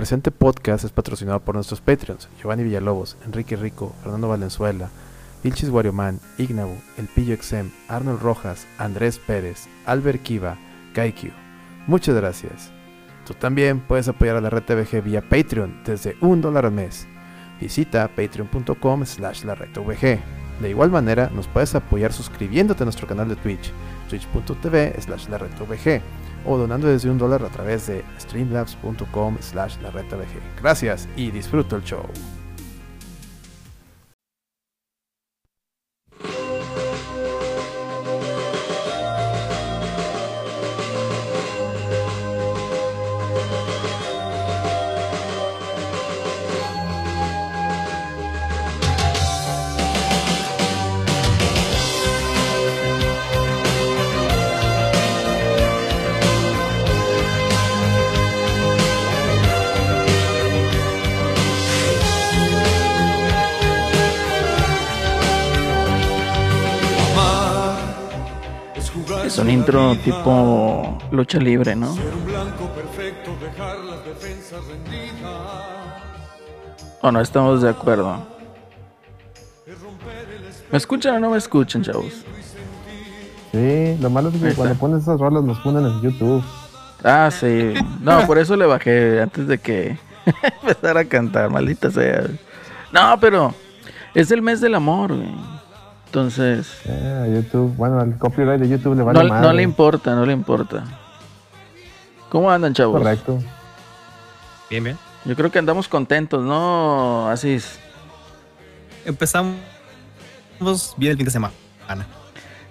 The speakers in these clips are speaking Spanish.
presente podcast es patrocinado por nuestros Patreons, Giovanni Villalobos, Enrique Rico, Fernando Valenzuela, Vilchis Warioman, Ignabu, El Pillo Exem, Arnold Rojas, Andrés Pérez, Albert Kiva, Kaikyu. Muchas gracias. Tú también puedes apoyar a la red TVG vía Patreon desde un dólar al mes. Visita patreon.com slash la De igual manera, nos puedes apoyar suscribiéndote a nuestro canal de Twitch, twitch.tv slash la o donando desde un dólar a través de streamlabs.com slash la Gracias y disfruto el show. Intro tipo lucha libre, ¿no? ¿O no estamos de acuerdo? ¿Me escuchan o no me escuchan, chavos? Sí, lo malo es que cuando pones esas rolas nos ponen en YouTube. Ah, sí. No, por eso le bajé antes de que empezara a cantar, maldita sea. No, pero es el mes del amor, güey. Entonces. YouTube, bueno, el copyright de YouTube le vale no, no le importa, no le importa. ¿Cómo andan, chavos? Correcto. Bien, bien. Yo creo que andamos contentos, ¿no? Así es. Empezamos bien el fin de semana.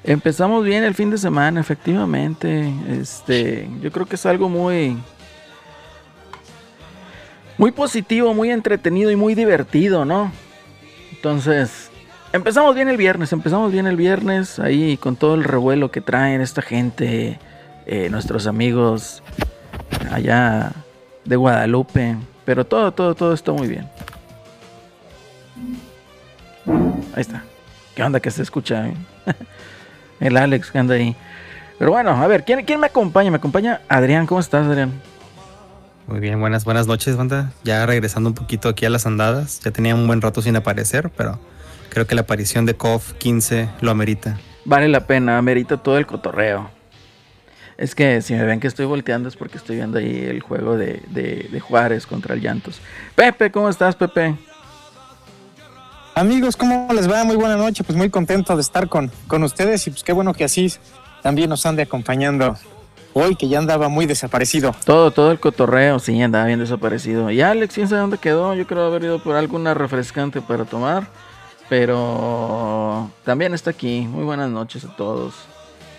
Empezamos bien el fin de semana, efectivamente. Este, yo creo que es algo muy muy positivo, muy entretenido y muy divertido, ¿no? Entonces, Empezamos bien el viernes, empezamos bien el viernes, ahí con todo el revuelo que traen esta gente, eh, nuestros amigos allá de Guadalupe, pero todo, todo, todo está muy bien. Ahí está. ¿Qué onda que se escucha? el Alex que anda ahí. Pero bueno, a ver, ¿quién, ¿quién me acompaña? Me acompaña Adrián. ¿Cómo estás, Adrián? Muy bien, buenas, buenas noches, banda. Ya regresando un poquito aquí a las andadas. Ya tenía un buen rato sin aparecer, pero creo que la aparición de KOF 15 lo amerita. Vale la pena, amerita todo el cotorreo. Es que si me ven que estoy volteando es porque estoy viendo ahí el juego de, Juárez contra el Llantos. Pepe, ¿cómo estás, Pepe? Amigos, ¿cómo les va? Muy buena noche, pues muy contento de estar con, con ustedes y pues qué bueno que así también nos ande acompañando hoy, que ya andaba muy desaparecido. Todo, todo el cotorreo, sí, andaba bien desaparecido. Y Alex, ¿quién sabe dónde quedó? Yo creo haber ido por alguna refrescante para tomar. Pero también está aquí. Muy buenas noches a todos.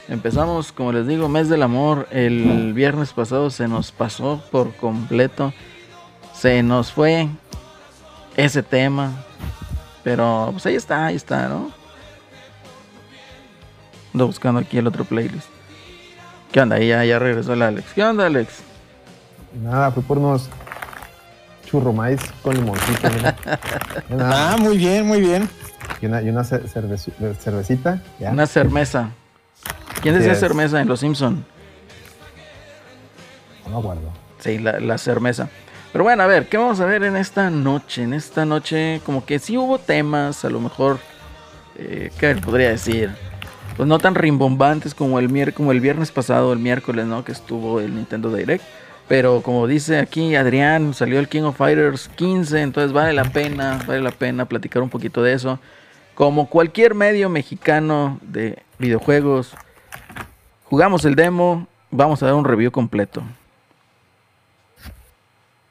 Empezamos, como les digo, mes del amor. El viernes pasado se nos pasó por completo. Se nos fue ese tema. Pero pues ahí está, ahí está, ¿no? Ando buscando aquí el otro playlist. ¿Qué onda? Ya, ya regresó el Alex. ¿Qué onda, Alex? Nada, fue por unos churro maíz con limoncito. ah, muy bien, muy bien. Y una, y una cervecita. Una cermesa. ¿Quién decía cermesa en Los Simpson? No me acuerdo. Sí, la, la cermesa. Pero bueno, a ver, ¿qué vamos a ver en esta noche? En esta noche, como que sí hubo temas, a lo mejor, eh, ¿qué podría decir? Pues no tan rimbombantes como el, como el viernes pasado, el miércoles, ¿no? Que estuvo el Nintendo Direct. Pero como dice aquí Adrián, salió el King of Fighters 15, entonces vale la pena, vale la pena platicar un poquito de eso. Como cualquier medio mexicano de videojuegos, jugamos el demo, vamos a dar un review completo.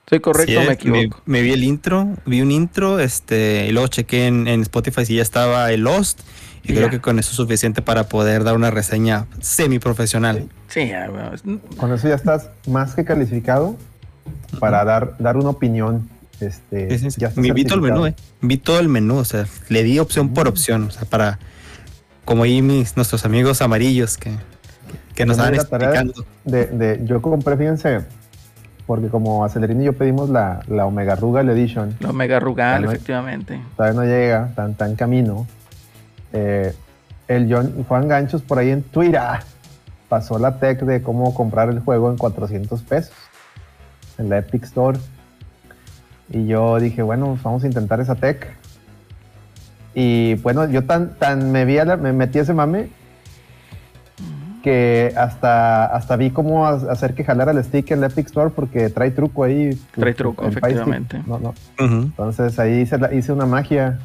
¿Soy correcto o me equivoco? Me, vi el intro, vi un intro, este, y luego chequé en, en Spotify si ya estaba el Lost y creo que con eso es suficiente para poder dar una reseña semi profesional. Sí, con eso ya estás más que calificado para dar, dar una opinión. Este, vi todo el menú, eh. vi todo el menú, o sea, le di opción por opción, o sea, para como ahí mis nuestros amigos amarillos que, que nos van explicando. De, de, yo compré, fíjense, porque como Acelerín y yo pedimos la, la Omega Rugal Edition. La Omega Rugal, efectivamente. Todavía no llega, tan, tan camino. Eh, el Juan Ganchos por ahí en Twitter pasó la tech de cómo comprar el juego en 400 pesos en la Epic Store. Y yo dije, bueno, pues vamos a intentar esa tech. Y bueno, yo tan, tan me, vi a la- me metí a ese mame que hasta, hasta vi cómo ha- hacer que jalara el stick en el Epic Store porque trae truco ahí. Trae truco, efectivamente. No, no. Entonces ahí hice, la- hice una magia.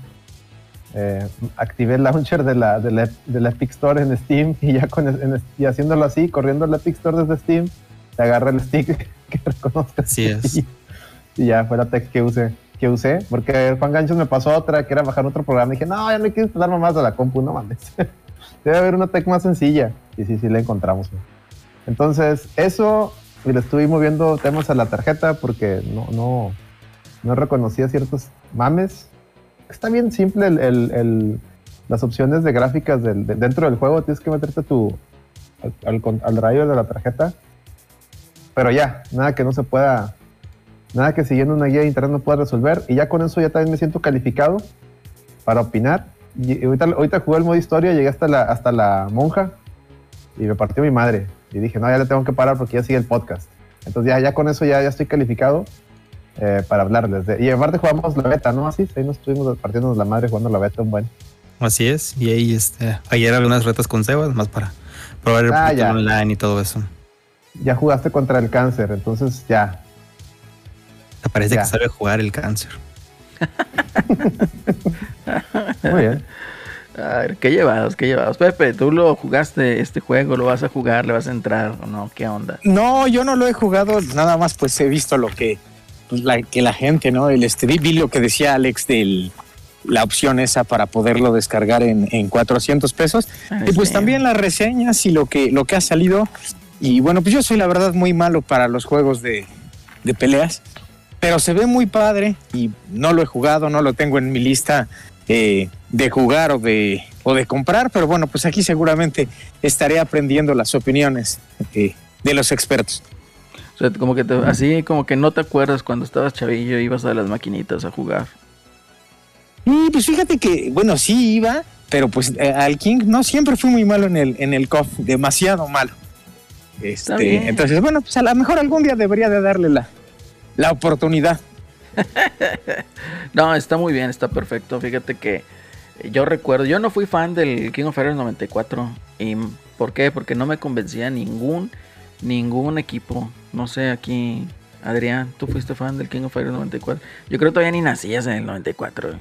Eh, activé el launcher de la, de la- del Epic Store en Steam y ya con, en- y haciéndolo así, corriendo el Epic Store desde Steam, te agarra el stick que reconozca. Así es. Y, y ya fue la tech que usé, que usé, porque Juan Ganchos me pasó otra, que era bajar otro programa. Y dije, no, ya no hay que instalar mamás de la compu, no mames. Debe haber una tech más sencilla. Y sí, sí, la encontramos. Entonces, eso, y le estuve moviendo temas a la tarjeta porque no, no, no reconocía ciertos mames. Está bien simple el, el- el- las opciones de gráficas del- de- dentro del juego. Tienes que meterte tu, al, al, al driver de la tarjeta. Pero ya, nada que no se pueda, nada que siguiendo una guía de internet no pueda resolver. Y ya con eso ya también me siento calificado para opinar. Y ahorita, ahorita jugué el modo historia, llegué hasta la, hasta la monja y me partió mi madre. Y dije, no, ya le tengo que parar porque ya sigue el podcast. Entonces ya, ya con eso ya, ya estoy calificado eh, para hablarles. De, y aparte jugamos la beta, ¿no? Así, ahí nos estuvimos partiéndonos la madre jugando la beta un buen. Así es. Y ahí, este, ayer algunas retas con Sebas, más para probar el Ah, ya. online y todo eso. Ya jugaste contra el cáncer, entonces ya. Te parece Ya. que sabe jugar el cáncer. Muy bien. A ver, qué llevados, qué llevados. Pepe, tú lo jugaste este juego, lo vas a jugar, le vas a entrar o no, ¿qué onda? No, yo no lo he jugado, nada más pues he visto lo que, pues, la, que la gente, ¿no? El este, vi- vi lo que decía Alex de la opción esa para poderlo descargar en, en 400 pesos. Ay, Y pues sí. también las reseñas y lo que, lo que ha salido. Y bueno, pues yo soy la verdad muy malo para los juegos de, de peleas, pero se ve muy padre y no lo he jugado, no lo tengo en mi lista eh, de jugar o de, o de comprar, pero bueno, pues aquí seguramente estaré aprendiendo las opiniones eh, de los expertos. O sea, como que te- así como que no te acuerdas cuando estabas chavillo ibas a las maquinitas a jugar. Y pues fíjate que, bueno, sí iba, pero pues eh, al King no siempre fui muy malo en el, en el COF, demasiado malo. Este, entonces, bueno, pues a lo mejor algún día debería de darle la, la oportunidad. No, está muy bien, está perfecto. Fíjate que yo recuerdo, yo no fui fan del King of Fighters 94. ¿Y por qué? Porque no me convencía ningún, ningún equipo. No sé, aquí, Adrián, ¿tú fuiste fan del King of Fighters 94? Yo creo que todavía ni nacías en el 94. güey.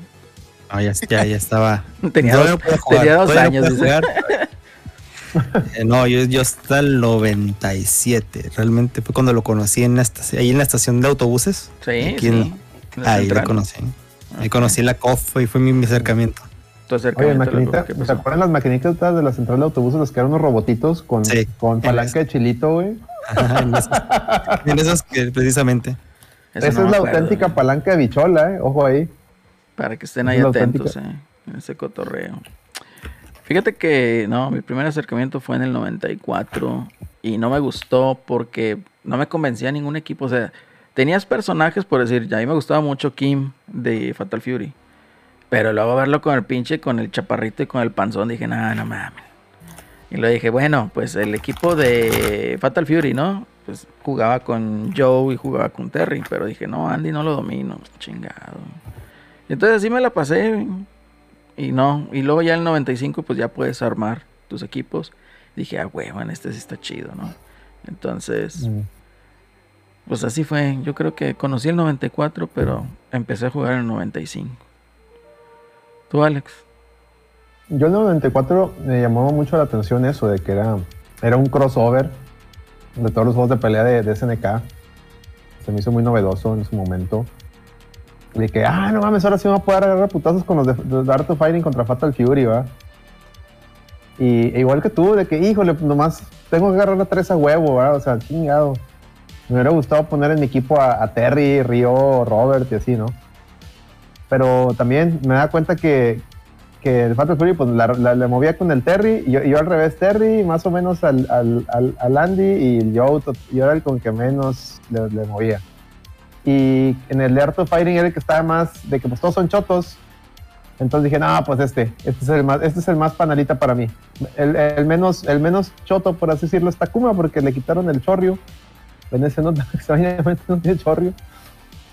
Ah, ya, ya, ya estaba. Tenía dos, no jugar, tenía dos no años. Eh, no, yo, yo hasta el 97. Realmente fue cuando lo conocí en la estación, ahí en la estación de autobuses. Sí, sí. en- ahí lo conocí. Ahí conocí la COF y fue mi, mi acercamiento. Tu Oye, acercamiento la maquinita, cosa, ¿qué ¿se pasó? acuerdan las maquinitas de la central de autobuses? Los que eran unos robotitos con, Sí. con palanca de chilito, güey. Ajá, en esas, en esas que precisamente. Esa no es la acuerdo, auténtica palanca de bichola, eh. Ojo ahí. Para que estén ahí es atentos eh, en ese cotorreo. Fíjate que no, mi primer acercamiento fue en el 94 y no me gustó porque no me convencía ningún equipo. O sea, tenías personajes, por decir, a mí me gustaba mucho Kim de Fatal Fury. Pero luego verlo con el pinche, con el chaparrito y con el panzón, dije, no, no mames. Y luego dije, bueno, pues el equipo de Fatal Fury, ¿no? Pues jugaba con Joe y jugaba con Terry. Pero dije, no, Andy no lo domino, chingado. Y entonces así me la pasé. Y no, y luego ya el 95 pues ya puedes armar tus equipos. Dije, ah, huevo, en este sí está chido, ¿no? Entonces, Mm. pues así fue. Yo creo que conocí el 94, pero empecé a jugar en el 95. ¿Tú, Alex? Yo en el 94 me llamaba mucho la atención eso de que era, era un crossover de todos los juegos de pelea de, SNK. Se me hizo muy novedoso en su momento. De que, ah, no mames, ahora sí me voy a poder agarrar putazos con los de, de Fighting contra Fatal Fury, ¿va? Y e igual que tú, de que, híjole, nomás tengo que agarrar a tres a huevo, ¿va? O sea, chingado. Me hubiera gustado poner en mi equipo a, a Terry, Rio, Robert y así, ¿no? Pero también me da cuenta que, que el Fatal Fury pues la, la- movía con el Terry y yo, yo al revés Terry más o menos al, al, al, al Andy y yo, yo era el con que menos le, le movía. Y en el Art of Fighting era el que estaba más de que pues todos son chotos. Entonces dije no pues este este es el más este es el más panalita para mí el, el menos el menos choto por así decirlo es Takuma porque le quitaron el chorrio. En ese no extrañamente no tiene chorrio.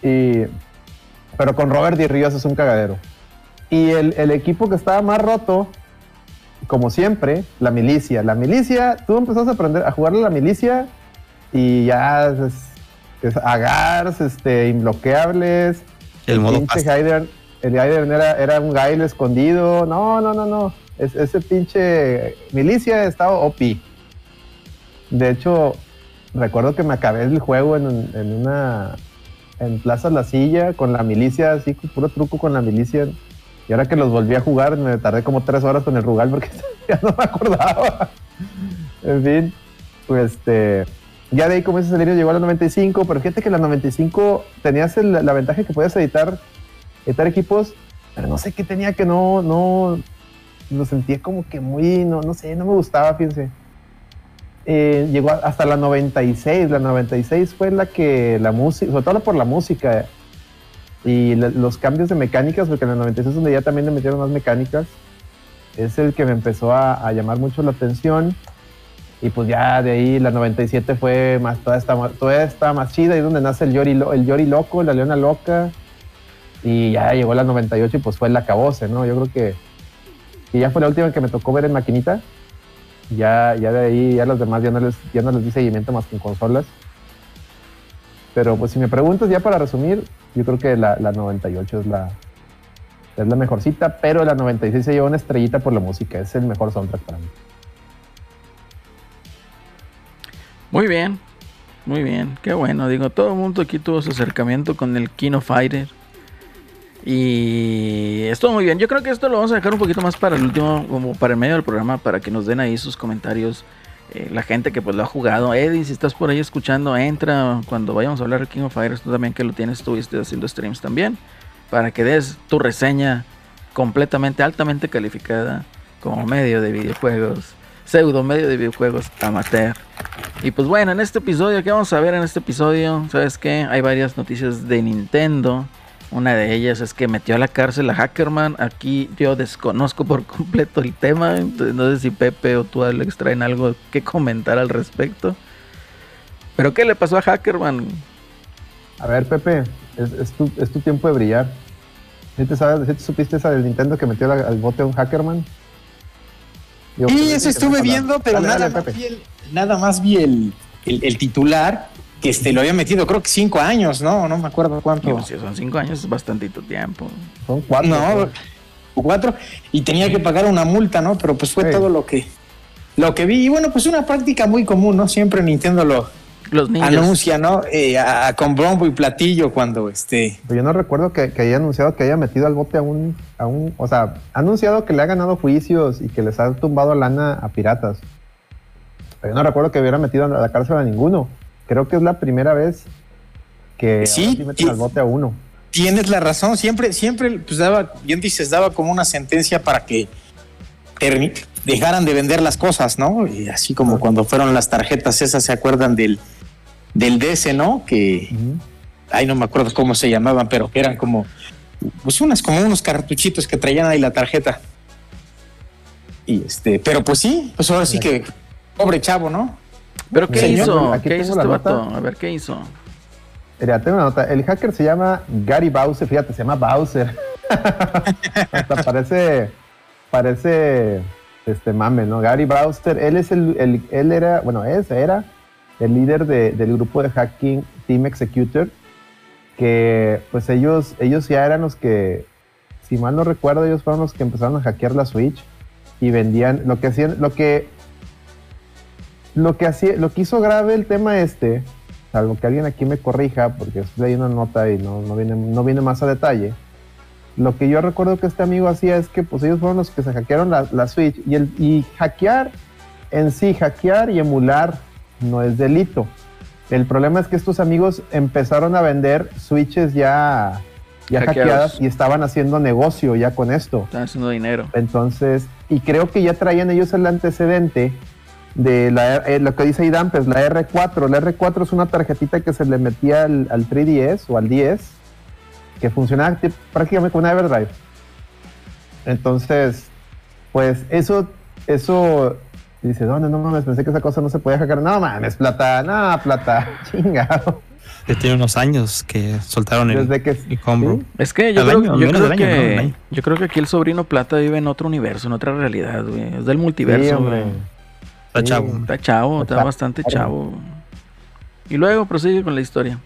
Y pero con Robert Di Ríos es un cagadero. Y el, el equipo que estaba más roto, como siempre, la milicia. La milicia, tú empezaste a aprender a jugarle a la milicia y ya es, es agars, este, inbloqueables. El modo pinche el Hyder era, era un gail escondido. No, no, no, no. Es- ese pinche milicia estaba OP. De hecho, recuerdo que me acabé el juego en una. En Plaza La Silla con la milicia, así, puro truco con la milicia. Y ahora que los volví a jugar, me tardé como tres horas con el Rugal porque ya no me acordaba. en fin, pues este. Ya de ahí, como ese salir, llegó a la 95, pero fíjate que la 95 tenías la ventaja que podías editar, editar equipos, pero no sé qué tenía que no, no, lo sentía como que muy, no, no sé, no me gustaba, fíjense. Eh, llegó hasta la 96, la 96 fue la que la música, sobre todo por la música y la- los cambios de mecánicas, porque en la 96 es donde ya también le metieron más mecánicas, es el que me empezó a, a llamar mucho la atención. Y pues ya de ahí la 97 fue más, toda esta, toda esta más chida, ahí es donde nace el Yori, el Yori Loco, la Leona Loca. Y ya llegó la 98 y pues fue el acabose, ¿no? Yo creo que, que ya fue la última que me tocó ver en maquinita. Ya, ya de ahí, ya los demás ya no les, ya no les di seguimiento más que en consolas. Pero pues si me preguntas ya para resumir, yo creo que la, la 98 es la, es la mejorcita, pero la 96 se lleva una estrellita por la música, es el mejor soundtrack para mí. Muy bien, muy bien, qué bueno. Digo, todo el mundo aquí tuvo su acercamiento con el Kino Fighter. Y estuvo muy bien. Yo creo que esto lo vamos a dejar un poquito más para el último, como para el medio del programa, para que nos den ahí sus comentarios. eh, la gente que pues lo ha jugado. Eddie, si estás por ahí escuchando, entra cuando vayamos a hablar de King of Fighters. Tú también que lo tienes, estuviste haciendo streams también. Para que des tu reseña completamente, altamente calificada como medio de videojuegos. Pseudo medio de videojuegos amateur. Y pues bueno, en este episodio, ¿qué vamos a ver en este episodio? ¿Sabes qué? Hay varias noticias de Nintendo. Una de ellas es que metió a la cárcel a Hackerman. Aquí yo desconozco por completo el tema. entonces No sé si Pepe o tú, Alex, traen algo que comentar al respecto. ¿Pero qué le pasó a Hackerman? A ver, Pepe, es, es tu, es tu tiempo de brillar. ¿Sí te, sabes, sí te supiste esa del Nintendo que metió la- al bote a un Hackerman? Digo, Sí, pues, eso estuve viendo, pero Dale, nada, dale, más vi el, nada más vi el, el- el titular, que este, lo había metido creo que cinco años, ¿no? No me acuerdo cuánto. Son cinco años, es bastantito tiempo. Son cuatro. No, cuatro, y tenía que pagar una multa, ¿no? Pero pues fue Sí. todo lo que, lo que vi. Y bueno, pues una práctica muy común, ¿no? Siempre Nintendo lo Los niños. anuncia, ¿no? Eh, a- a- con bombo y platillo cuando este... Pero yo no recuerdo que, que haya anunciado que haya metido al bote a un, a un. O sea, ha anunciado que le ha ganado juicios y que les ha tumbado lana a piratas. Pero yo no recuerdo que hubiera metido a la cárcel a ninguno. Creo que es la primera vez que Sí, meten al bote a uno. Tienes la razón, siempre, siempre, pues daba, bien dices, daba como una sentencia para que dejaran de vender las cosas, ¿no? Y así como cuando fueron las tarjetas esas, ¿se acuerdan del, del DS, ¿no? Que, ay, no me acuerdo cómo se llamaban, pero que eran como, pues unas, como unos cartuchitos que traían ahí la tarjeta. Y este, pero pues sí, pues ahora sí que, pobre chavo, ¿no? ¿Pero qué Señor, hizo? aquí ¿Qué hizo este vato? A ver, ¿qué hizo? Mira, tengo una nota. El hacker se llama Gary Bowser. Fíjate, se llama Bowser. Hasta parece, parece, este mame, ¿no? Gary Bowser. Él es el, el- él era, bueno, es, era el líder de- del grupo de hacking Team Executor. Que, pues ellos, ellos ya eran los que, si mal no recuerdo, ellos fueron los que empezaron a hackear la Switch y vendían, lo que hacían, lo que, lo que hacía, lo que hizo grave el tema este salvo que alguien aquí me corrija, porque estoy leyendo una nota y no, no, viene, no viene más a detalle. Lo que yo recuerdo que este amigo hacía es que pues ellos fueron los que se hackearon la, la Switch y, el, y hackear en sí, hackear y emular no es delito. El problema es que estos amigos empezaron a vender Switches ya, ya Hackeados. hackeadas y estaban haciendo negocio ya con esto. Están haciendo dinero. Entonces, y creo que ya traían ellos el antecedente de la, eh, lo que dice Idan, pues la R4. La R4 es una tarjetita que se le metía al, al 3DS o al 10, que funcionaba prácticamente como una Everdrive. Entonces, pues eso, eso, dice, no, no, no mames, pensé que esa cosa no se podía hackear. No mames, plata, no, plata, chingado. Tiene unos años que soltaron el, Desde que el homebrew. sí, Es que yo, creo, año, yo, creo año, que, ¿no? Yo creo que aquí el sobrino Plata vive en otro universo, en otra realidad, güey. Es del sí, multiverso, hombre. güey. Está chavo. Está chavo, está Está bastante chavo. Y luego prosigue con la historia.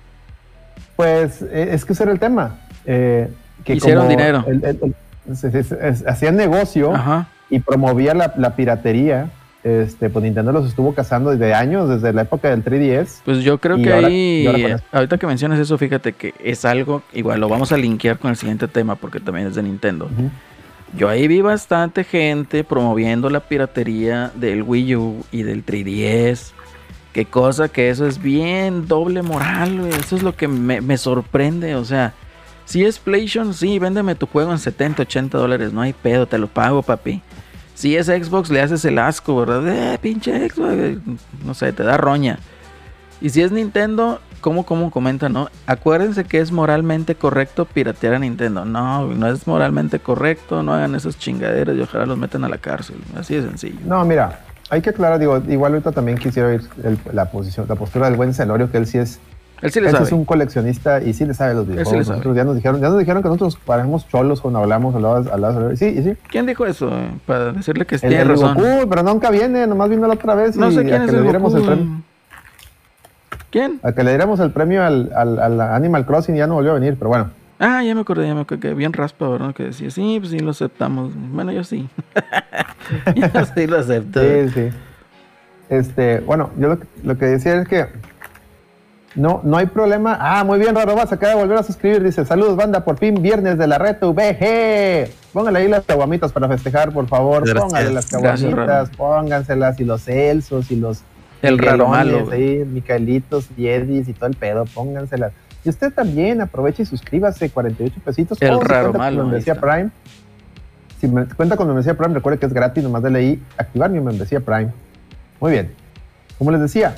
Pues eh, es que ese era el tema. eh, que Hicieron como dinero. el- el- el- hacían negocio Ajá. y promovía la, la piratería. Este, pues Nintendo los estuvo cazando desde años, desde la época del 3DS. Pues yo creo que ahora- ahí, ahorita que mencionas eso, fíjate que es algo, igual lo vamos a linkear con el siguiente tema porque también es de Nintendo. Ujú. Yo ahí vi bastante gente promoviendo la piratería del Wii U y del 3DS. Qué cosa que eso es bien doble moral, güey. Eso es lo que me, me sorprende. O sea, si es PlayStation, sí, véndeme tu juego en 70, 80 dólares. No hay pedo, te lo pago, papi. Si es Xbox, le haces el asco, ¿verdad? Eh, pinche Xbox. No sé, te da roña. Y si es Nintendo, ¿cómo, cómo comenta, no? Acuérdense que es moralmente correcto piratear a Nintendo. No, no es moralmente correcto. No hagan esas chingaderas y ojalá los metan a la cárcel. Así de sencillo. No, mira, hay que aclarar, digo, igual ahorita también quisiera oír el- la posición, la postura del buen Celorio, que él sí es, Él sí le él sabe. es un coleccionista y sí le sabe los sí le videojuegos. sabe. Nosotros ya nos dijeron, ya nos dijeron que nosotros parecemos cholos cuando hablamos, hablabas, hablabas, sí, sí. ¿Quién dijo eso? Para decirle que tiene razón. Goku, pero nunca viene, nomás vino la otra vez No y sé quién a es que le diéramos el premio. ¿Quién? A que le diéramos el premio al, al, al Animal Crossing y ya no volvió a venir, pero bueno. Ah, ya me acordé, ya me acordé. que Bien raspa, ¿verdad? Que decía, sí, pues sí lo aceptamos. Bueno, yo sí. yo sí lo acepto. Sí, sí. Este, bueno, yo lo que, lo que decía es que no, no hay problema. Ah, muy bien, Raro, vas a acaba de volver a suscribir. Dice, saludos, banda, por fin viernes de la Reto VG. Póngale ahí las caguamitas para festejar, por favor. Gracias. Póngale las caguamitas, pónganselas y los Celsos y los El raro malo. ahí, Micaelitos y Edis y todo el pedo, pónganselas. Y usted también aproveche y suscríbase, 48 pesitos. El raro malo, membresía. Prime. Si me cuenta con membresía Prime, recuerde que es gratis, nomás de ahí activar mi membresía Prime. Muy bien. Como les decía,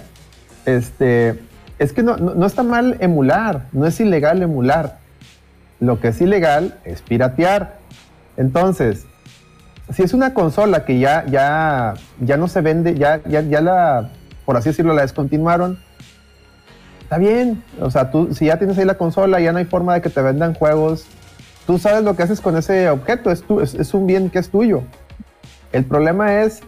este, es que no, no, no está mal emular, no es ilegal emular. Lo que es ilegal es piratear. Entonces, si es una consola que ya, ya, ya no se vende, ya, ya, ya la, por así decirlo, la descontinuaron, está bien. O sea, tú, si ya tienes ahí la consola, ya no hay forma de que te vendan juegos. Tú sabes lo que haces con ese objeto, es, tu, es, es un bien que es tuyo. El problema es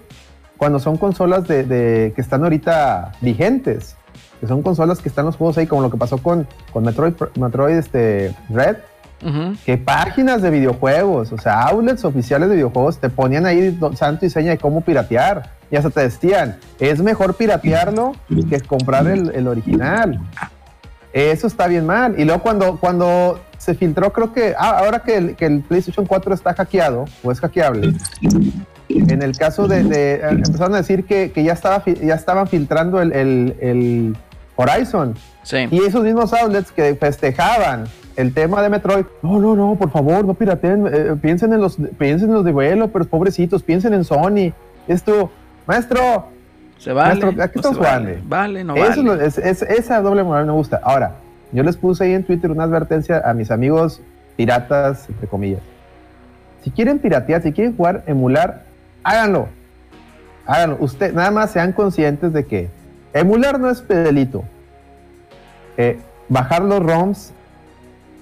cuando son consolas de, de- que están ahorita vigentes, que son consolas que están los juegos ahí, como lo que pasó con, con Metroid, Metroid este, Red, Ujú. que páginas de videojuegos, o sea, outlets oficiales de videojuegos te ponían ahí santo y seña de cómo piratear. Y hasta te decían, es mejor piratearlo que comprar el, el original. Eso está bien mal. Y luego cuando, cuando se filtró, creo que ah, ahora que el, que el PlayStation 4 está hackeado o es hackeable, en el caso de, de- eh, empezaron a decir que, que ya, estaba, ya estaban filtrando el, el- el Horizon. Sí. Y esos mismos outlets que festejaban el tema de Metroid, no, no, no, por favor, no pirateen, eh, piensen en los, piensen en los developers, pobrecitos, piensen en Sony. Esto, maestro, Se vale. Maestro, ¿a qué no estás vale. jugando? Vale, no eso es vale. es- es- esa doble moral me gusta. Ahora, yo les puse ahí en Twitter una advertencia a mis amigos piratas, entre comillas. Si quieren piratear, si quieren jugar, emular, háganlo. Háganlo. Usted, nada más sean conscientes de que emular no es delito. Eh, bajar los ROMs,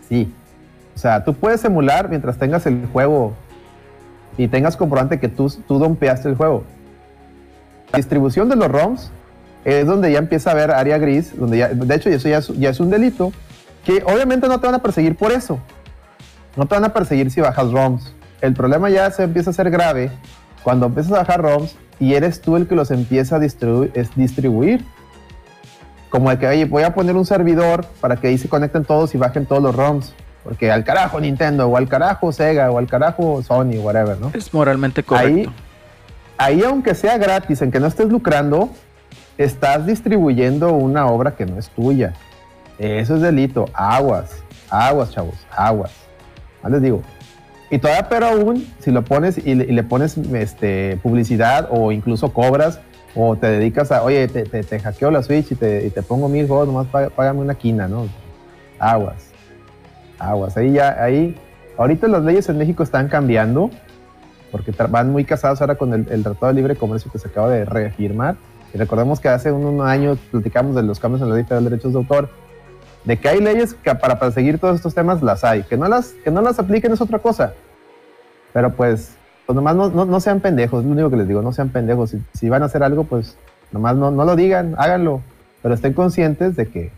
sí. O sea, tú puedes emular mientras tengas el juego y tengas comprobante que tú, tú dompeaste el juego. La distribución de los ROMs es donde ya empieza a haber área gris, donde ya, de hecho eso ya es, ya es un delito, que obviamente no te van a perseguir por eso. No te van a perseguir si bajas ROMs. El problema ya se empieza a ser grave cuando empiezas a bajar ROMs y eres tú el que los empieza a distribu- es distribuir. Como de que, oye, voy a poner un servidor para que ahí se conecten todos y bajen todos los ROMs. Porque al carajo Nintendo, o al carajo Sega, o al carajo Sony, whatever, ¿no? Es moralmente correcto. ahí, aunque sea gratis, en que no estés lucrando, estás distribuyendo una obra que no es tuya. Eso es delito. Aguas, aguas, chavos, aguas. Más les digo. Y todavía, pero aún, si lo pones y le, pones este, publicidad o incluso cobras o te dedicas a, oye, te, te- hackeo la Switch y te, te pongo mil juegos, nomás pá- págame una quina, ¿no? Aguas, aguas. Ahí ya, ahí, ahorita las leyes en México están cambiando porque van muy casados ahora con el, el Tratado de Libre Comercio que se acaba de reafirmar. Y recordemos que hace un, un año platicamos de los cambios en la ley de derechos de autor De que hay leyes que para perseguir todos estos temas las hay. Que no las, que no las apliquen es otra cosa. Pero pues, pues nomás no, no, no sean pendejos, es lo único que les digo, no sean pendejos. Si, si van a hacer algo, pues nomás no, no lo digan, háganlo. Pero estén conscientes de que,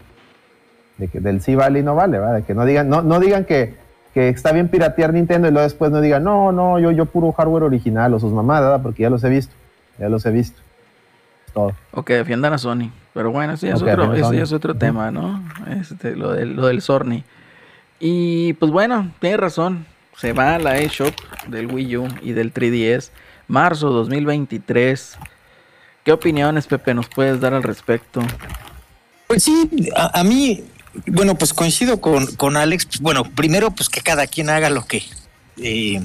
de que del sí vale y no vale, ¿verdad? De que no digan, no, no digan que, que está bien piratear Nintendo y luego después no digan, no, no, yo, yo puro hardware original o sus mamadas. Porque ya los he visto, ya los he visto. Es todo. O que defiendan a Sony. Pero bueno, eso ya es otro, eso ya es otro tema, ¿no? Este, lo, del, lo del Sony. Y pues bueno, tiene razón. Se va a la eShop del Wii U y del 3DS. Marzo 2023. ¿Qué opiniones, Pepe, nos puedes dar al respecto? Pues sí, a, a mí, bueno, pues coincido con, con Alex. Pues, bueno, primero, pues que cada quien haga lo que eh,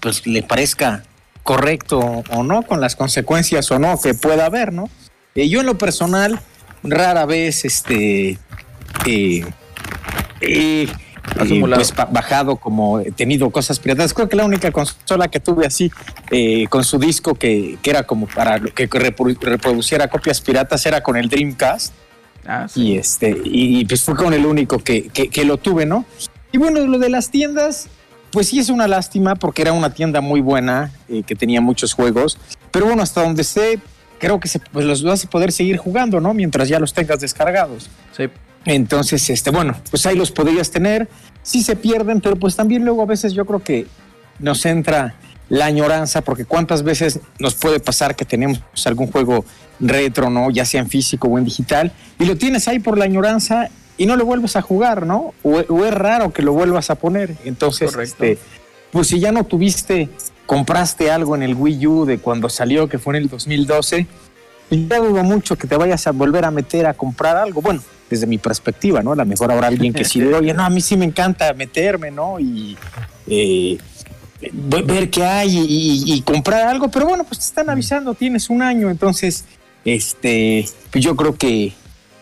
pues le parezca correcto o no, con las consecuencias o no que pueda haber, ¿no? Eh, yo en lo personal, rara vez, este, eh, eh, pues, ba- bajado como he tenido cosas piratas. Creo que la única consola que tuve así con su disco que, que era como para lo que reprodu- reproduciera copias piratas era con el Dreamcast Ah, sí. y este y, pues fue con el único que, que- que lo tuve, ¿no? Y bueno, lo de las tiendas, pues sí es una lástima porque era una tienda muy buena eh, que tenía muchos juegos, pero bueno, hasta donde sé, creo que se, pues los vas a poder seguir jugando, ¿no? Mientras ya los tengas descargados. Sí. Entonces, este, bueno, pues ahí los podrías tener. Sí se pierden, pero pues también luego a veces yo creo que nos entra la añoranza, porque cuántas veces nos puede pasar que tenemos algún juego retro, ¿no? Ya sea en físico o en digital, y lo tienes ahí por la añoranza y no lo vuelves a jugar, ¿no? O, o es raro que lo vuelvas a poner. Entonces, este, pues si ya no tuviste, compraste algo en el Wii U de cuando salió, que fue en el 2012, y ya dudo mucho que te vayas a volver a meter a comprar algo. Bueno, desde mi perspectiva, ¿no? A lo mejor habrá alguien que sí diga, oye, no, a mí sí me encanta meterme, ¿no? Y eh, ver qué hay y, y- y comprar algo, pero bueno, pues te están avisando, tienes un año, entonces, este, pues yo creo que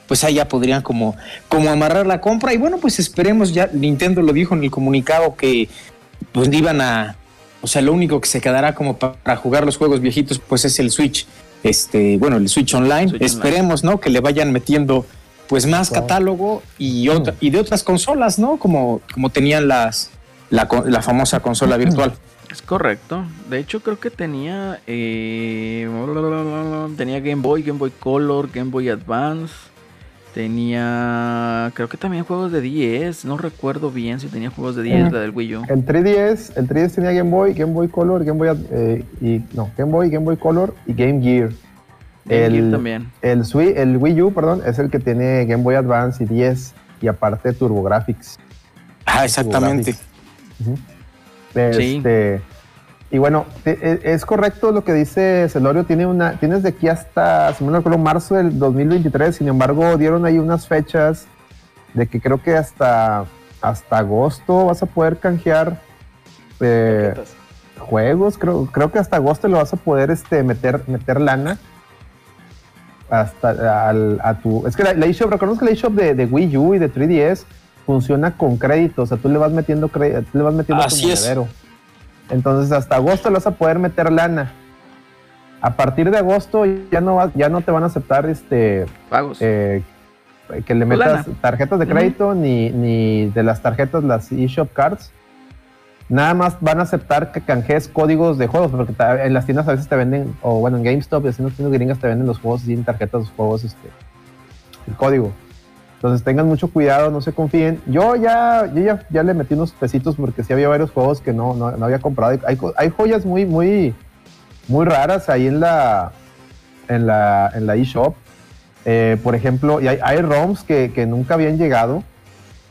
pues ahí ya podrían como, como amarrar la compra y bueno, pues esperemos ya, Nintendo lo dijo en el comunicado que pues iban a, o sea, lo único que se quedará como pa- para jugar los juegos viejitos pues es el Switch, este, bueno, el Switch Online, Switch esperemos, ¿no? Que le vayan metiendo pues más catálogo y, otra, y de otras consolas, ¿no? Como, como tenían las, la, famosa consola virtual. Es correcto. De hecho, creo que tenía. eh, tenía Game Boy, Game Boy Color, Game Boy Advance. Tenía. Creo que también juegos de 10. No recuerdo bien si tenía juegos de 10, Ujú. la del Wii U. El 3DS, el 3DS tenía Game Boy, Game Boy Color, Game Boy eh, y no, Game Boy, Game Boy Color y Game Gear. Game Gear el, también. El, el Wii U, perdón, es el que tiene Game Boy Advance y 10 y aparte TurboGrafx. Ah, exactamente. Ujú. Sí. Este, Y bueno, e- es correcto lo que dice Celorio, tiene una, tienes de aquí hasta, si me recuerdo, marzo del 2023, sin embargo, dieron ahí unas fechas de que creo que hasta, hasta agosto vas a poder canjear eh, juegos, creo, creo que hasta agosto lo vas a poder este, meter, meter lana. Hasta al, a tu. Es que la, la eShop, recordemos que la eShop de, de Wii U y de 3DS funciona con créditos. O sea, tú le vas metiendo crédito, tú le vas metiendo Así tu es. monedero. Entonces, hasta agosto le vas a poder meter lana. A partir de agosto ya no, va- ya no te van a aceptar este Pagos. eh, que le metas lana. tarjetas de crédito ni, ni de las tarjetas, las eShop cards. Nada más van a aceptar que canjees códigos de juegos, porque en las tiendas a veces te venden, o bueno, en GameStop y así en las tiendas gringas te venden los juegos sin tarjetas, los juegos, este, el código. Entonces tengan mucho cuidado, no se confíen. Yo ya, yo ya, ya le metí unos pesitos porque sí había varios juegos que no, no, no había comprado. Hay, hay joyas muy, muy, muy raras ahí en la, en la, en la eShop. Eh, por ejemplo, y hay, hay ROMs que, que nunca habían llegado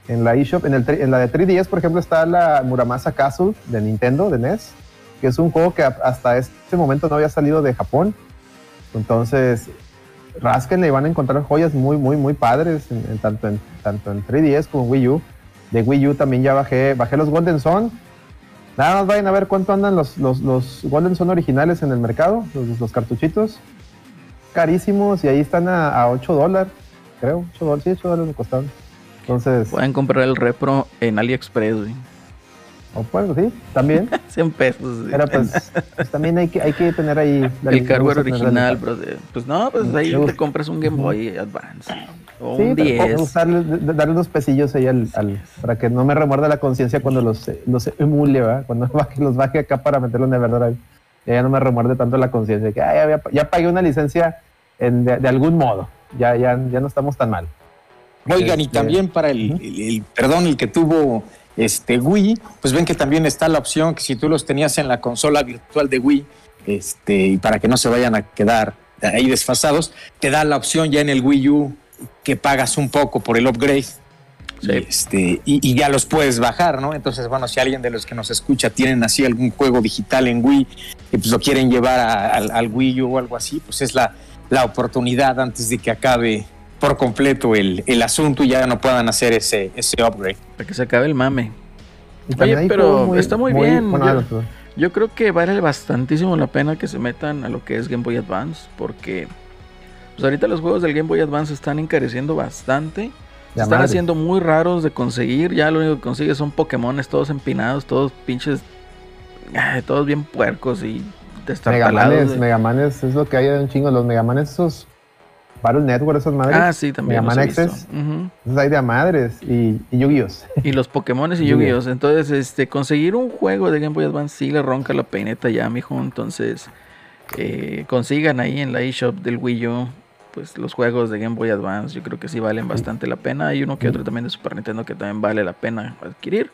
en la eShop. En, en la de 3DS, por ejemplo, está la Muramasa Castle de Nintendo, de NES, que es un juego que hasta este momento no había salido de Japón. Entonces, rasquenle y van a encontrar joyas muy, muy, muy padres, en, en tanto, en, tanto en 3DS como en Wii U. De Wii U también ya bajé, bajé los Golden Sun. Nada más vayan a ver cuánto andan los, los, los Golden Sun originales en el mercado, los, los cartuchitos. Carísimos y ahí están a, a 8 dólares, creo. 8 dólares, sí, 8 dólares me costaron. Entonces, Pueden comprar el repro en AliExpress, güey. O pues sí, también. 100 pesos. Pero pues, pues también hay que, hay que tener ahí la el hardware original, brother. Pues no, pues ahí te compras un Game Boy Advance. O Sí, un pero 10. usarle- d- d- darle unos pesillos ahí al, al- para que no me remuerda la conciencia cuando los, los emule, ¿verdad? Cuando baje- los baje acá para meterlo en Everdrive. Ya, ya no me remuerde tanto la conciencia. que "Ay, ya, pagué una licencia en- de, de algún modo. Ya, ya, ya no estamos tan mal. Oigan, y Este, también para el, el- el- perdón, el que tuvo este Wii, pues ven que también está la opción que si tú los tenías en la consola virtual de Wii, este, y para que no se vayan a quedar ahí desfasados, te da la opción ya en el Wii U que pagas un poco por el upgrade. Sí. Este, y, y ya los puedes bajar, ¿no? Entonces, bueno, si alguien de los que nos escucha tienen así algún juego digital en Wii y pues lo quieren llevar a- al Wii U o algo así, pues es la, la oportunidad antes de que acabe por completo el, el asunto y ya no puedan hacer ese, ese upgrade. Para que se acabe el mame. Oye, pero juegos está muy bien, bueno, yo-. Yo creo que vale bastantísimo la pena que se metan a lo que es Game Boy Advance. Porque pues ahorita los juegos del Game Boy Advance están encareciendo bastante. Están madre. haciendo muy raros de conseguir. Ya lo único que consigues son Pokémones todos empinados, todos pinches. ay, todos bien puercos y. Megamanes, de- Megamanes es lo que hay de un chingo. Los Megamanes, esos Battle Network, esas madres. Ah, sí, también. Mega Man. Access. Esos hay de a madres y, y Yu-Gi-Oh! Y los Pokémones y Yu-Gi-Oh. Yu-Gi-Oh! Entonces, este, conseguir un juego de Game Boy Advance sí le ronca la peineta ya, mijo. Entonces, eh, consigan ahí en la eShop del Wii U, pues los juegos de Game Boy Advance. Yo creo que sí valen bastante la pena. Hay uno que otro también de Super Nintendo que también vale la pena adquirir.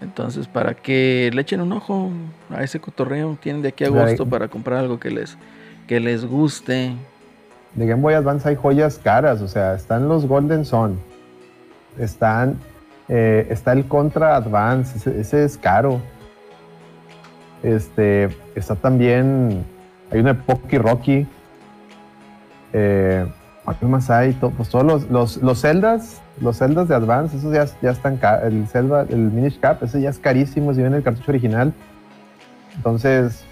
Entonces, para que le echen un ojo a ese cotorreo, tienen de aquí a agosto para comprar algo que les, que les guste. De Game Boy Advance hay joyas caras, o sea, están los Golden Sun, están, eh, está el Contra Advance, ese, es caro. Este, está también, hay una Pocky Rocky. Eh, ¿Qué más hay? To- pues todos los, los, los Zeldas, los Zeldas de Advance, esos ya, ya están. El Zelda, el Minish Cap, ese ya es carísimo si viene el cartucho original. Entonces,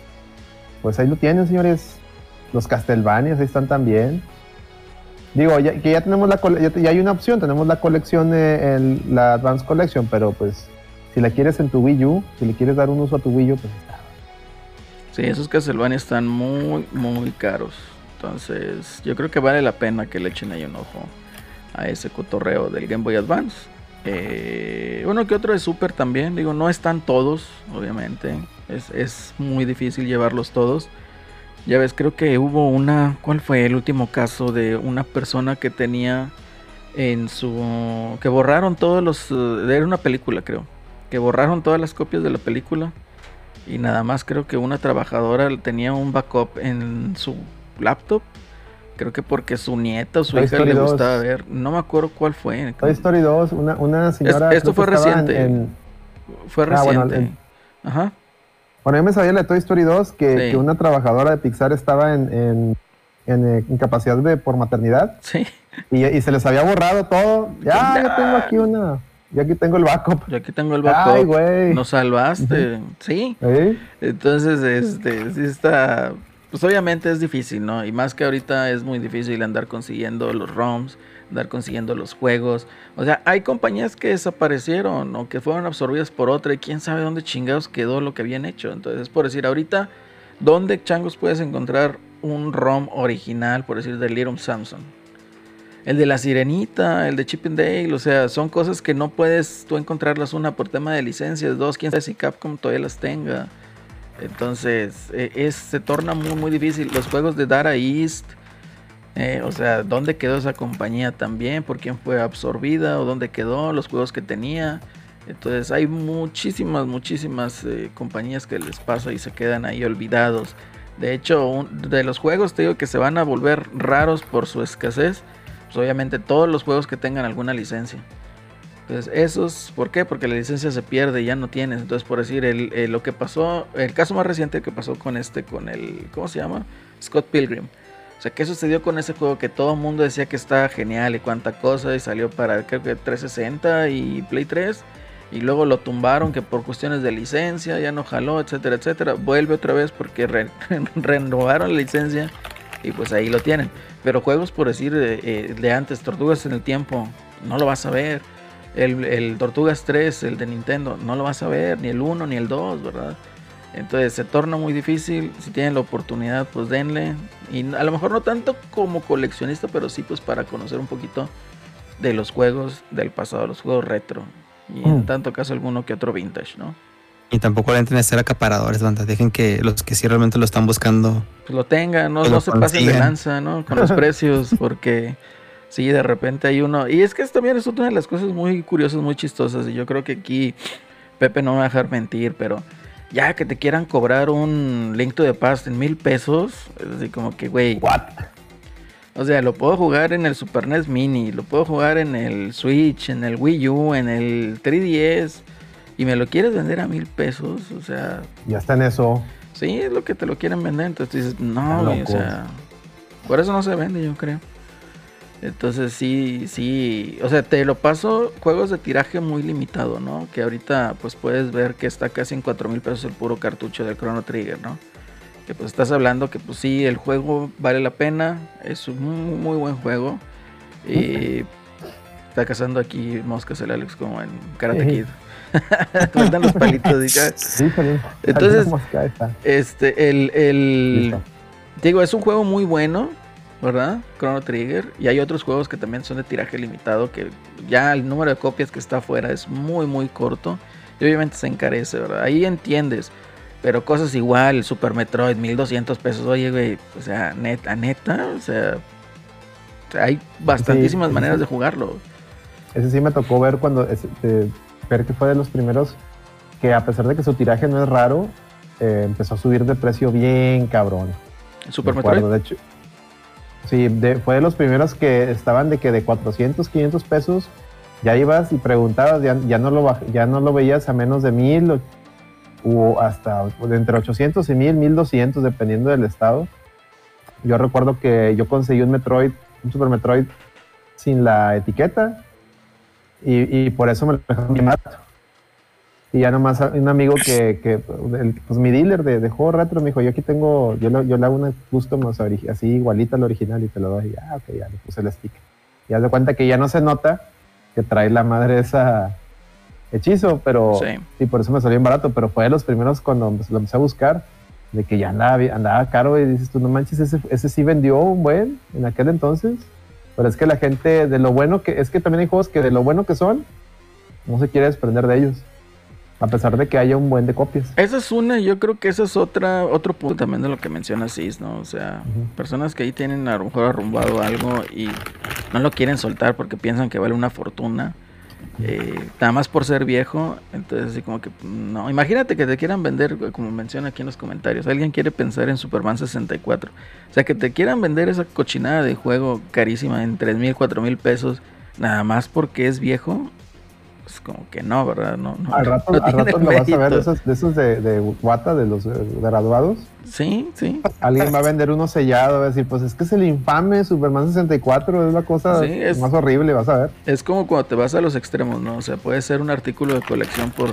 pues ahí lo tienen, señores. Los Castlevanias ahí están también. Digo, ya, que ya tenemos la ya, ya hay una opción, tenemos la colección, eh, el- la Advance Collection, pero pues si la quieres en tu Wii U, si le quieres dar un uso a tu Wii U, pues está. Sí, esos Castlevania están muy, muy caros. Entonces, yo creo que vale la pena que le echen ahí un ojo a ese cotorreo del Game Boy Advance. Eh, uno que otro de Super también. Digo, no están todos, obviamente. Es, es muy difícil llevarlos todos. Ya ves, creo que hubo una. ¿Cuál fue el último caso de una persona que tenía en su. que borraron todos los. eh, Era una película, creo. Que borraron todas las copias de la película. Y nada más creo que una trabajadora tenía un backup en su laptop. Creo que porque su nieta o su Toy hija Story le 2. gustaba ver. No me acuerdo cuál fue. Toy Story 2, una, una señora. esto fue en- reciente. en- Fue Ah, bueno, reciente. en- Ajá. Bueno, yo me sabía la de Toy Story 2 que, Sí. que una trabajadora de Pixar estaba en, en, en, eh, incapacidad de, por maternidad Sí. y, y se les había borrado todo. Ya, ya tengo aquí una. Ya aquí tengo el backup. Yo aquí tengo el Ay, backup. güey. Nos salvaste. Sí. ¿Eh? Entonces, este, sí está. Pues obviamente es difícil, ¿no? Y más que ahorita es muy difícil andar consiguiendo los ROMs, andar consiguiendo los juegos. O sea, hay compañías que desaparecieron o que fueron absorbidas por otra y quién sabe dónde chingados quedó lo que habían hecho. Entonces, por decir, ahorita, ¿dónde changos puedes encontrar un ROM original, por decir, de Little Samson? El de la sirenita, el de Chip and Dale, o sea, son cosas que no puedes tú encontrarlas una por tema de licencias, dos, quién sabe si Capcom todavía las tenga. Entonces, eh, es, se torna muy, muy difícil. Los juegos de Dara East, eh, o sea, ¿dónde quedó esa compañía también? ¿Por quién fue absorbida? ¿O dónde quedó los juegos que tenía? Entonces, hay muchísimas, muchísimas eh, compañías que les pasa y se quedan ahí olvidados. De hecho, de los juegos, te digo que se van a volver raros por su escasez. Pues obviamente, todos los juegos que tengan alguna licencia. Entonces, esos, ¿por qué? Porque la licencia se pierde y ya no tienes. Entonces, por decir, el, el- lo que pasó, el caso más reciente que pasó con este, con el, ¿cómo se llama? Scott Pilgrim. O sea, ¿qué sucedió con ese juego? Que todo el mundo decía que estaba genial y cuánta cosa y salió para, creo que 360 y Play 3. Y luego lo tumbaron que por cuestiones de licencia ya no jaló, etcétera, etcétera. Vuelve otra vez porque re- renovaron la licencia y pues ahí lo tienen. Pero juegos, por decir, de, eh, de antes, Tortugas en el Tiempo, no lo vas a ver. El, el Tortugas 3, el de Nintendo, no lo vas a ver, ni el 1 ni el 2, ¿verdad? Entonces se torna muy difícil. Si tienen la oportunidad, pues denle. Y a lo mejor no tanto como coleccionista, pero sí pues para conocer un poquito de los juegos del pasado, los juegos retro. Y en Mm. tanto caso alguno que otro vintage, ¿no? Y tampoco le entren a ser acaparadores, banda. Dejen que los que sí realmente lo están buscando. Pues lo tengan, no, no lo se pasen de lanza, ¿no? Con los precios, porque sí, de repente hay uno. Y es que esto también es una de las cosas muy curiosas, muy chistosas. Y yo creo que aquí Pepe no me va a dejar mentir, pero ya que te quieran cobrar un Link to the Past en mil pesos, es así como que, güey. What? O sea, lo puedo jugar en el Super NES Mini, lo puedo jugar en el Switch, en el Wii U, en el 3DS. Y me lo quieres vender a mil pesos, o sea, Ya está en eso. Sí, es lo que te lo quieren vender. Entonces dices, no, güey, o sea, por eso no se vende, yo creo. Entonces sí, sí, o sea, te lo paso juegos de tiraje muy limitado, ¿no? Que ahorita pues puedes ver que está casi en 4 mil pesos el puro cartucho del Chrono Trigger, ¿no? Que pues estás hablando que pues sí, el juego vale la pena, es un muy, muy buen juego. Y está cazando aquí moscas el Alex como en Karate Kid. Mandan los palitos y ya. Entonces-. Este, el, el. Digo, es un juego muy bueno, ¿verdad? Chrono Trigger. Y hay otros juegos que también son de tiraje limitado, que ya el número de copias que está afuera es muy, muy corto. Y obviamente se encarece, ¿verdad? Ahí entiendes. Pero cosas igual, Super Metroid, 1200 pesos. Oye, güey, o sea, neta, neta, o sea, hay bastantísimas sí, maneras sí. de jugarlo. Ese sí me tocó ver cuando ver que fue de los primeros que a pesar de que su tiraje no es raro, eh, empezó a subir de precio bien cabrón. Super Me acuerdo, Metroid. de hecho. Sí, fue de los primeros que estaban de que de 400, 500 pesos ya ibas y preguntabas, ya, ya, no, lo, ya no lo veías a menos de mil o, o hasta entre 800 y 1000, 1200 dependiendo del estado. Yo recuerdo que yo conseguí un Metroid, un Super Metroid sin la etiqueta y, por eso me lo dejaron bien barato. Y ya nomás un amigo que, que el- pues mi dealer de, de juego retro me dijo, yo aquí tengo, yo, le- yo le hago una custom o sea, ori- así igualita al original y te lo doy. Y, ah, ok, ya le puse el stick. Y haz de cuenta que ya no se nota que trae la madre esa hechizo, pero Sí. sí, por eso me salió bien barato, pero fue de los primeros cuando lo empecé a buscar, de que ya andaba, andaba caro y dices tú, no manches, ese, ese sí vendió un buen en aquel entonces. Pero es que la gente, de lo bueno que, es que también hay juegos que de lo bueno que son, no se quiere desprender de ellos. A pesar de que haya un buen de copias. Esa es una, yo creo que esa es otra, otro punto también de lo que menciona Cis, ¿no? O sea, personas que ahí tienen a lo mejor arrumbado algo y no lo quieren soltar porque piensan que vale una fortuna. eh, nada más por ser viejo, entonces así como que no, imagínate que te quieran vender, como menciona aquí en los comentarios, alguien quiere pensar en Superman 64, o sea que te quieran vender esa cochinada de juego carísima en 3 mil, 4 mil pesos, nada más porque es viejo, pues como que no, ¿verdad? No, no, Al rato, no al rato lo vas a ver de esos de, esos de, de Wata, de los eh, graduados. Sí, sí. Alguien va a vender uno sellado, va a decir, pues es que es el infame Superman 64, es la cosa Sí, es- más horrible, vas a ver. Es como cuando te vas a los extremos, ¿no? O sea, puede ser un artículo de colección por,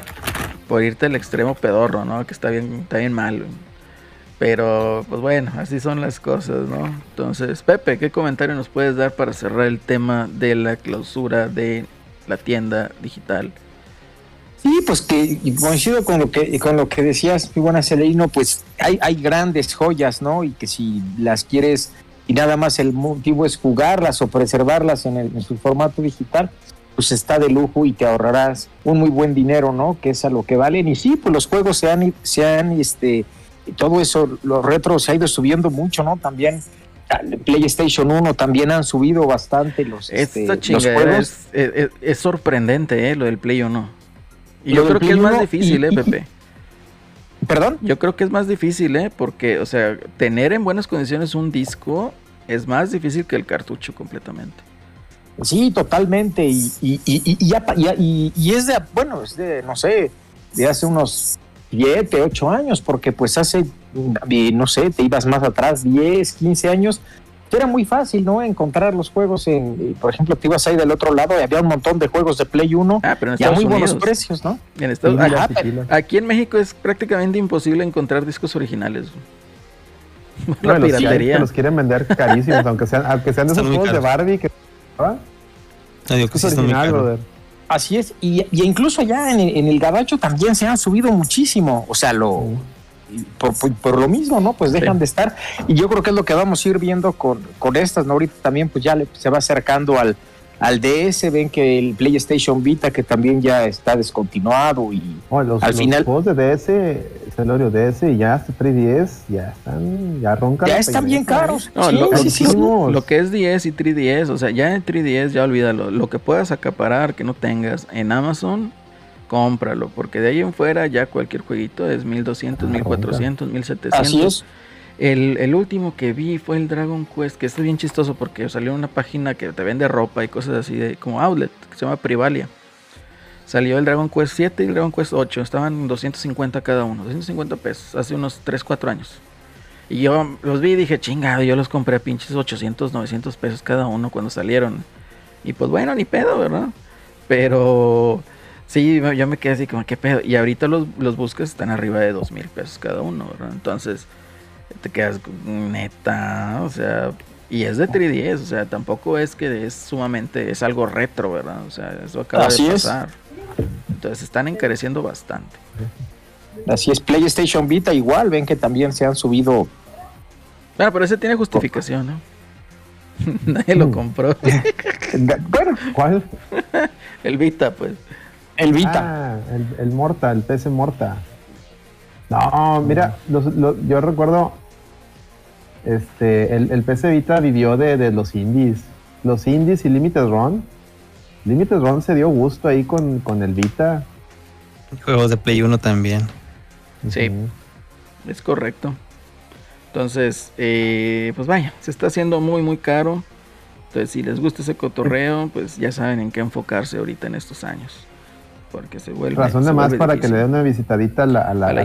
por irte al extremo pedorro, ¿no? Que está bien, está bien mal. Pero, pues bueno, así son las cosas, ¿no? Entonces, Pepe, ¿qué comentario nos puedes dar para cerrar el tema de la clausura de la tienda digital? Sí, pues que coincido con lo que con lo que decías, muy buena Celeino, pues hay, hay grandes joyas, ¿no? Y que si las quieres y nada más el motivo es jugarlas o preservarlas en, el- en su formato digital, pues está de lujo y te ahorrarás un muy buen dinero, ¿no? Que es a lo que valen. Y sí, pues los juegos se han, se han este, todo eso, los retros se ha ido subiendo mucho, ¿no? También PlayStation 1 también han subido bastante los, este, Esta los chingadera juegos. es, es- es- es sorprendente, ¿eh? Lo del Play 1. Y Lo yo creo que es más 1 difícil, y- ¿eh, y- Pepe? ¿Perdón? Yo creo que es más difícil, ¿eh? Porque, o sea, tener en buenas condiciones un disco es más difícil que el cartucho completamente. Sí, totalmente. Y, y, ya y- es de, bueno, es de, no sé, de hace unos 7, 8 años, porque pues hace, no sé, te ibas más atrás, 10, 15 años, era muy fácil, ¿no? Encontrar los juegos en, eh, por ejemplo, te ibas ahí del otro lado y había un montón de juegos de Play 1 Ah, pero en y a Estados muy buenos Unidos. precios, ¿no? En Estados- aquí- pero- tequila. aquí en México es prácticamente imposible encontrar discos originales. No, La los piratería. que los quieren vender carísimos, aunque sean, aunque sean de esos juegos de. Barbie que ¿ah? No digo que sí original, brother. Así es, y, y incluso ya en, el- en el gabacho también se han subido muchísimo, o sea, lo por, por- por lo mismo, ¿no? Pues dejan Sí. de estar, y yo creo que es lo que vamos a ir viendo con, con estas, ¿no? Ahorita también pues ya le- se va acercando al, al DS, ven que el PlayStation Vita que también ya está descontinuado y Oh, los, Al los final- juegos de DS, Celorio DS y ya hasta 3DS, ya están, ya roncan. ya están bien peineta, caros. No, Sí, lo, sí, sí, lo- lo que es 10 y 3DS, o sea, ya en 3DS ya olvídalo. Lo que puedas acaparar que no tengas en Amazon, cómpralo. Porque de ahí en fuera ya cualquier jueguito es 1200, Ah, 1400, 1700. Así es. El, el último que vi fue el Dragon Quest, que está bien chistoso porque salió una página que te vende ropa y cosas así de como outlet, que se llama Privalia. Salió el Dragon Quest 7 y el Dragon Quest 8, estaban en 250 cada uno, 250 pesos, hace unos 3, 4 años. Y yo los vi y dije, chingado, yo los compré a pinches 800, 900 pesos cada uno cuando salieron. Y pues bueno, ni pedo, ¿verdad? Pero sí, yo me quedé así como, ¿qué pedo? Y ahorita los, los buscas están arriba de 2 mil pesos cada uno, ¿verdad? Entonces te quedas neta, o sea, y es de 3DS, o sea, tampoco es que es sumamente, es algo retro, ¿verdad? O sea, eso acaba Así de es. pasar. Entonces están encareciendo bastante. Así es, PlayStation Vita igual, ven que también se han subido. Bueno, pero ese tiene justificación, ¿no? Nadie lo Mm. compró. Bueno, ¿Cuál? El Vita, pues. El Vita. Ah, el, el Morta, el PC Morta. No, mira, los- los- yo recuerdo, este, el, el PC Vita vivió de, de los indies. Los indies y Limited Run. Limited Run se dio gusto ahí con, con el Vita. Juegos de Play 1 también. Sí. Es correcto. Entonces, eh, pues vaya, se está haciendo muy, muy caro. Entonces, si les gusta ese cotorreo, pues ya saben en qué enfocarse ahorita en estos años. Porque se vuelve. Razón de más para que le den una visitadita a la, a la, A la a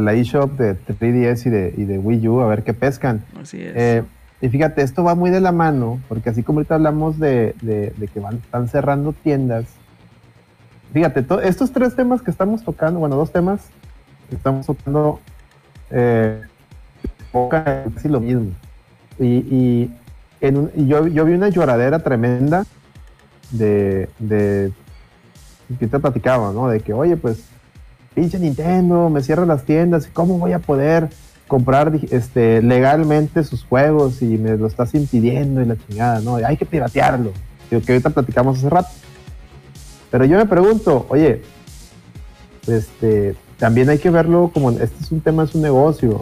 las- eShop. de 3DS y de, y de Wii U a ver qué pescan. Así es. Eh, y fíjate, esto va muy de la mano, porque así como ahorita hablamos de, de- de que van, están cerrando tiendas, fíjate, to- estos tres temas que estamos tocando, bueno, dos temas que estamos tocando, eh, casi lo mismo. Y, y en un- y yo, yo vi una lloradera tremenda de, de que te platicaba, ¿no? De que, oye, pues, pinche Nintendo, me cierra las tiendas, ¿y cómo voy a poder comprar este, legalmente sus juegos y me lo estás impidiendo y la chingada, ¿no? Hay que piratearlo. Digo, que ahorita platicamos hace rato. Pero yo me pregunto, oye, este, también hay que verlo como este es un tema, es un negocio.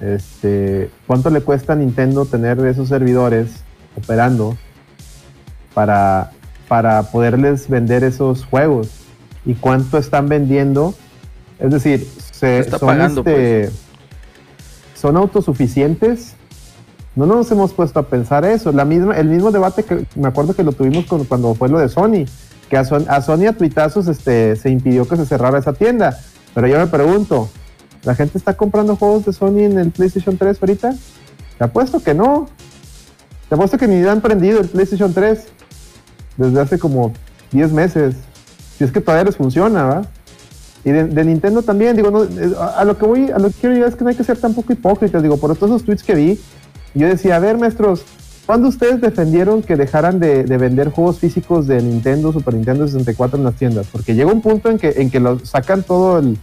Este, ¿cuánto le cuesta a Nintendo tener esos servidores operando para, para poderles vender esos juegos? ¿Y cuánto están vendiendo? Es decir, se, está son, pagando, este, son autosuficientes. No nos hemos puesto a pensar eso. La misma, el mismo debate que me acuerdo que lo tuvimos con- cuando fue lo de Sony, que a, Son- a Sony a tuitazos este, se impidió que se cerrara esa tienda. Pero yo me pregunto, ¿la gente está comprando juegos de Sony en el PlayStation 3 ahorita? Te apuesto que no. Te apuesto que ni han prendido el PlayStation 3 desde hace como 10 meses. Si es que todavía les funciona, ¿va? Y de, Nintendo también, digo, no, eh, a, lo que voy, a lo que quiero llegar es que no hay que ser tampoco hipócritas, digo, por todos esos tweets que vi, yo decía, a ver, maestros, ¿cuándo ustedes defendieron que dejaran de, de vender juegos físicos de Nintendo, Super Nintendo 64 en las tiendas? Porque llega un punto en que, en que lo, sacan todo el,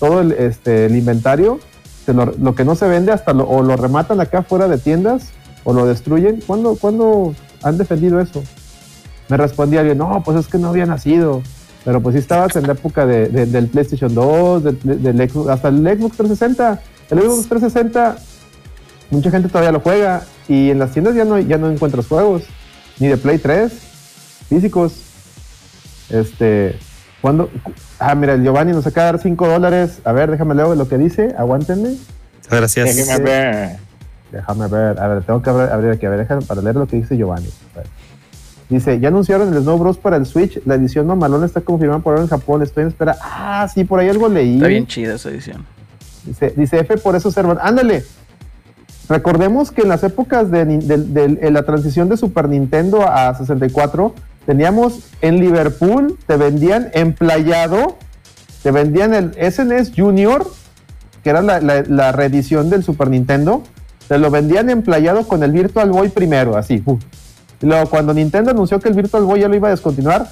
todo el, este, el inventario, se lo, lo que no se vende hasta lo, o lo rematan acá fuera de tiendas o lo destruyen. ¿Cuándo, ¿Cuándo han defendido eso? Me respondía alguien, no, pues es que no había nacido. Pero pues sí estabas en la época de, de- del PlayStation 2, del, del Xbox, hasta el Xbox 360. El Xbox 360, mucha gente todavía lo juega y en las tiendas ya no, ya no encuentras juegos, ni de Play 3, físicos. Este, cuando, ah, mira, el Giovanni nos acaba de dar 5 dólares. A ver, déjame leer lo que dice, aguántenme. Muchas gracias. Déjeme ver. Déjame ver, a ver, tengo que abrir, abrir aquí, a ver, déjame para leer lo que dice Giovanni. A ver. Dice, ya anunciaron el Snow Bros para el Switch, la edición mamalona está confirmada por ahora en Japón, estoy en espera. Ah, sí, por ahí algo leí. Está bien chida esa edición. Dice, dice F, por eso servan. Ándale. Recordemos que en las épocas de, la transición de Super Nintendo a 64, teníamos en Liverpool, te vendían emplayado, te vendían el SNES Junior, que era la, la- la reedición del Super Nintendo, te lo vendían emplayado con el Virtual Boy primero, así. uf. Luego cuando Nintendo anunció que el Virtual Boy ya lo iba a descontinuar,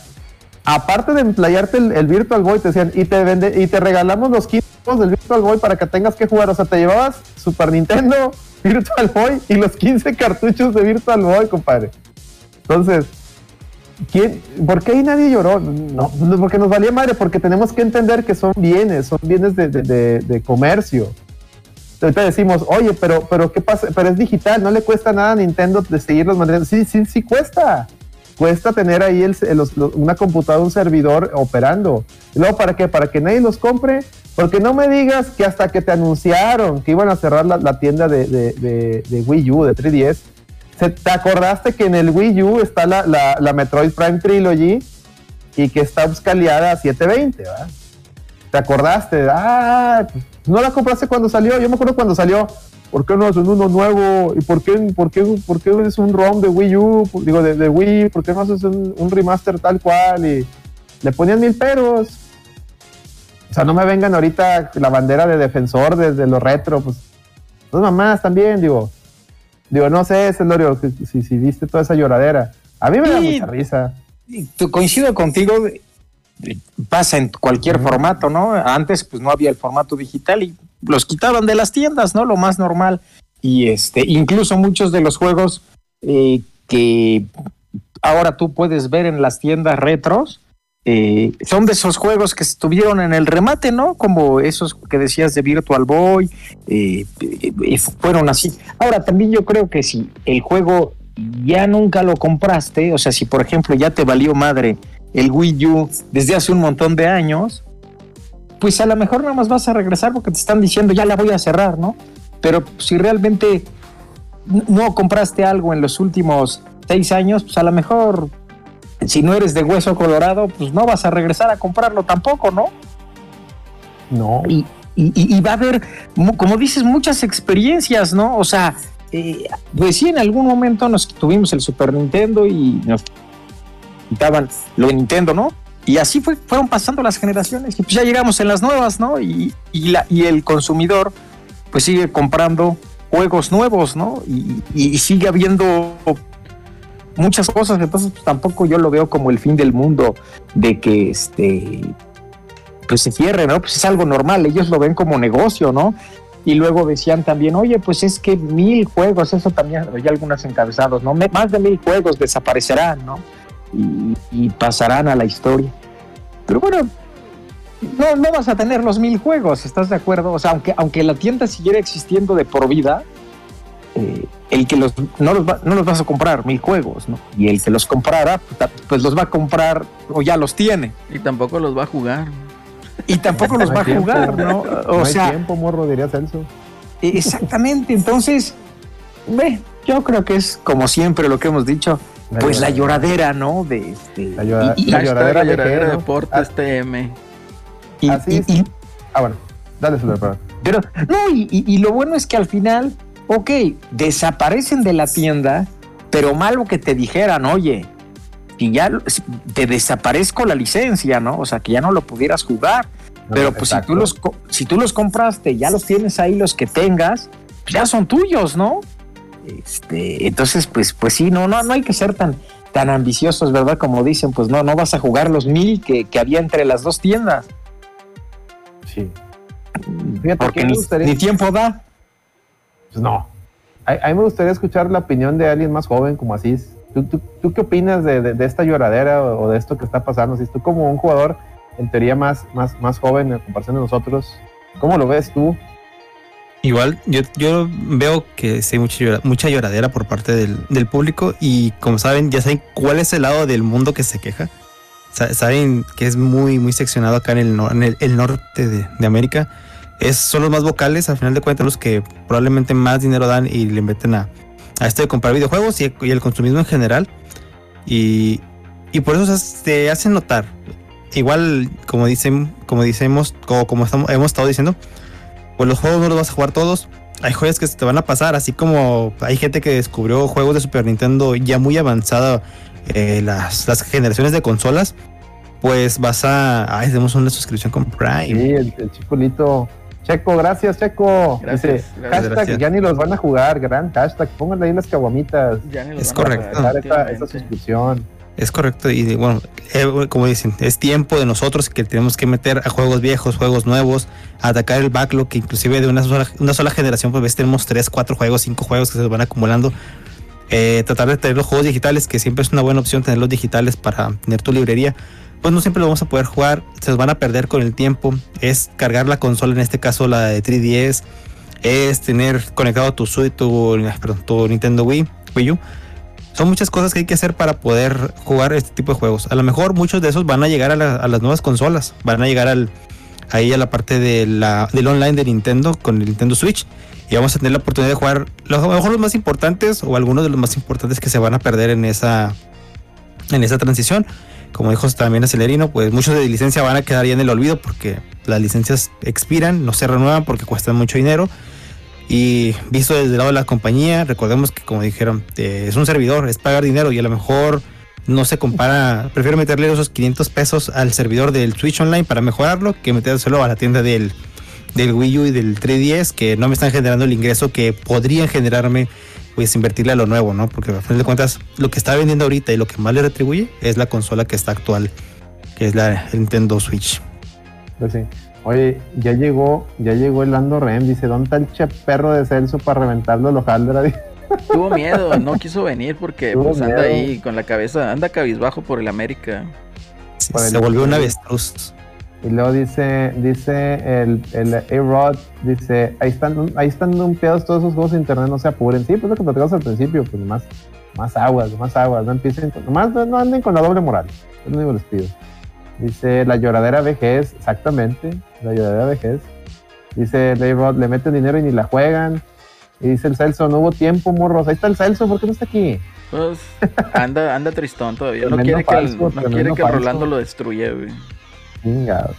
aparte de emplayarte el, Virtual Boy, te decían, y te, vende, y te regalamos los 15 juegos del Virtual Boy para que tengas que jugar. O sea, te llevabas Super Nintendo, Virtual Boy y los 15 cartuchos de Virtual Boy, compadre. Entonces, ¿quién, ¿por qué ahí nadie lloró? No, porque nos valía madre, porque tenemos que entender que son bienes, son bienes de- de comercio. Ahorita decimos, oye, pero, pero ¿qué pasa? Pero es digital, no le cuesta nada a Nintendo de seguirlos manteniendo. Sí, sí, sí cuesta. Cuesta tener ahí el- los- los- una computadora, un servidor operando. ¿Y luego para qué? Para que nadie los compre. Porque no me digas que hasta que te anunciaron que iban a cerrar la, tienda de, Wii U, de 3DS, se- ¿te acordaste que en el Wii U está la, la- Metroid Prime Trilogy y que está escaleada a 720, ¿verdad? ¿Te acordaste? Ah, no la compraste cuando salió. Yo me acuerdo cuando salió. ¿Por qué no hacen uno nuevo? ¿Y por qué, por qué, por qué es un ROM de Wii U? Digo, de, de Wii. ¿Por qué no haces un, un remaster tal cual? Y le ponían mil peros. O sea, no me vengan ahorita la bandera de defensor desde lo retro. Pues, dos mamás también, digo. Digo, no sé, Celorio, que- si, si viste toda esa lloradera. A mí me da mucha risa. Y coincido contigo, pasa en cualquier formato, ¿no? Antes pues no había el formato digital y los quitaban de las tiendas, ¿no? Lo más normal. Y este, incluso muchos de los juegos eh, que ahora tú puedes ver en las tiendas retros, eh, son de esos juegos que estuvieron en el remate, ¿no? Como esos que decías de Virtual Boy, eh, fueron así. Ahora también yo creo que si el juego ya nunca lo compraste, o sea, si por ejemplo ya te valió madre el Wii U desde hace un montón de años, pues a lo mejor nada más vas a regresar porque te están diciendo ya la voy a cerrar, ¿no? Pero si realmente no compraste algo en los últimos seis años, pues a lo mejor si no eres de hueso colorado, pues no vas a regresar a comprarlo tampoco, ¿no? No. y, y- va a haber, como dices, muchas experiencias, ¿no? O sea, eh, pues sí, en algún momento nos tuvimos el Super Nintendo y nos quitaban lo de Nintendo, ¿no? Y así fue, fueron pasando las generaciones y pues ya llegamos en las nuevas, ¿no? Y, el consumidor pues sigue comprando juegos nuevos, ¿no? Y, sigue habiendo muchas cosas, entonces pues, tampoco yo lo veo como el fin del mundo de que este pues se cierre, ¿no? Pues es algo normal, ellos lo ven como negocio, ¿no? Y luego decían también, oye, pues es que mil juegos, eso también había algunos encabezados, ¿no? Más de mil juegos desaparecerán, ¿no? Y, y pasarán a la historia. Pero bueno, no, no vas a tener los mil juegos, ¿estás de acuerdo? O sea, aunque, aunque la tienda siguiera existiendo de por vida, eh, el que los no, los va- no los vas a comprar mil juegos, ¿no? Y el que los comprara, pues, pues los va a comprar o ya los tiene. Y tampoco los va a jugar. Y tampoco los No va a hay tiempo. jugar, ¿no? O no hay sea, tiempo, morro, diría Celso. exactamente. Entonces, ve, yo creo que es como siempre lo que hemos dicho, pues la lloradera, ¿no? De este, La llora- y- y- la Hashtag lloradera de deportes TM. y- así es. y- Ah, bueno. Dale, perdón. pero no, y, y- y lo bueno es que al final, ok, desaparecen de la tienda, pero malo que te dijeran, oye, si ya te desaparezco la licencia, ¿no? O sea, que ya no lo pudieras jugar. Pero pues si tú, los, si tú los compraste, ya los tienes ahí los que tengas, pues ya son tuyos, ¿no? Este, entonces, pues, pues sí, no, no, no hay que ser tan, tan ambiciosos, ¿verdad? Como dicen, pues no, no vas a jugar los mil que, que había entre las dos tiendas. Sí. Fíjate Porque ni, gustaría- ni tiempo da. Pues no. A, a mí me gustaría escuchar la opinión de alguien más joven como Asís. ¿Tú, tú, tú qué opinas de, de- de esta lloradera o, o de esto que está pasando? Si tú como un jugador en teoría más, más, más joven en comparación de nosotros, ¿cómo lo ves tú? Igual, yo, yo veo que sí hay mucha, llora- mucha lloradera por parte del, del público y como saben, ya saben cuál es el lado del mundo que se queja. Sa- Saben que es muy, muy seccionado acá en el, nor- en el, el norte de, de América. Es, son los más vocales, al final de cuentas, los que probablemente más dinero dan y le meten a, a esto de comprar videojuegos y, y el consumismo en general. Y, y por eso se, se hacen notar. Igual, como dicen, como decimos, como, como estamos, hemos estado diciendo, pues los juegos no los vas a jugar todos. Hay joyas que se te van a pasar, así como hay gente que descubrió juegos de Super Nintendo ya muy avanzada eh, las, las generaciones de consolas. Pues vas a. Ay, tenemos una suscripción con Prime. Sí, el, el chicolito. Checo, gracias, Checo. Gracias, Dice, gracias. hashtag, Gracias. ya ni los van a jugar, gran hashtag. Pónganle ahí las caguamitas. Ya ni los Es van a correcto. esta, esta efectivamente. suscripción. Es correcto. Y bueno, eh, como dicen, es tiempo de nosotros que tenemos que meter a juegos viejos, juegos nuevos, a atacar el backlog, que inclusive de una sola, una sola generación, pues ves, tenemos 3, 4 juegos, 5 juegos que se van acumulando. eh, tratar de tener los juegos digitales, que siempre es una buena opción tener los digitales para tener tu librería, pues no siempre lo vamos a poder jugar, se los van a perder con el tiempo. Es cargar la consola, en este caso la de 3DS, es tener conectado tu tu, perdón, tu Nintendo Wii, Wii U. Son muchas cosas que hay que hacer para poder jugar este tipo de juegos. A lo mejor muchos de esos van a llegar a, la- a las nuevas consolas, van a llegar al, ahí a la parte de del online de Nintendo con el Nintendo Switch. Y vamos a tener la oportunidad de jugar los, a lo mejor los más importantes o algunos de los más importantes que se van a perder en esa, en esa transición. Como dijo también Acelerino, pues muchos de licencia van a quedar ya en el olvido porque las licencias expiran, no se renuevan porque cuestan mucho dinero. Y visto desde el lado de la compañía, recordemos que como dijeron, eh, es un servidor, es pagar dinero y a lo mejor no se compara, prefiero meterle esos 500 pesos al servidor del Switch Online para mejorarlo que metérselo a la tienda del, del Wii U y del 3DS que no me están generando el ingreso que podrían generarme pues invertirle a lo nuevo, ¿no? Porque a fin de cuentas lo que está vendiendo ahorita y lo que más le retribuye es la consola que está actual, que es la Nintendo Switch. Pues sí. Oye, ya llegó, ya llegó el Lando Rem, dice, ¿dónde está el che perro de Celso para reventarlo el hojaldra? Tuvo miedo, no quiso venir porque Tuvo pues anda ahí con la cabeza, anda cabizbajo por el América. Sí, Por el- se volvió una avestruz. Y luego dice, dice el, el A-Rod, dice, ahí están, ahí están dumpeados todos esos juegos de internet, no se apuren. Sí, pues lo que platicamos al principio, pues más, más aguas, más aguas, no empiecen nomás no, no anden con la doble moral. Es lo único que les pido. Dice la lloradera vejez, exactamente, la lloradera vejez. Dice A-Rod, le meten dinero y ni la juegan. Y dice el Celso, no hubo tiempo, morros. Ahí está el Celso, ¿por qué no está aquí? Pues anda, anda tristón todavía. No quiere que, el- no quiere que falso. Rolando lo destruya, güey. Chingados.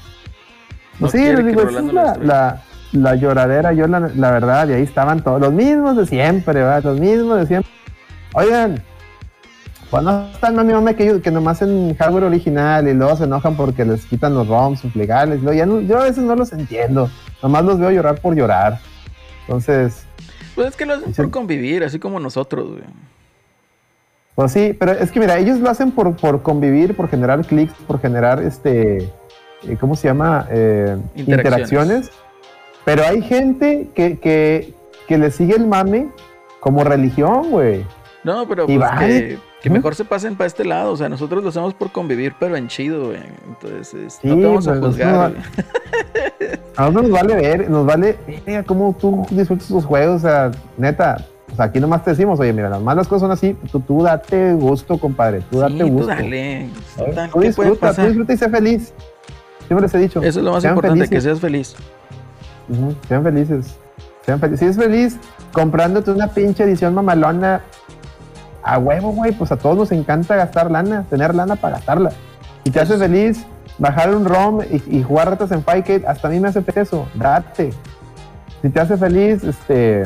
No Pues sí, les digo, esa es la, la, la lloradera, yo la, la verdad, y ahí estaban todos, los mismos de siempre, ¿verdad? Los mismos de siempre. Oigan, no están mami mami que, que nomás en hardware original y luego se enojan porque les quitan los ROMs legales. Luego ya no- yo a veces no los entiendo, nomás los veo llorar por llorar. Entonces, Pues es que lo hacen por convivir, así como nosotros, güey. Pues sí, pero es que mira, ellos lo hacen por, por convivir, por generar clics, por generar este, eh, ¿cómo se llama? Eh, Interacciones. interacciones. Pero hay gente que, que, que le sigue el mame como religión, güey. No, pero Y pues va, que, que mejor se pasen para este lado. O sea, nosotros lo hacemos por convivir, pero en chido, güey. Entonces, es- Sí, no te vamos a pues, juzgar. A nosotros nos vale ver, nos vale, mira cómo tú disfrutas tus juegos, o sea, neta. O sea, aquí nomás te decimos, oye, mira, las malas cosas son así, tú, tú date gusto, compadre, tú date Sí, tú gusto. dale. Total, Tú ¿qué puede disfruta, tú disfruta y sé feliz. Siempre les he dicho. Eso es lo más importante, que seas feliz. Sean felices. Sean felices. Si es feliz comprándote una pinche edición mamalona, a huevo, güey, pues a todos nos encanta gastar lana, tener lana para gastarla. Si te hace feliz bajar un ROM y, y jugar ratas en Fight hasta a mí me hace eso, date. Si te hace feliz, este.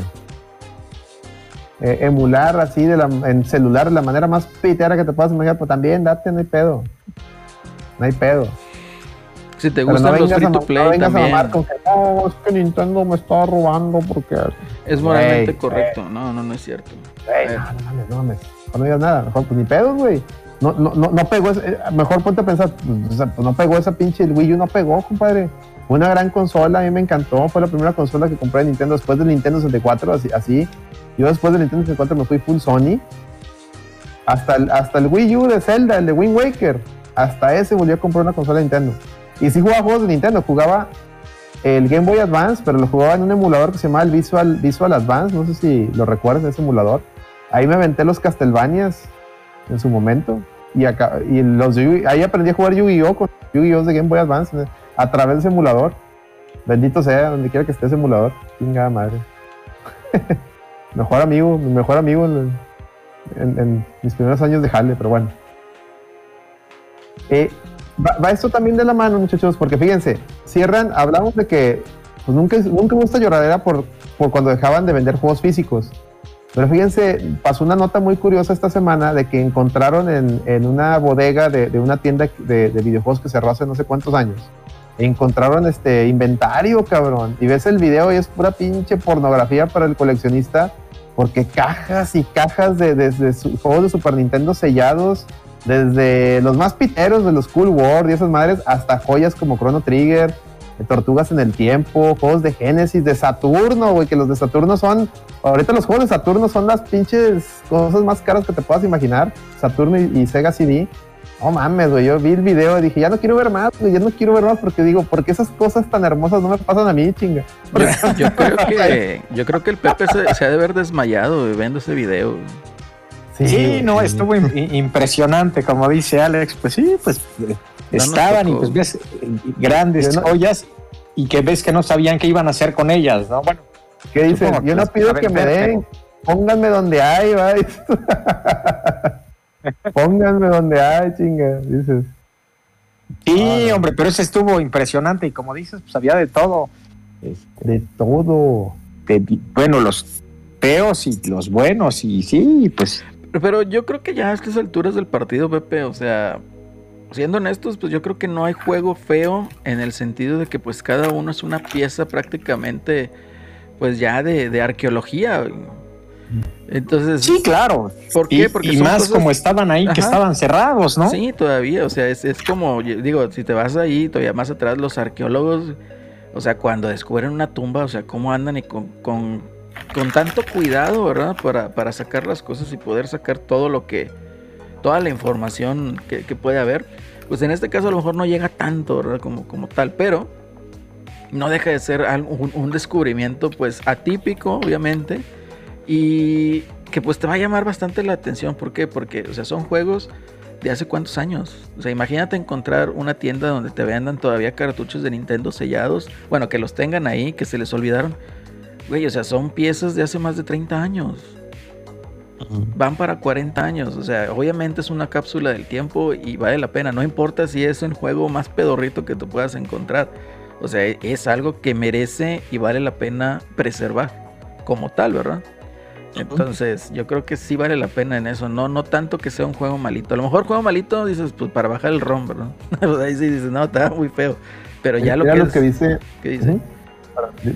eh, emular así de la, en celular de la manera más pitera que te puedas imaginar, pues también date, no hay pedo. No hay pedo. Si te gustan los free to play no a también, mamar con que no, es que Nintendo me está robando porque es moralmente correcto. No, no, no es cierto. No, no mames, no mames. No digas nada. Mejor, pues ni pedos, güey. No, no, no, no pegó. ese- eh, mejor ponte a pensar. pues, o sea, no pegó esa pinche. El Wii U no pegó, compadre. Una gran consola. A mí me encantó. Fue la primera consola que compré de Nintendo después del Nintendo 64. Así. así. Yo después del Nintendo 64 me fui full Sony. Hasta el, hasta el Wii U de Zelda, el de Wind Waker. Hasta ese volví a comprar una consola de Nintendo. Y sí jugaba juegos de Nintendo. Jugaba el Game Boy Advance, pero lo jugaba en un emulador que se llamaba el Visual, Visual Advance. No sé si lo recuerdas, ese emulador. Ahí me aventé los Castlevanias en su momento. Y, ahí aprendí a jugar Yu-Gi-Oh! con Yu-Gi-Oh! de Game Boy Advance a través de ese emulador. Bendito sea, donde quiera que esté ese emulador. Chingada madre. mejor amigo, mi mejor amigo en, en- mis primeros años de jale, pero bueno. Eh, va, va esto también de la mano, muchachos, porque fíjense, cierran, hablamos de que pues nunca, nunca hubo esta lloradera por, por cuando dejaban de vender juegos físicos. Pero fíjense, pasó una nota muy curiosa esta semana de que encontraron en, en una bodega de, de una tienda de, de videojuegos que cerró hace no sé cuántos años. Encontraron este inventario, cabrón. Y ves el video y es pura pinche pornografía para el coleccionista. Porque cajas y cajas de, de- de su- juegos de Super Nintendo sellados. Desde los más piteros de los Cool World y esas madres hasta joyas como Chrono Trigger. de Tortugas en el Tiempo, juegos de Genesis, de Saturno, güey, que los de Saturno son, ahorita los juegos de Saturno son las pinches cosas más caras que te puedas imaginar, Saturno y, y Sega CD. No mames, güey, yo vi el video y dije, ya no quiero ver más, güey, ya no quiero ver más porque digo, ¿por qué esas cosas tan hermosas no me pasan a mí, chinga? Yo, yo creo que yo creo que el Pepe se, se ha de haber desmayado güey, viendo ese video. güey. Sí, no, estuvo impresionante, como dice Alex, pues sí, pues eh, estaban y pues ves grandes no- joyas y que ves que no sabían qué iban a hacer con ellas, ¿no? Bueno, ¿Qué que Yo no pido que me den, pónganme donde hay, va. pónganme donde hay, chinga, dices. sí, Ah, hombre, pero ese estuvo impresionante y como dices, pues había de todo. Este, De todo. de- bueno, los feos y los buenos y sí, pues Pero yo creo que ya a estas alturas del partido, Pepe, o sea, siendo honestos, pues yo creo que no hay juego feo en el sentido de que pues cada uno es una pieza prácticamente, pues ya de, de arqueología. Entonces, sí, claro. ¿por Y, qué? Porque y más cosas- como estaban ahí, que estaban cerrados, ¿no? Sí, todavía, o sea, es, es como, digo, si te vas ahí, todavía más atrás, los arqueólogos, o sea, cuando descubren una tumba, o sea, cómo andan y con, con, con tanto cuidado, ¿verdad? Para, para sacar las cosas y poder sacar todo lo que, toda la información que, puede haber. Pues en este caso a lo mejor no llega tanto, ¿verdad? Como, como tal, pero no deja de ser un descubrimiento, pues, atípico, obviamente, y que pues te va a llamar bastante la atención. ¿Por qué? Porque, o sea, son juegos de hace cuántos años. O sea, imagínate encontrar una tienda donde te vendan todavía cartuchos de Nintendo sellados. Bueno, que los tengan ahí, que se les olvidaron. Güey, o sea, son piezas de hace más de 30 años. Van para 40 años. O sea, obviamente es una cápsula del tiempo y vale la pena. No importa si es un juego más pedorrito que tú puedas encontrar. O sea, es algo que merece y vale la pena preservar como tal, ¿verdad? Entonces, yo creo que sí vale la pena en eso. No, no tanto que sea un juego malito. A lo mejor juego malito, dices, pues para bajar el ROM, ¿verdad? Ahí sí dices, no, está muy feo. Pero ya lo que, lo es- que dice. ¿qué dice?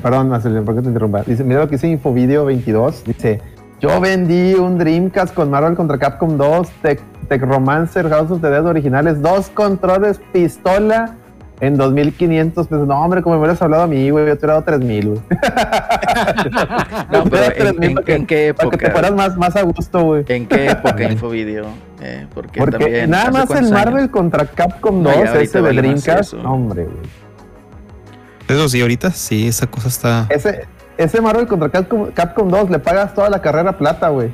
Perdón, Marcelo, ¿por qué te interrumpa? Dice, mira lo que dice Infovideo 22. Dice, yo vendí un Dreamcast con Marvel contra Capcom 2, Tech, Tech Romancer, House of the Dead originales, dos controles, pistola en 2500 pesos. No, hombre, como me hubieras hablado a mí, güey, yo te hubiera dado 3000, güey. No, Te pero hubiera dado ¿en, 3000 en- para que- en qué Para que te época? fueras más, más a gusto, güey. ¿En qué época Infovideo? Eh, porque, Porque también, nada ¿hace más el cuántos Marvel años? contra Capcom No, 2, ya ahorita ese de vale Dreamcast, no, hombre, güey. Eso sí, ahorita sí, esa cosa está. Ese, ese Marvel contra Capcom, Capcom 2 le pagas toda la carrera plata, güey.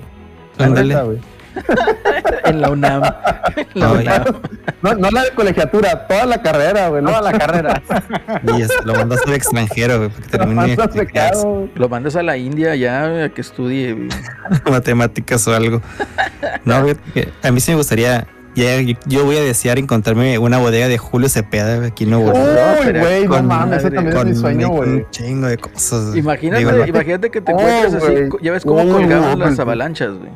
Ándale. güey. En la UNAM. En la No, UNAM. No, no la de colegiatura, toda la carrera, güey. Toda la carrera. Y lo mandas al extranjero, güey, para que termine mandas becado, güey. Lo mandas a la India ya a que estudie. matemáticas o algo. No, güey, a mí sí me gustaría. Ya- yo, voy a desear encontrarme una bodega de Julio Cepeda aquí en Nuevo León. Uy, güey, no mames, ese madre. también es mi sueño, un güey. chingo de cosas. Imagínate, Digo, imagínate que te Oh, encuentres así. Ya ves cómo Oh, colgaban las avalanchas, güey.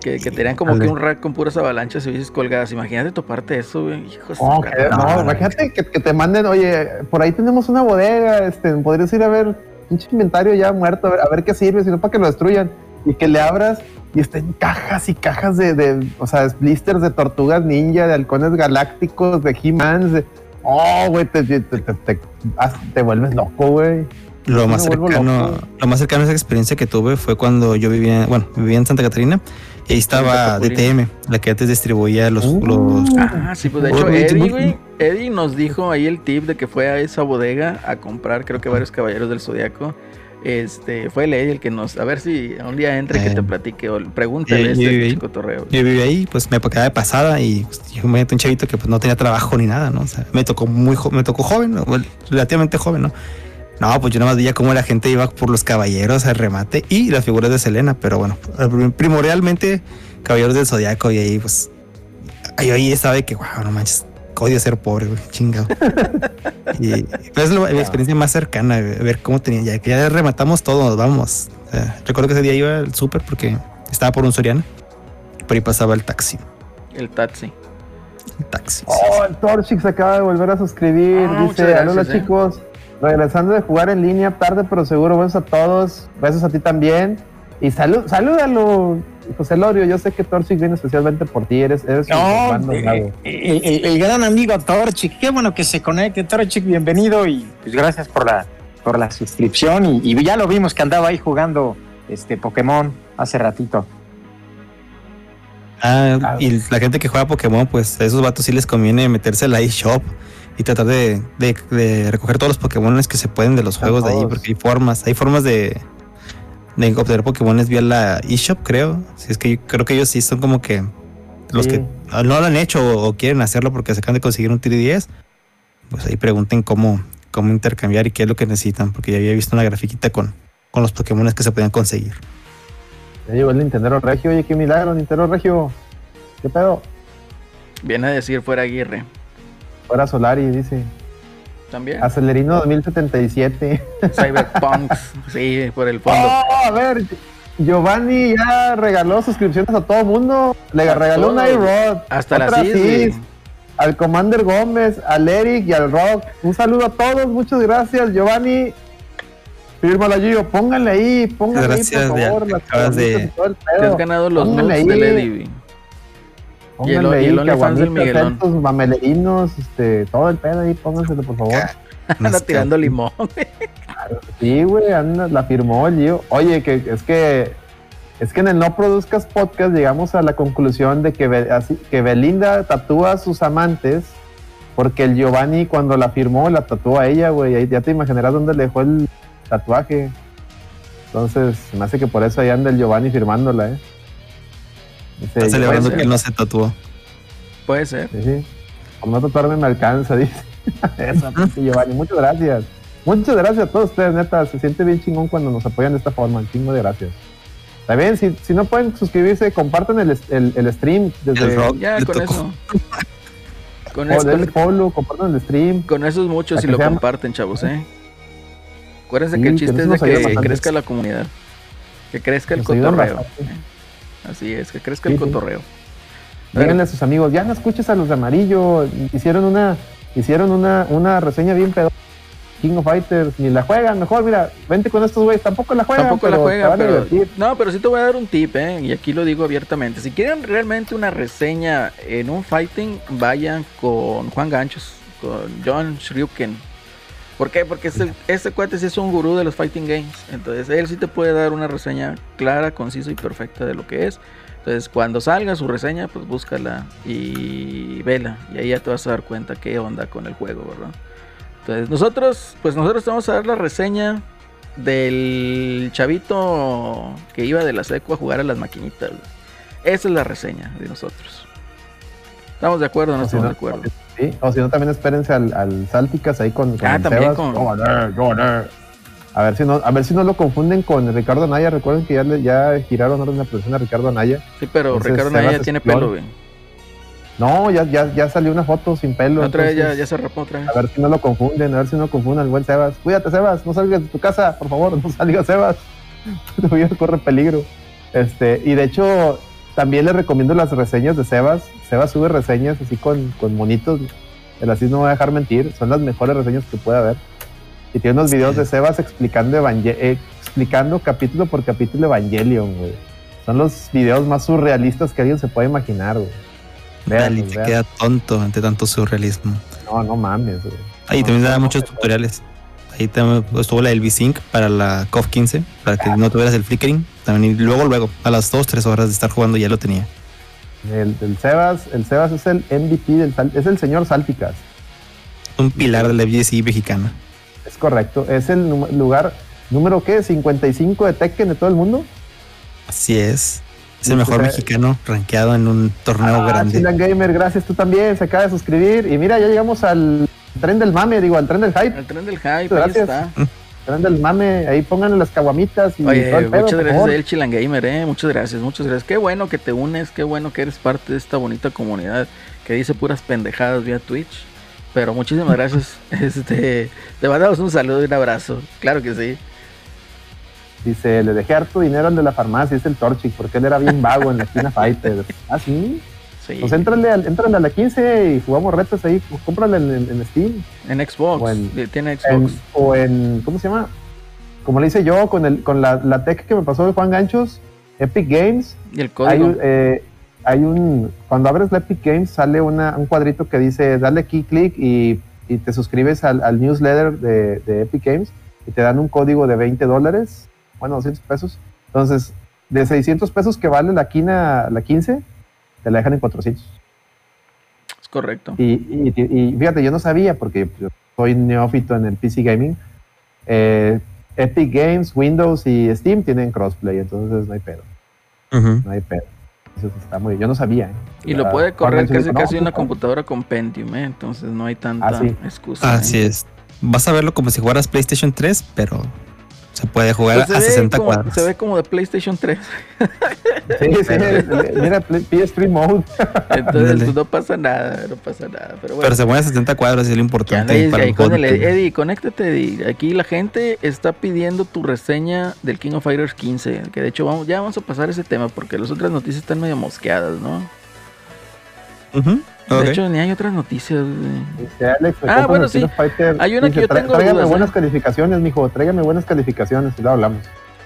Que, que Sí, tenían como que un rack con puras avalanchas y dices colgadas. Imagínate toparte eso, güey. Hijo de su No, que- no, imagínate que, que te manden, oye, por ahí tenemos una bodega, este, podrías ir a ver pinche inventario ya muerto, a ver, a ver qué sirve, si no para que lo destruyan. Y que le abras y estén cajas y cajas de, de, o sea, blisters de tortugas ninja, de halcones galácticos, de He-Mans, de... Oh, güey, te, te, te, te- vuelves loco, güey. Lo más cercano, loco. lo más cercano a esa experiencia que tuve fue cuando yo vivía, bueno, vivía en Santa Catarina y ahí estaba. DTM, la que antes distribuía los, Uh. los Ah, sí, pues de hecho, Eddie, güey. Eddie nos dijo ahí el tip de que fue a esa bodega a comprar, creo que varios caballeros del zodiaco. Este, fue el Eddie el que nos. A ver si un día entre que Eh. te platique o pregúntale Eh, este yo viví ahí. chico torreo. Yo vivía ahí, pues me quedaba de pasada y pues, yo me un chavito que pues no tenía trabajo ni nada, ¿no? O sea, me tocó muy jo- me tocó joven, relativamente joven, ¿no? No, pues yo nada más veía cómo la gente iba por los caballeros al remate y las figuras de Selena, pero bueno, primordialmente caballeros del zodiaco y ahí pues ahí, ahí estaba de que, wow, no manches, odio ser pobre, güey, chingado. y pues, es la experiencia más cercana, güey, ver cómo tenía, ya que ya rematamos todo, nos vamos. O sea, recuerdo que ese día iba al súper porque estaba por un Soriana, por ahí pasaba el taxi. El taxi. El taxi. sí, Oh, el Torchix acaba de volver a suscribir. Ah, muchas Dice, gracias, hola eh". chicos, regresando de jugar en línea, tarde pero seguro. Besos a todos, besos a ti también. Y salud, salúdalo. José Lorio, yo sé que Torchic viene especialmente por ti, eres, eres un No, eh, el, el- el gran amigo Torchic, qué bueno que se conecte, Torchic, bienvenido y pues gracias por la, por la suscripción y, y ya lo vimos que andaba ahí jugando este Pokémon hace ratito. Ah, y la gente que juega Pokémon, pues a esos vatos sí les conviene meterse al eShop y tratar de, de- de recoger todos los Pokémon que se pueden de los A juegos de ahí, porque hay formas, hay formas de, de obtener Pokémon vía la eShop, creo. Si es que yo creo que ellos sí son como que los Sí. que no lo han hecho o quieren hacerlo porque se acaban de conseguir un 3DS, pues ahí pregunten cómo, cómo intercambiar y qué es lo que necesitan, porque ya había visto una grafiquita con, con los Pokémon que se podían conseguir. Ya llegó el Nintendo Regio, oye, qué milagro, Nintendo Regio. ¿Qué pedo? Viene a decir fuera Aguirre. Fuera Solari, dice. También. Acelerino 2077. Cyberpunks. sí, por el fondo. Oh, a ver, Giovanni ya regaló suscripciones a todo mundo. Le A regaló un todos. iRod. Hasta la CIS. Al Commander Gómez, al Eric y al Rock. Un saludo a todos, muchas gracias, Giovanni. Fírmalo, Gio, pónganle ahí, pónganle Gracias, ahí, por ya, favor. las acabas de- todo Te has ganado los nudes del Eddie. Pónganle y el- y ahí, el OnlyFans del caguamitas, Miguelón. mamelerinos, este, todo el pedo ahí, pónganselo, por favor. Anda tirando limón. güey. Sí, güey, anda, la firmó el Gio. Oye, que es que es que en el No Produzcas Podcast llegamos a la conclusión de que, Be- así- que Belinda tatúa a sus amantes porque el Giovanni cuando la firmó la tatuó a ella, güey. Ahí ya te imaginarás dónde le dejó el tatuaje. Entonces, me hace que por eso ahí anda el Giovanni firmándola, ¿eh? Dice, Está celebrando que él no se tatuó. Puede ser. Sí, sí. Como no tatuarme me alcanza, dice. Eso, Giovanni. Muchas gracias. Muchas gracias a todos ustedes, neta. Se siente bien chingón cuando nos apoyan de esta forma. Un chingo de gracias. Está bien, si, si no pueden suscribirse, compartan el, el, el stream desde. El rock. Ya, con tocó. eso. Con, o eso denle follow, compartan el stream. con eso es mucho si lo sea- comparten, chavos, ¿eh? Acuérdense Sí, que el chiste es de que bastante. crezca la comunidad. Que crezca el Nos cotorreo. Así es, que crezca el Sí, sí. cotorreo. Díganle a sus amigos, ya no escuches a los de amarillo. Hicieron una, hicieron una, una reseña bien pedo. King of Fighters, ni la juegan, mejor, mira, vente con estos güeyes, tampoco la juegan, Tampoco la pero te juega, van a pero. No, pero sí te voy a dar un tip, ¿eh? Y aquí lo digo abiertamente. Si quieren realmente una reseña en un fighting, vayan con Juan Ganchos, con John Shryuken. ¿Por qué? Porque este, este cuate sí es un gurú de los fighting games. Entonces, él sí te puede dar una reseña clara, concisa y perfecta de lo que es. Entonces, cuando salga su reseña, pues búscala y vela. Y ahí ya te vas a dar cuenta qué onda con el juego, ¿verdad? Entonces, nosotros, pues nosotros te vamos a dar la reseña del chavito que iba de la seco a jugar a las maquinitas. Esa es la reseña de nosotros. ¿Estamos de acuerdo o no estamos de acuerdo? Sí, o si no, también espérense al, al Salticas ahí con, con Ah, también Sebas. con-. A ver si no, a ver si no lo confunden con Ricardo Anaya. Recuerden que ya, le- ya giraron orden la producción a Ricardo Anaya. Sí, pero Entonces, Ricardo Sebas tiene pelo, güey. No, ya, ya, ya salió una foto sin pelo. Otra vez ya, ya se rapó otra vez. A ver si no lo confunden, a ver si no confunden al buen Sebas. Cuídate, Sebas, no salgas de tu casa, por favor, no salgas, Sebas. Tu vida corre peligro. Este, y de hecho, también les recomiendo las reseñas de Sebas. Sebas sube reseñas así con, con monitos. El así no me voy a dejar mentir. Son las mejores reseñas que puede haber. Y tiene unos videos de Sebas explicando, Evangel- eh, explicando capítulo por capítulo Evangelion, güey. Son los videos más surrealistas que alguien se puede imaginar, güey. Véanlos, te vean. queda tonto ante tanto surrealismo. No, no mames, güey. Ahí No, también no, da no, muchos tutoriales. Ahí también estuvo la del V-Sync para la COF 15, para que no tuvieras el flickering. También, y luego, luego, a las 2, 3 horas de estar jugando ya lo tenía. El, el Sebas, el Sebas es el MVP del es el señor Salticas. Un pilar de la FGC mexicana. Es correcto. Es el lugar número ¿qué? 55 de Tekken de todo el mundo. Así es. Es el mejor mexicano rankeado en un torneo Ah, grande. Chilan Gamer, gracias. Tú también se acaba de suscribir. Y mira, ya llegamos al tren del mame, digo, al tren del hype. El tren del hype, ahí Gracias. está. Tren del mame. Ahí pónganle las caguamitas y Oye, todo el pedo, muchas gracias a El Chilangamer, eh. Muchas gracias, muchas gracias. Qué bueno que te unes, qué bueno que eres parte de esta bonita comunidad que dice puras pendejadas vía Twitch. Pero muchísimas gracias. Este, te mandamos un saludo y un abrazo. Claro que sí. Dice, le dejé harto dinero al de la farmacia, es el Torchic, porque él era bien vago en la esquina Fighter. Ah, sí. Sí. Pues éntrale, al- éntrale a la 15 y jugamos retos ahí. Pues cómprale en, en- en Steam. En Xbox. En- Tiene En- Xbox. o en, ¿cómo se llama? Como le hice yo con, el, con la, la tech que me pasó de Juan Ganchos, Epic Games, Y el código. eh, hay un. Cuando abres la Epic Games, sale una, un cuadrito que dice dale aquí clic y, y te suscribes al, al newsletter de, de Epic Games y te dan un código de 20 dólares, bueno, 200 pesos. Entonces, de 600 pesos que vale la quina, la 15, te la dejan en 400. es correcto. Y, y- y fíjate, yo no sabía porque yo soy neófito en el PC Gaming. Eh, Epic Games, Windows y Steam tienen crossplay, entonces no hay pedo, no hay pedo. Eso está muy Yo no sabía. ¿eh? Y lo puede correr casi mencionó, casi no, una computadora con Pentium, ¿eh? entonces no hay tanta Ah, sí. excusa. ¿eh? Así es. Vas a verlo como si jugaras PlayStation 3, pero se puede jugar Pues se, a ve 60 como, cuadros. se ve como de PlayStation 3. Sí, sí, mira, Play- PS3 Mode. Entonces Ándale. pues, no pasa nada, no pasa nada. Pero bueno, Pero se mueve a 60 cuadros y es lo ¿qué importante. para con el Eddie? conéctate, Eddie. Aquí la gente está pidiendo tu reseña del King of Fighters 15. Que de hecho vamos, ya vamos a pasar ese tema porque las otras noticias están medio mosqueadas, ¿no? Ujú, De hecho, ni hay otras noticias. Dice Alex, Ah, bueno, sí. Fighter. Hay una que yo "Trá- tengo Tráigame dudas, buenas ¿eh? calificaciones, mijo. Tráigame buenas calificaciones y lo hablamos.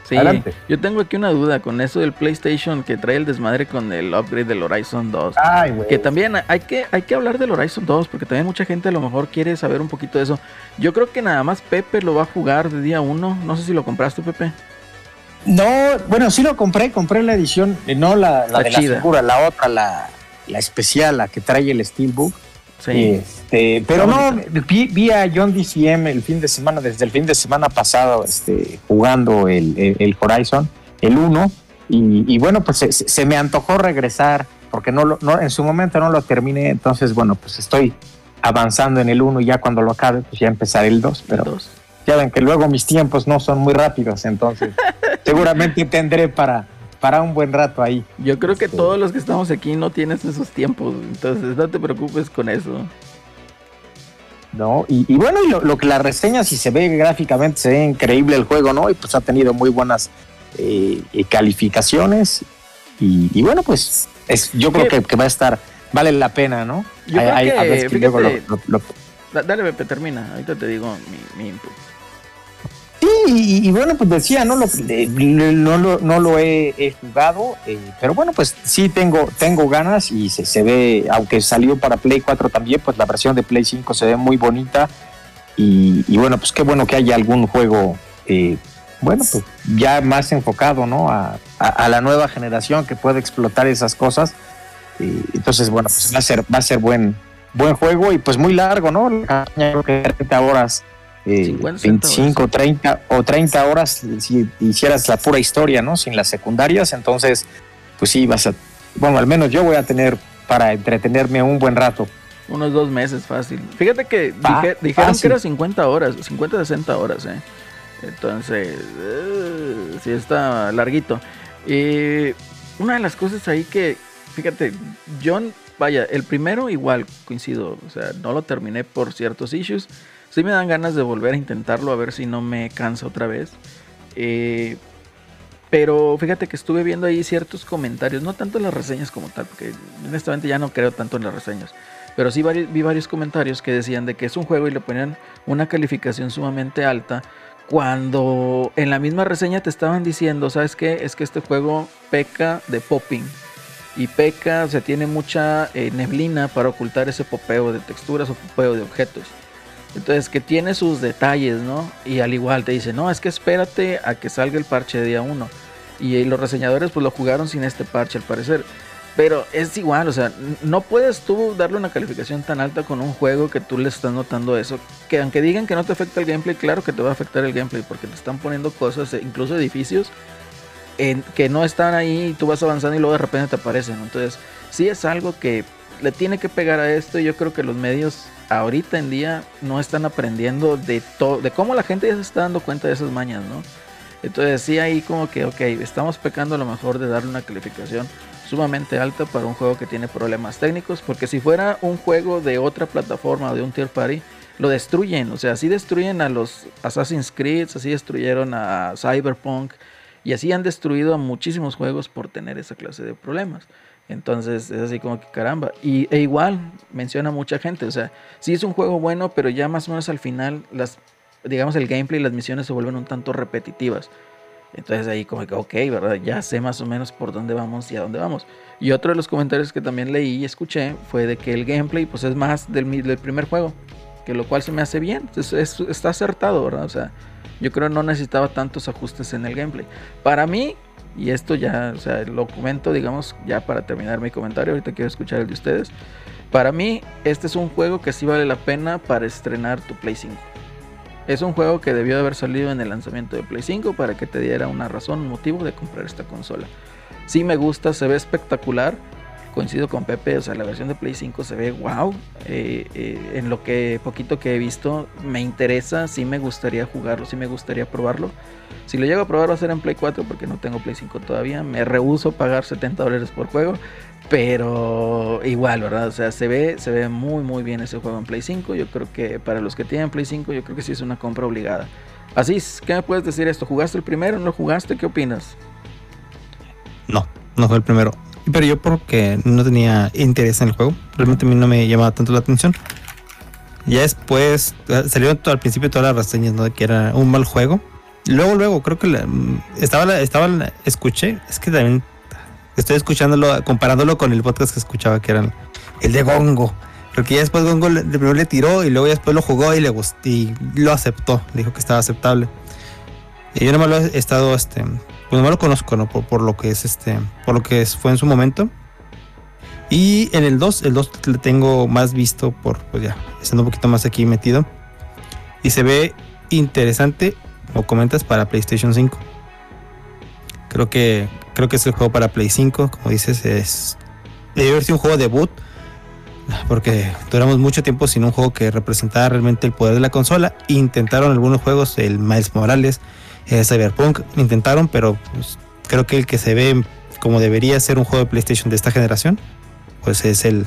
Sí, Adelante. yo tengo aquí una duda con eso del PlayStation que trae el desmadre con el upgrade del Horizon 2. Ay, güey. Que también hay que, hay que hablar del Horizon 2 porque también mucha gente a lo mejor quiere saber un poquito de eso. Yo creo que nada más Pepe lo va a jugar de día 1. No sé si lo compraste, Pepe. No, bueno, sí lo compré, compré la edición, eh, no la, la La de chida. la figura, la otra, la, la especial, la que trae el Steelbook. Sí. Este, pero no, vi, vi a John DCM el fin de semana, desde el fin de semana pasado, este, jugando el, el- el Horizon, el 1, y, y bueno, pues se, se me antojó regresar, porque no, lo- no en su momento no lo terminé, entonces bueno, pues estoy avanzando en el 1 y ya cuando lo acabe, pues ya empezaré el 2, pero Dos. ya ven que luego mis tiempos no son muy rápidos, entonces seguramente tendré para, para un buen rato ahí. Yo creo que todos los que estamos aquí no tienes esos tiempos. Entonces no te preocupes con eso. ¿no? Y, y bueno, y lo, lo que la reseña, si se ve gráficamente, se ve increíble el juego, ¿no? Y pues ha tenido muy buenas eh, eh, calificaciones. Y, y bueno, pues es, yo creo que, que va a estar, vale la pena, ¿no? Yo creo Hay- que, a ver si luego fíjate- lo- lo- lo- Da- Dale, Pepe, termina. Ahorita te digo mi, mi input. Sí, y, y bueno, pues decía, no lo, eh, no lo, no lo he, jugado, eh, pero bueno, pues sí tengo, tengo ganas y se, se ve, aunque salió para Play 4 también, pues la versión de Play 5 se ve muy bonita. Y, y bueno, pues qué bueno que haya algún juego, eh, bueno, pues ya más enfocado, ¿no? A, a- la nueva generación que puede explotar esas cosas. Y entonces, bueno, pues va a ser, va a ser buen, buen juego y pues muy largo, ¿no? La campaña creo que 30 horas. Eh, 50, 60 25, 30 o 30 horas si hicieras la pura historia, ¿no? Sin las secundarias, entonces, pues sí, vas a, bueno, al menos yo voy a tener para entretenerme un buen rato. Unos dos meses fácil. Fíjate que Ah, dije- dijeron fácil. que era 50 horas, 50, 60 horas, ¿eh? Entonces, eh, sí está larguito. Y una de las cosas ahí que, fíjate, John, vaya, el primero igual coincido, o sea, no lo terminé por ciertos issues. Sí me dan ganas de volver a intentarlo a ver si no me cansa otra vez. Eh, pero fíjate que estuve viendo ahí ciertos comentarios, no tanto en las reseñas como tal, porque honestamente ya no creo tanto en las reseñas. Pero sí vi varios comentarios que decían de que es un juego y le ponían una calificación sumamente alta. Cuando en la misma reseña te estaban diciendo, ¿sabes qué? Es que este juego peca de popping. Y peca, o sea, tiene mucha eh, neblina para ocultar ese popeo de texturas o popeo de objetos. Entonces, que tiene sus detalles, ¿no? Y al igual te dice, no, es que espérate a que salga el parche de día 1. Y eh, los reseñadores pues lo jugaron sin este parche al parecer. Pero es igual, o sea, no puedes tú darle una calificación tan alta con un juego que tú le estás notando eso. Que aunque digan que no te afecta el gameplay, claro que te va a afectar el gameplay porque te están poniendo cosas, eh, incluso edificios, en, que no están ahí y tú vas avanzando y luego de repente te aparecen. Entonces, sí es algo que le tiene que pegar a esto y yo creo que los medios ahorita en día no están aprendiendo de todo, de cómo la gente ya se está dando cuenta de esas mañas, ¿no? Entonces sí ahí como que, ok, estamos pecando a lo mejor de darle una calificación sumamente alta para un juego que tiene problemas técnicos, porque si fuera un juego de otra plataforma de un tier party, lo destruyen, o sea, así destruyen a los Assassin's Creed, así destruyeron a Cyberpunk, y así han destruido a muchísimos juegos por tener esa clase de problemas. Entonces es así como que caramba. Y, e igual menciona mucha gente. O sea, sí es un juego bueno, pero ya más o menos al final, las, digamos, el gameplay y las misiones se vuelven un tanto repetitivas. Entonces ahí como que, ok, ¿verdad? Ya sé más o menos por dónde vamos y a dónde vamos. Y otro de los comentarios que también leí y escuché fue de que el gameplay pues es más del, del primer juego, que lo cual se me hace bien, es- es- está acertado, ¿verdad? O sea, yo creo no necesitaba tantos ajustes en el gameplay. Para mí, y esto ya, o sea, lo comento, digamos, ya para terminar mi comentario, ahorita quiero escuchar el de ustedes. Para mí, este es un juego que sí vale la pena para estrenar tu Play 5. Es un juego que debió de haber salido en el lanzamiento de Play 5 para que te diera una razón, un motivo de comprar esta consola. Sí me gusta, se ve espectacular. Coincido con Pepe, o sea, la versión de Play 5 se ve wow. Eh, eh, en lo que poquito que he visto, me interesa, sí me gustaría jugarlo, sí me gustaría probarlo. Si lo llego a probar va a ser en Play 4 porque no tengo Play 5 todavía. Me rehuso pagar 70 dólares por juego. Pero igual, ¿verdad? O sea, se ve, se ve muy muy bien ese juego en Play 5. Yo creo que para los que tienen Play 5, yo creo que sí es una compra obligada. Así, ¿qué me puedes decir esto? ¿Jugaste el primero? ¿No jugaste? ¿Qué opinas? No, no fue el primero. Pero yo porque no tenía interés en el juego. Realmente a mí no me llamaba tanto la atención. Ya después eh, salieron al principio todas las reseñas, ¿no? De que era un mal juego. Luego, luego, creo que la- mm, estaba, la, estaba la- escuché, es que también estoy escuchándolo, comparándolo con el podcast que escuchaba, que era el de Gongo. Porque ya después Gongo le, primero le tiró y luego ya después lo jugó y le gustó y lo aceptó. Dijo que estaba aceptable. Yo nomás lo he estado, este, pues lo conozco, ¿no? Por, lo que es este, por lo que fue en su momento. Y en el 2, el 2 le tengo más visto por, pues ya, estando un poquito más aquí metido. Y se ve interesante, como comentas, para PlayStation 5. Creo que, creo que es el juego para Play 5, como dices, es... Debe haber sido un juego debut, porque duramos mucho tiempo sin un juego que representara realmente el poder de la consola. Intentaron algunos juegos, el Miles Morales, eh, Cyberpunk, intentaron, pero pues, creo que el que se ve como debería ser un juego de PlayStation de esta generación, pues es el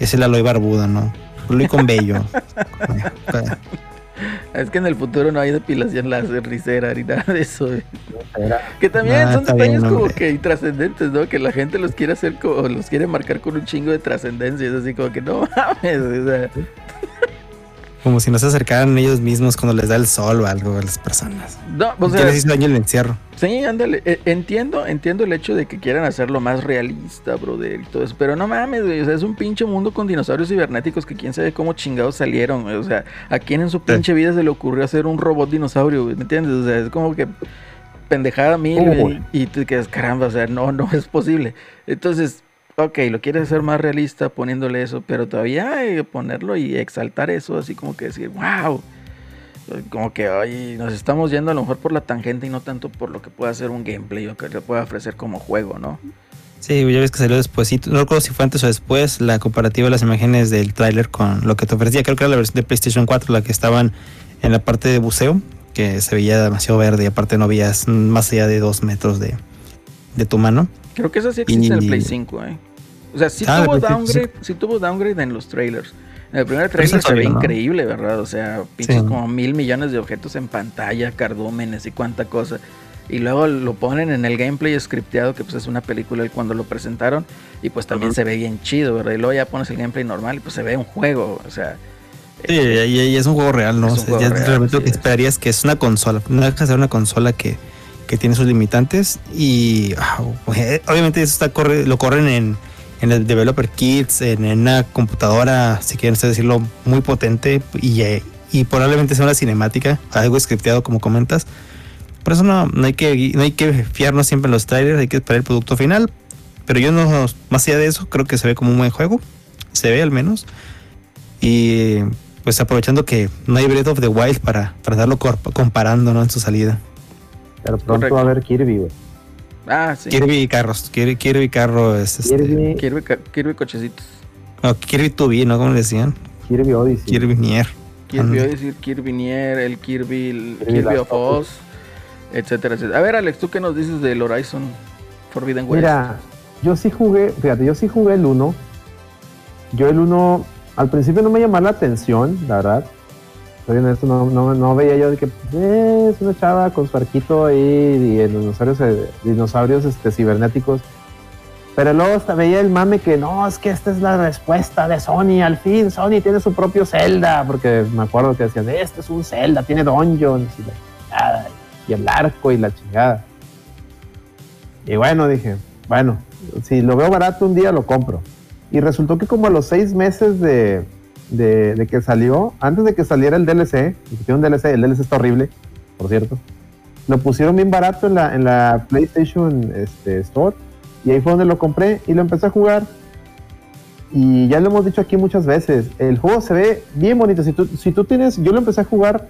es el Aloy Barbudo, ¿no? Aloy con bello. Es que en el futuro no hay depilación láser, ni cera, ni nada de eso. eh. Que también Ah, son detalles bien, como que trascendentes, ¿no? Que la gente los quiere hacer como, los quiere marcar con un chingo de trascendencia. Es así como que no mames. o sea, Como si no se acercaran ellos mismos cuando les da el sol o algo a las personas. no, o ¿Qué sea, les hizo daño el encierro? sí, ándale. eh, Entiendo, entiendo el hecho de que quieran hacerlo más realista, brother, y todo eso. Pero no mames, güey. O sea, es un pinche mundo con dinosaurios cibernéticos que quién sabe cómo chingados salieron. güey. O sea, ¿a quién en su pinche vida se le ocurrió hacer un robot dinosaurio, güey? ¿Me entiendes? O sea, es como que pendejada mil, ¿Cómo, güey, y tú quedas, caramba, o sea, no, no es posible. Entonces, ok, lo quieres hacer más realista poniéndole eso, pero todavía hay que ponerlo y exaltar eso, así como que decir, wow. Como que hoy nos estamos yendo a lo mejor por la tangente y no tanto por lo que pueda hacer un gameplay o que le pueda ofrecer como juego, ¿no? Sí, ya ves que salió después. No recuerdo si fue antes o después la comparativa de las imágenes del tráiler con lo que te ofrecía. Creo que era la versión de PlayStation 4 la que estaban en la parte de buceo, que se veía demasiado verde y aparte no veías más allá de dos metros de, de tu mano. Creo que eso sí existe en el Play 5, ¿eh? O sea, sí Ah, tuvo downgrade, sí tuvo downgrade en los trailers. En el primer trailer eso se ve increíble, ¿verdad? O sea, pinches Sí. como mil millones de objetos en pantalla, cardúmenes y cuánta cosa. Y luego lo ponen en el gameplay scripteado, que pues es una película cuando lo presentaron. Y pues también se ve bien chido, ¿verdad? Y luego ya pones el gameplay normal y pues se ve un juego. O sea, Sí, y, y es un juego real, ¿no? Es un O sea, juego ya real, realmente lo que es. esperarías que es una consola. No deja de ser una consola que, que tiene sus limitantes y ah, obviamente eso está corre, lo corren en, en el Developer Kits, en, en una computadora, si quieren decirlo, muy potente y, eh, y probablemente sea una cinemática, algo scripteado como comentas. Por eso no, no, hay que, no hay que fiarnos siempre en los trailers, hay que esperar el producto final. Pero yo no, más allá de eso, creo que se ve como un buen juego. Se ve al menos. Y pues aprovechando que no hay Breath of the Wild para, para darlo comparando ¿no? en su salida. Pero pronto Correcto. va a haber Kirby, güey. Ah, sí. Kirby y carros. Kirby, Kirby Carro es este. Kirby, Kirby, Kirby cochecitos. no, Kirby 2B, ¿no? ¿Cómo le decían? Kirby Odyssey. Kirby Nier. Kirby Ah, Odyssey, Kirby Nier, el Kirby, el Kirby Kirby of Oz, etcétera, etcétera. A ver, Alex, ¿tú qué nos dices del Horizon Forbidden West? Mira, yo sí jugué, fíjate, yo sí jugué el 1. Yo el 1, al principio no me llamaba la atención, la verdad. Soy honesto, no, no, no veía yo de que eh, es una chava con su arquito ahí y dinosaurios, eh, dinosaurios este, cibernéticos. Pero luego hasta veía el mame que no, es que esta es la respuesta de Sony. Al fin, Sony tiene su propio Zelda. Porque me acuerdo que decían, este es un Zelda, tiene dungeons y la y el arco y la chingada. Y bueno, dije, bueno, si lo veo barato un día lo compro. Y resultó que como a los seis meses de, de, de que salió, antes de que saliera el DLC, un DLC, el DLC está horrible, por cierto, lo pusieron bien barato en la, en la PlayStation este, Store. Y ahí fue donde lo compré y lo empecé a jugar. Y ya lo hemos dicho aquí muchas veces, el juego se ve bien bonito. Si tú, si tú tienes, yo lo empecé a jugar,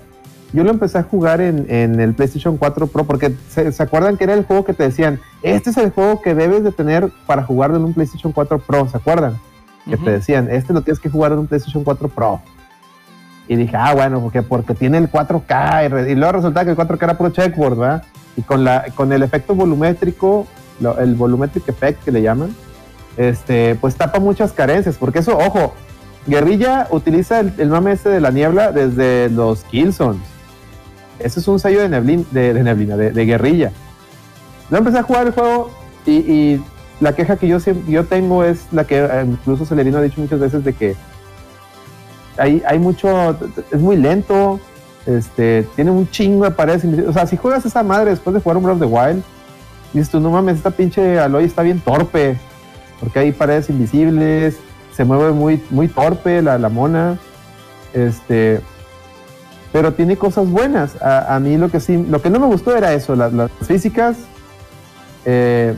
yo lo empecé a jugar en, en el PlayStation 4 Pro porque se, se acuerdan que era el juego que te decían, este es el juego que debes de tener para jugarlo en un PlayStation 4 Pro, ¿se acuerdan? Que Ujú. te decían, este lo tienes que jugar en un PlayStation 4 Pro. Y dije, ah, bueno, porque, porque tiene el 4K. Y, y luego resulta que el 4K era puro checkboard, ¿verdad? Y con, la, con el efecto volumétrico, lo- el volumetric effect que le llaman, este, pues tapa muchas carencias. Porque eso, ojo, Guerrilla utiliza el, el mame ese de la niebla desde los Killzones. Ese es un sello de, neblin, de, de neblina, de, de guerrilla. Yo empecé a jugar el juego y, y la queja que yo, siem- yo tengo es la que eh, incluso Celerino ha dicho muchas veces de que hay, hay mucho, es muy lento, este, tiene un chingo de paredes. O sea, si juegas esa madre después de jugar un Breath of the Wild, dices tú, no mames, esta pinche Aloy está bien torpe, porque hay paredes invisibles, se mueve muy, muy torpe la, la mona, este, pero tiene cosas buenas. A, mí lo que sí, lo que no me gustó era eso, la- las físicas, eh,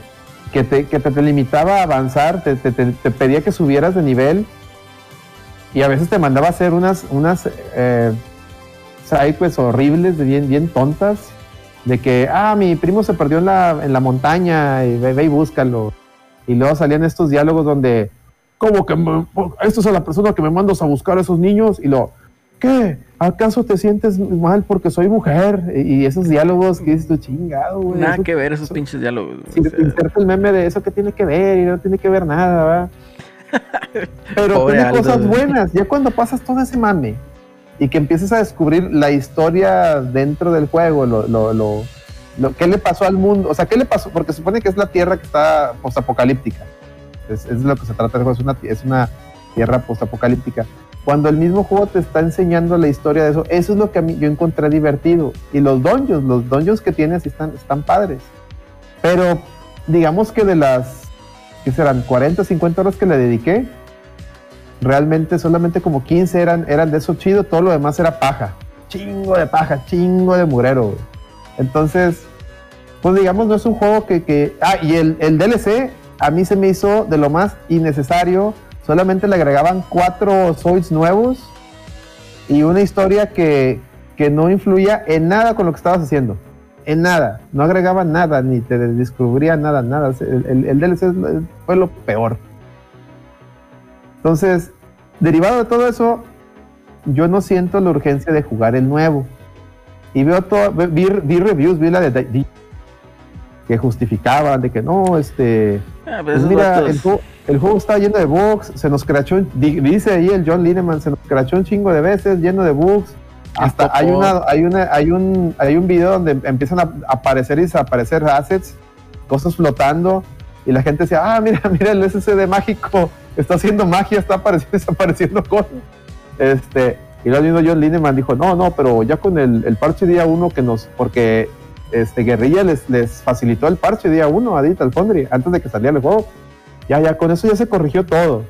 que, te, limitaba a avanzar, te, pedía que subieras de nivel y a veces te mandaba a hacer unas, unas eh, horribles, bien, bien tontas, de que, ah, mi primo se perdió en la, en la montaña y ve, ve y búscalo. Y luego salían estos diálogos donde, ¿cómo que me, esto es a la persona que me mandas a buscar a esos niños? Y lo, ¿qué? ¿Acaso te sientes mal porque soy mujer? Y, esos diálogos que dices tú, chingado, güey. Nada eso- que ver esos eso- pinches diálogos. Sí, o sea, el meme de eso que tiene que ver y no tiene que ver nada, ¿verdad? Pero Pobre tiene Aldo, cosas buenas. Ya cuando pasas todo ese mame y que empiezas a descubrir la historia dentro del juego, lo, lo, lo, lo- qué le pasó al mundo, o sea, qué le pasó, porque se supone que es la tierra que está postapocalíptica. Es, es de lo que se trata es una, es una tierra postapocalíptica. Cuando el mismo juego te está enseñando la historia de eso, eso es lo que a mí yo encontré divertido. Y los dungeons, los dungeons que tienes están, están padres. Pero digamos que de las, ¿qué serán? 40, 50 horas que le dediqué, realmente solamente como 15 eran, eran de eso chido, todo lo demás era paja. Chingo de paja, chingo de murero. Entonces, pues digamos, no es un juego que... que ah, y el, el DLC a mí se me hizo de lo más innecesario. Solamente le agregaban cuatro zoids nuevos y una historia que, que no influía en nada con lo que estabas haciendo. En nada. No agregaba nada, ni te descubría nada, nada. El, el- el DLC fue lo peor. Entonces, derivado de todo eso, yo no siento la urgencia de jugar el nuevo. Y veo todo, vi, vi reviews, vi la de que justificaban de que no, este, ah, pues mira, el juego, el juego está lleno de bugs, se nos crachó, dice ahí el John Lineman, se nos crachó un chingo de veces, lleno de bugs. Hasta hay una, hay una, hay un, hay un video donde empiezan a aparecer y desaparecer assets, cosas flotando, y la gente decía, ah, mira, mira el SSD mágico, está haciendo magia, está apareciendo desapareciendo cosas. Este, y luego mismo John Lineman dijo, no, no, pero ya con el, el parche día uno que nos, porque este Guerrilla les, les facilitó el parche día uno a Digital Foundry antes de que saliera el juego. Ya, ya, con eso ya se corrigió todo.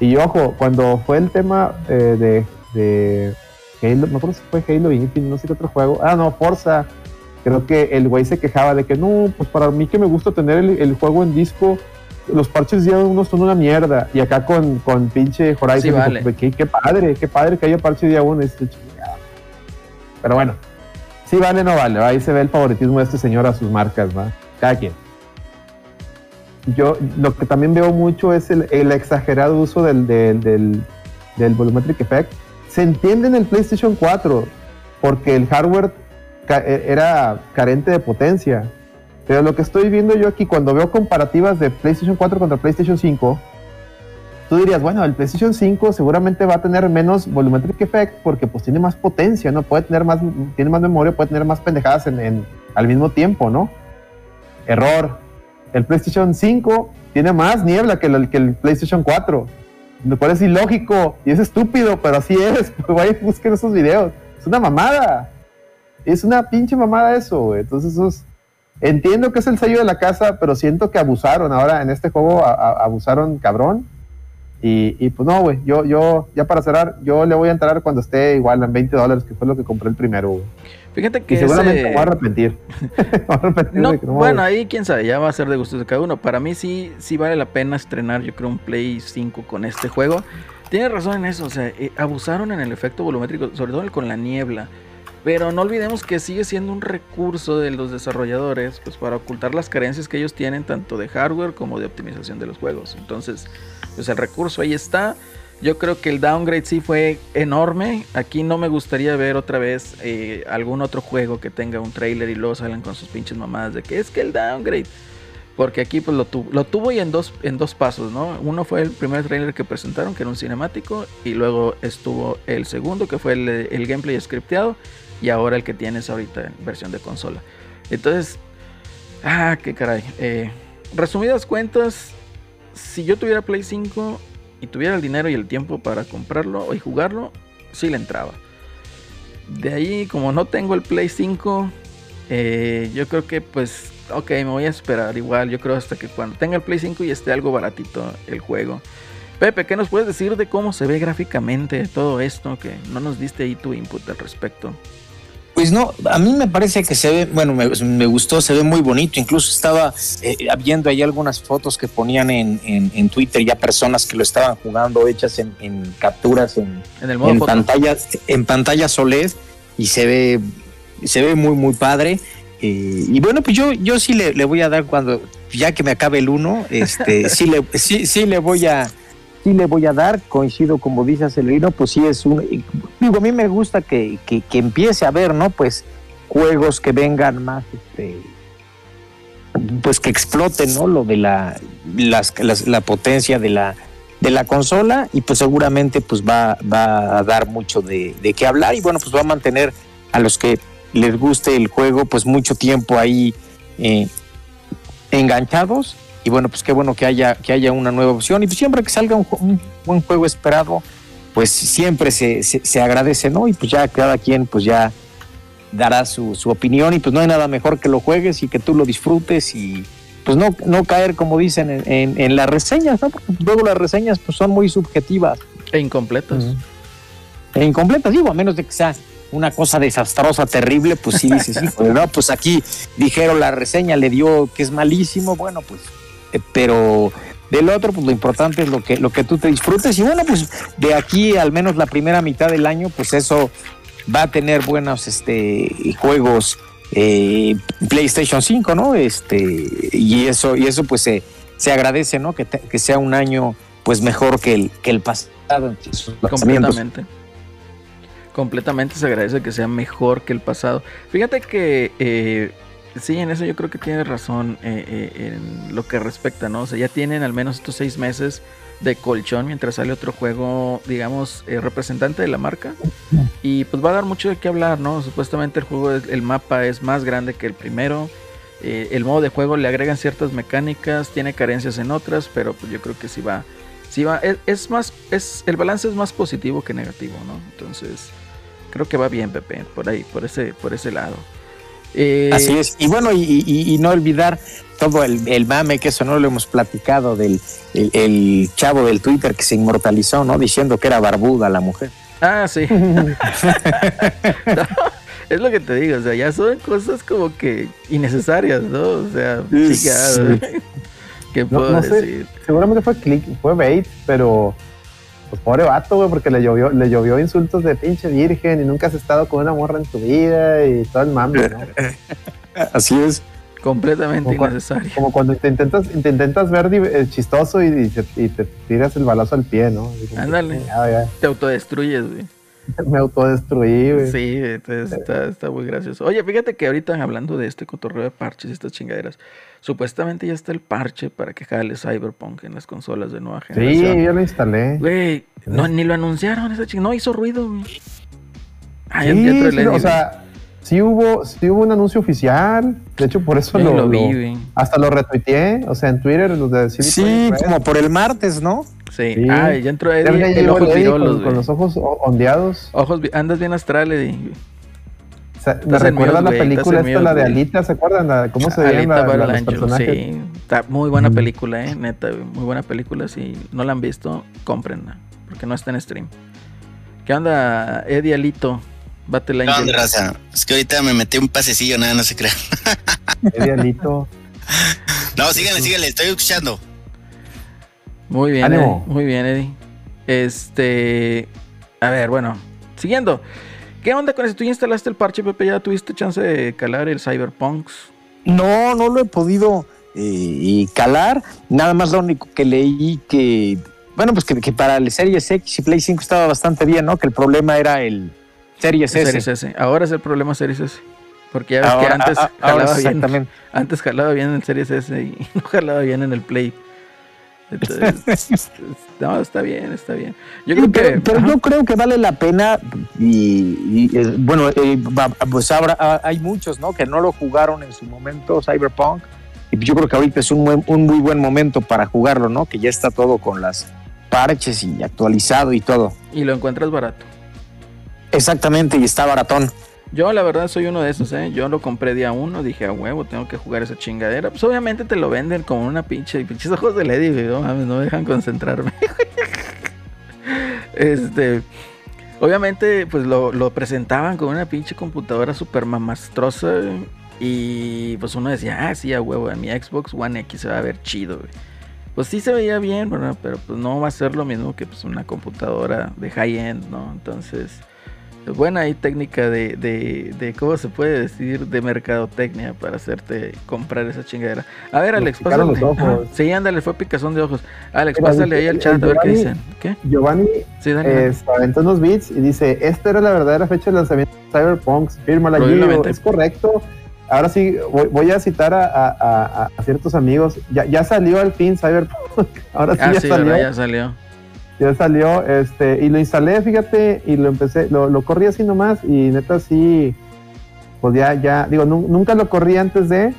Y ojo, cuando fue el tema eh, de, de Halo, no acuerdo si fue Halo Infinite, no sé qué otro juego. Ah, no, Forza. Creo que el güey se quejaba de que no, pues para mí que me gusta tener el, el juego en disco, los parches día uno son una mierda. Y acá con, con pinche Horizon, Sí, vale. "Pues, qué, qué padre, qué padre que haya parche día uno. Este. Pero bueno, sí vale, no vale. Ahí se ve el favoritismo de este señor a sus marcas, ¿va? Cada quien. Yo lo que también veo mucho es el, el exagerado uso del, del, del, del volumetric effect. Se entiende en el PlayStation 4 porque el hardware ca- e- era carente de potencia. Pero lo que estoy viendo yo aquí cuando veo comparativas de PlayStation 4 contra PlayStation 5, tú dirías, bueno, el PlayStation 5 seguramente va a tener menos volumetric effect porque pues tiene más potencia, ¿no? Puede tener más, tiene más memoria, puede tener más pendejadas en, en- al mismo tiempo, ¿no? Error. El PlayStation 5 tiene más niebla que el, que el PlayStation 4, lo cual es ilógico y es estúpido, pero así es. Pues vayan busquen esos videos. Es una mamada. Es una pinche mamada eso, güey. Entonces, eso es- entiendo que es el sello de la casa, pero siento que abusaron ahora en este juego, abusaron cabrón. Y, y pues no, güey, yo, yo, ya para cerrar, yo le voy a entrar cuando esté igual en 20 dólares, que fue lo que compré el primero, güey. Fíjate que Y seguramente ese- voy a arrepentir. Voy a arrepentir No, de que no me bueno, ahí quién sabe, ya va a ser de gustos de cada uno. Para mí sí, sí vale la pena estrenar, yo creo, un Play 5 con este juego. Tienes razón en eso, o sea, eh, abusaron en el efecto volumétrico, sobre todo con la niebla. Pero no olvidemos que sigue siendo un recurso de los desarrolladores pues, para ocultar las carencias que ellos tienen tanto de hardware como de optimización de los juegos. Entonces, pues el recurso ahí está. Yo creo que el downgrade sí fue enorme. Aquí no me gustaría ver otra vez eh, algún otro juego que tenga un trailer y luego salen con sus pinches mamadas de que es que el downgrade. Porque aquí pues lo, lo tuvo y en dos, en dos pasos, ¿no? Uno fue el primer trailer que presentaron, que era un cinemático, y luego estuvo el segundo, que fue el, el gameplay scripteado, y ahora el que tienes ahorita en versión de consola. Entonces, ah, qué caray. Eh, resumidas cuentas, si yo tuviera Play 5 y tuviera el dinero y el tiempo para comprarlo y jugarlo, sí le entraba. De ahí, como no tengo el Play 5, eh, yo creo que pues, ok, me voy a esperar igual, yo creo hasta que cuando tenga el Play 5 y esté algo baratito el juego. Pepe, ¿qué nos puedes decir de cómo se ve gráficamente todo esto? Que no nos diste ahí tu input al respecto. Pues no, a mí me parece que se ve, bueno, me, me gustó, se ve muy bonito. Incluso estaba eh, viendo ahí algunas fotos que ponían en, en- en Twitter ya personas que lo estaban jugando hechas en, en capturas en, En el modo en foto. pantalla, en pantalla OLED y se ve, se ve muy, muy padre. Eh, y bueno, pues yo, yo sí le, le voy a dar cuando, ya que me acabe el uno, este, sí le, sí, sí le voy a, sí le voy a dar, coincido como dice Acelerino, pues sí es un, digo, a mí me gusta que, que, empiece a ver, ¿no? Pues juegos que vengan más, este, pues que exploten, ¿no? Lo de la, las, las- la potencia de la, de la consola y pues seguramente pues va, va a dar mucho de, de qué hablar y bueno, pues va a mantener a los que les guste el juego pues mucho tiempo ahí eh, enganchados y bueno, pues qué bueno que haya, que haya una nueva opción y pues siempre que salga un, un buen juego esperado, pues siempre se, se, se agradece, ¿no? Y pues ya cada quien pues ya dará su, su opinión y pues no hay nada mejor que lo juegues y que tú lo disfrutes y pues no, no caer como dicen en, en- en las reseñas, ¿no? Porque luego las reseñas pues son muy subjetivas E incompletos. e incompletas, digo, a menos de que sea una cosa desastrosa, terrible, pues sí dices, híjole, no, pues aquí dijeron la reseña, le dio que es malísimo, bueno, pues, pero del otro, pues lo importante es lo que, lo que tú te disfrutes, y bueno, pues de aquí al menos la primera mitad del año, pues eso va a tener buenos este, juegos eh, PlayStation 5, ¿no? Este, y eso, y eso pues se, se agradece, ¿no? Que, te- que sea un año pues mejor que el, que el pasado. Completamente. Completamente se agradece que sea mejor que el pasado. Fíjate que eh, sí, en eso yo creo que tienes razón eh, eh, en lo que respecta, ¿no? O sea, ya tienen al menos estos seis meses de colchón mientras sale otro juego, digamos, eh, representante de la marca. Y pues va a dar mucho de qué hablar, ¿no? Supuestamente el juego, el mapa es más grande que el primero. El modo de juego le agregan ciertas mecánicas, tiene carencias en otras, pero pues yo creo que sí va, sí va, es, es más, es, el balance es más positivo que negativo, ¿no? Entonces, creo que va bien, Pepe, por ahí, por ese, por ese lado. Eh, Así es. Y bueno, y, y- y no olvidar todo el, el mame, que eso no lo hemos platicado, del el, el chavo del Twitter que se inmortalizó, ¿no? Diciendo que era barbuda la mujer. Ah, sí. es lo que te digo, o sea, ya son cosas como que innecesarias, ¿no? O sea, Sí. ¿Qué No, puedo no sé. decir? Seguramente fue click, fue bait, pero pues pobre vato, güey, porque le llovió, le llovió insultos de pinche virgen y nunca has estado con una morra en tu vida y todo el mame, ¿no? Así es. Completamente Como innecesario. Como cuando te intentas, te intentas ver eh, chistoso y, y te, y te tiras el balazo al pie, ¿no? Ándale. ya, Te autodestruyes, güey. me autodestruí, güey. Sí, entonces está, está muy gracioso. Oye, fíjate que ahorita hablando de este cotorreo de parches y estas chingaderas, supuestamente ya está el parche para que jale Cyberpunk en las consolas de nueva Sí, generación. yo lo instalé. Güey, no, ni lo anunciaron esa chingada. No hizo ruido, güey. Ah, ya- Sí, ya entró el sí, o sea, sí hubo, sí hubo un anuncio oficial. De hecho, por eso Yo lo, lo vi, lo- güey. hasta lo retuiteé. O sea, en Twitter, los de CD Sí, como por el martes, ¿no? Sí. Sí. Ah, ya entró Ya Eddie, ya el Eddie virolos, con, los ojos ondeados. Ojos, andas bien astral, Eddie. O sea, me Estás en recuerda mute, la película esta, la de. Alita, ¿se acuerdan? La- ¿Cómo se Alita la- Battle la- los sí. Está muy buena película, eh, neta, muy buena película. Si no la han visto, cómprenla, porque no está en stream. ¿Qué onda, Eddie Alito? ¿Qué Angel. onda, raza? Es que ahorita me metí un pasecillo, nada, no se crean. Eddie Alito. No, síganle, síganle, estoy escuchando. Muy bien. Eddie, muy bien, Eddie. Este, a ver, bueno, siguiendo. ¿Qué onda con eso? ¿Tú ya instalaste el parche, Pepe? ¿Ya tuviste chance de calar el Cyberpunks? No, no lo he podido eh, calar. Nada más lo único que leí que, bueno, pues que, que para el Series X y Play 5 estaba bastante bien, ¿no? Que el problema era el Series S. Series S. Ahora es el problema Series S. Porque ya ves Ahora- que antes a- jalaba bien. Antes jalaba bien en el Series S y no jalaba bien en el Play. Entonces, no, está bien, está bien. Yo creo que. pero, pero ajá. yo creo que vale la pena y, y, bueno, eh, pues ahora ah, hay muchos, ¿no? Que no lo jugaron en su momento Cyberpunk y yo creo que ahorita es un, buen- un muy buen momento para jugarlo, ¿no? Que ya está todo con las parches y actualizado y todo. Y lo encuentras barato. Exactamente, y está baratón. Yo, la verdad, soy uno de esos, ¿eh? Yo lo compré día uno, dije, a huevo, tengo que jugar esa chingadera. Pues obviamente te lo venden como una pinche, pinches ojos de Lady, güey, no mames, no me dejan concentrarme. este, obviamente, pues lo, lo presentaban con una pinche computadora super mamastrosa. Y pues uno decía, ah, sí, a huevo, en mi Xbox One X se va a ver chido, güey. Pues sí se veía bien. Pero pues no va a ser lo mismo que pues una computadora de high-end, ¿no? Entonces, buena ahí técnica de, de, de, ¿cómo se puede decir? De mercadotecnia para hacerte comprar esa chingadera. A ver, Alex, pásale. los ojos. Ajá, Sí, ándale, fue picazón de ojos. Alex, Mira, pásale ahí al el- chat a ver qué dicen. ¿Qué? Giovanni Sí, dale. eh, aventó unos beats y dice, esta era la verdadera fecha de lanzamiento de Cyberpunk, Gio, Probablemente. es correcto. Ahora sí, voy, voy a citar a, a- a- a ciertos amigos, ya, ya salió al fin Cyberpunk, ahora sí ah, ya sí, salió. Ya salió. Ya salió, este, y lo instalé, fíjate, y lo empecé, lo, lo corrí así nomás, y neta sí, pues ya, ya, digo, nu- nunca lo corrí antes de,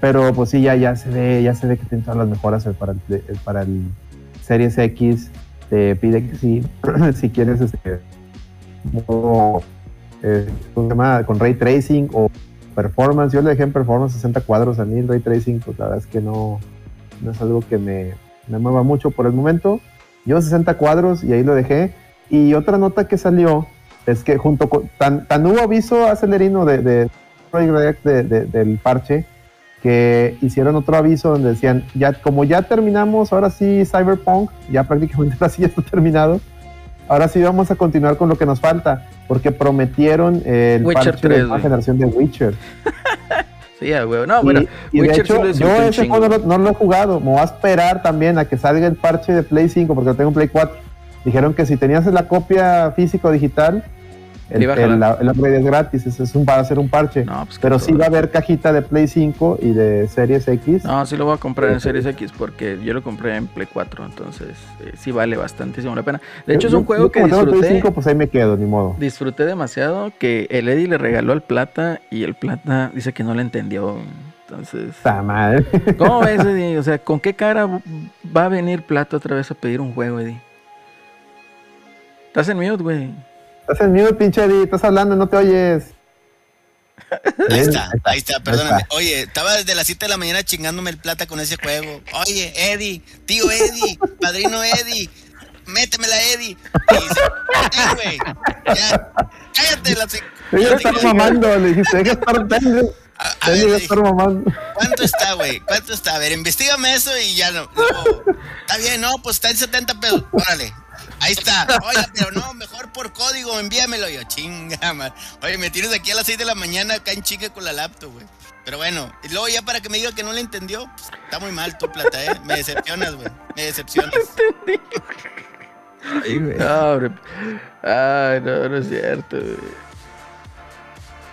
pero pues sí, ya, ya se ve, ya se ve que tiene todas las mejoras para el, para el Series X, te pide que sí, si quieres, este, modo, eh. Con Ray Tracing o Performance, yo le dejé en Performance 60 cuadros a mí, Ray Tracing, pues la verdad es que no, no es algo que me, me mucho por el momento, yo 60 cuadros y ahí lo dejé. Y otra nota que salió es que junto con tan, tan hubo aviso acelerino de, de, de- de- del parche que hicieron otro aviso donde decían ya como ya terminamos ahora sí Cyberpunk ya prácticamente ahora sí ya está terminado ahora sí vamos a continuar con lo que nos falta porque prometieron el Witcher parche 3, de la generación de Witcher Sí, a huevo. No, y, bueno, y de sí hecho, lo yo ese juego no, lo- no lo he jugado. Me voy a esperar también a que salga el parche de Play 5 porque lo tengo en Play 4. Dijeron que si tenías la copia físico o digital, el, el, la- el upgrade es gratis. Es un, va a ser un parche. No, pues Pero sí va a haber cajita de Play 5 y de Series X. No, sí lo voy a comprar en Sí. Series X porque yo lo compré en Play 4, entonces eh, sí vale bastantísimo la pena. De hecho, es un juego yo que como tengo Play disfruté, 5, pues ahí me quedo, ni modo. disfruté demasiado, que el Eddie le regaló al Plata y el Plata dice que no le entendió. Entonces, Esta madre. ¿cómo ves, Eddie? O sea, ¿con qué cara va a venir Plata otra vez a pedir un juego, Eddie? Estás en mute, güey. Estás en mute, pinche Eddie. Estás hablando, no te oyes. Ahí está, ahí está, Ahí perdóname. está. Oye, estaba desde las 7 de la mañana chingándome el plata con ese juego. Oye, Eddie, tío Eddie, padrino Eddie, métemela, Eddie. Y dice, "Sí, güey, ya, cállate. La, Deja estar mamando. Le dijiste, deja de estar, deja estar mamando. ¿cuánto está, güey? ¿Cuánto está? A ver, investigame eso y ya no. no. Está bien, no, pues está en 70 pesos. Órale. Ahí está. Oye, pero no, mejor por código, envíamelo. Yo, chinga, man. Oye, me tienes aquí a las 6 de la mañana acá en chica con la laptop, güey. Pero bueno, y luego ya para que me diga que no le entendió, pues, está muy mal tu plata, ¿eh? Me decepcionas, güey. Me decepcionas. No, hombre. Ay, no, no es cierto. güey.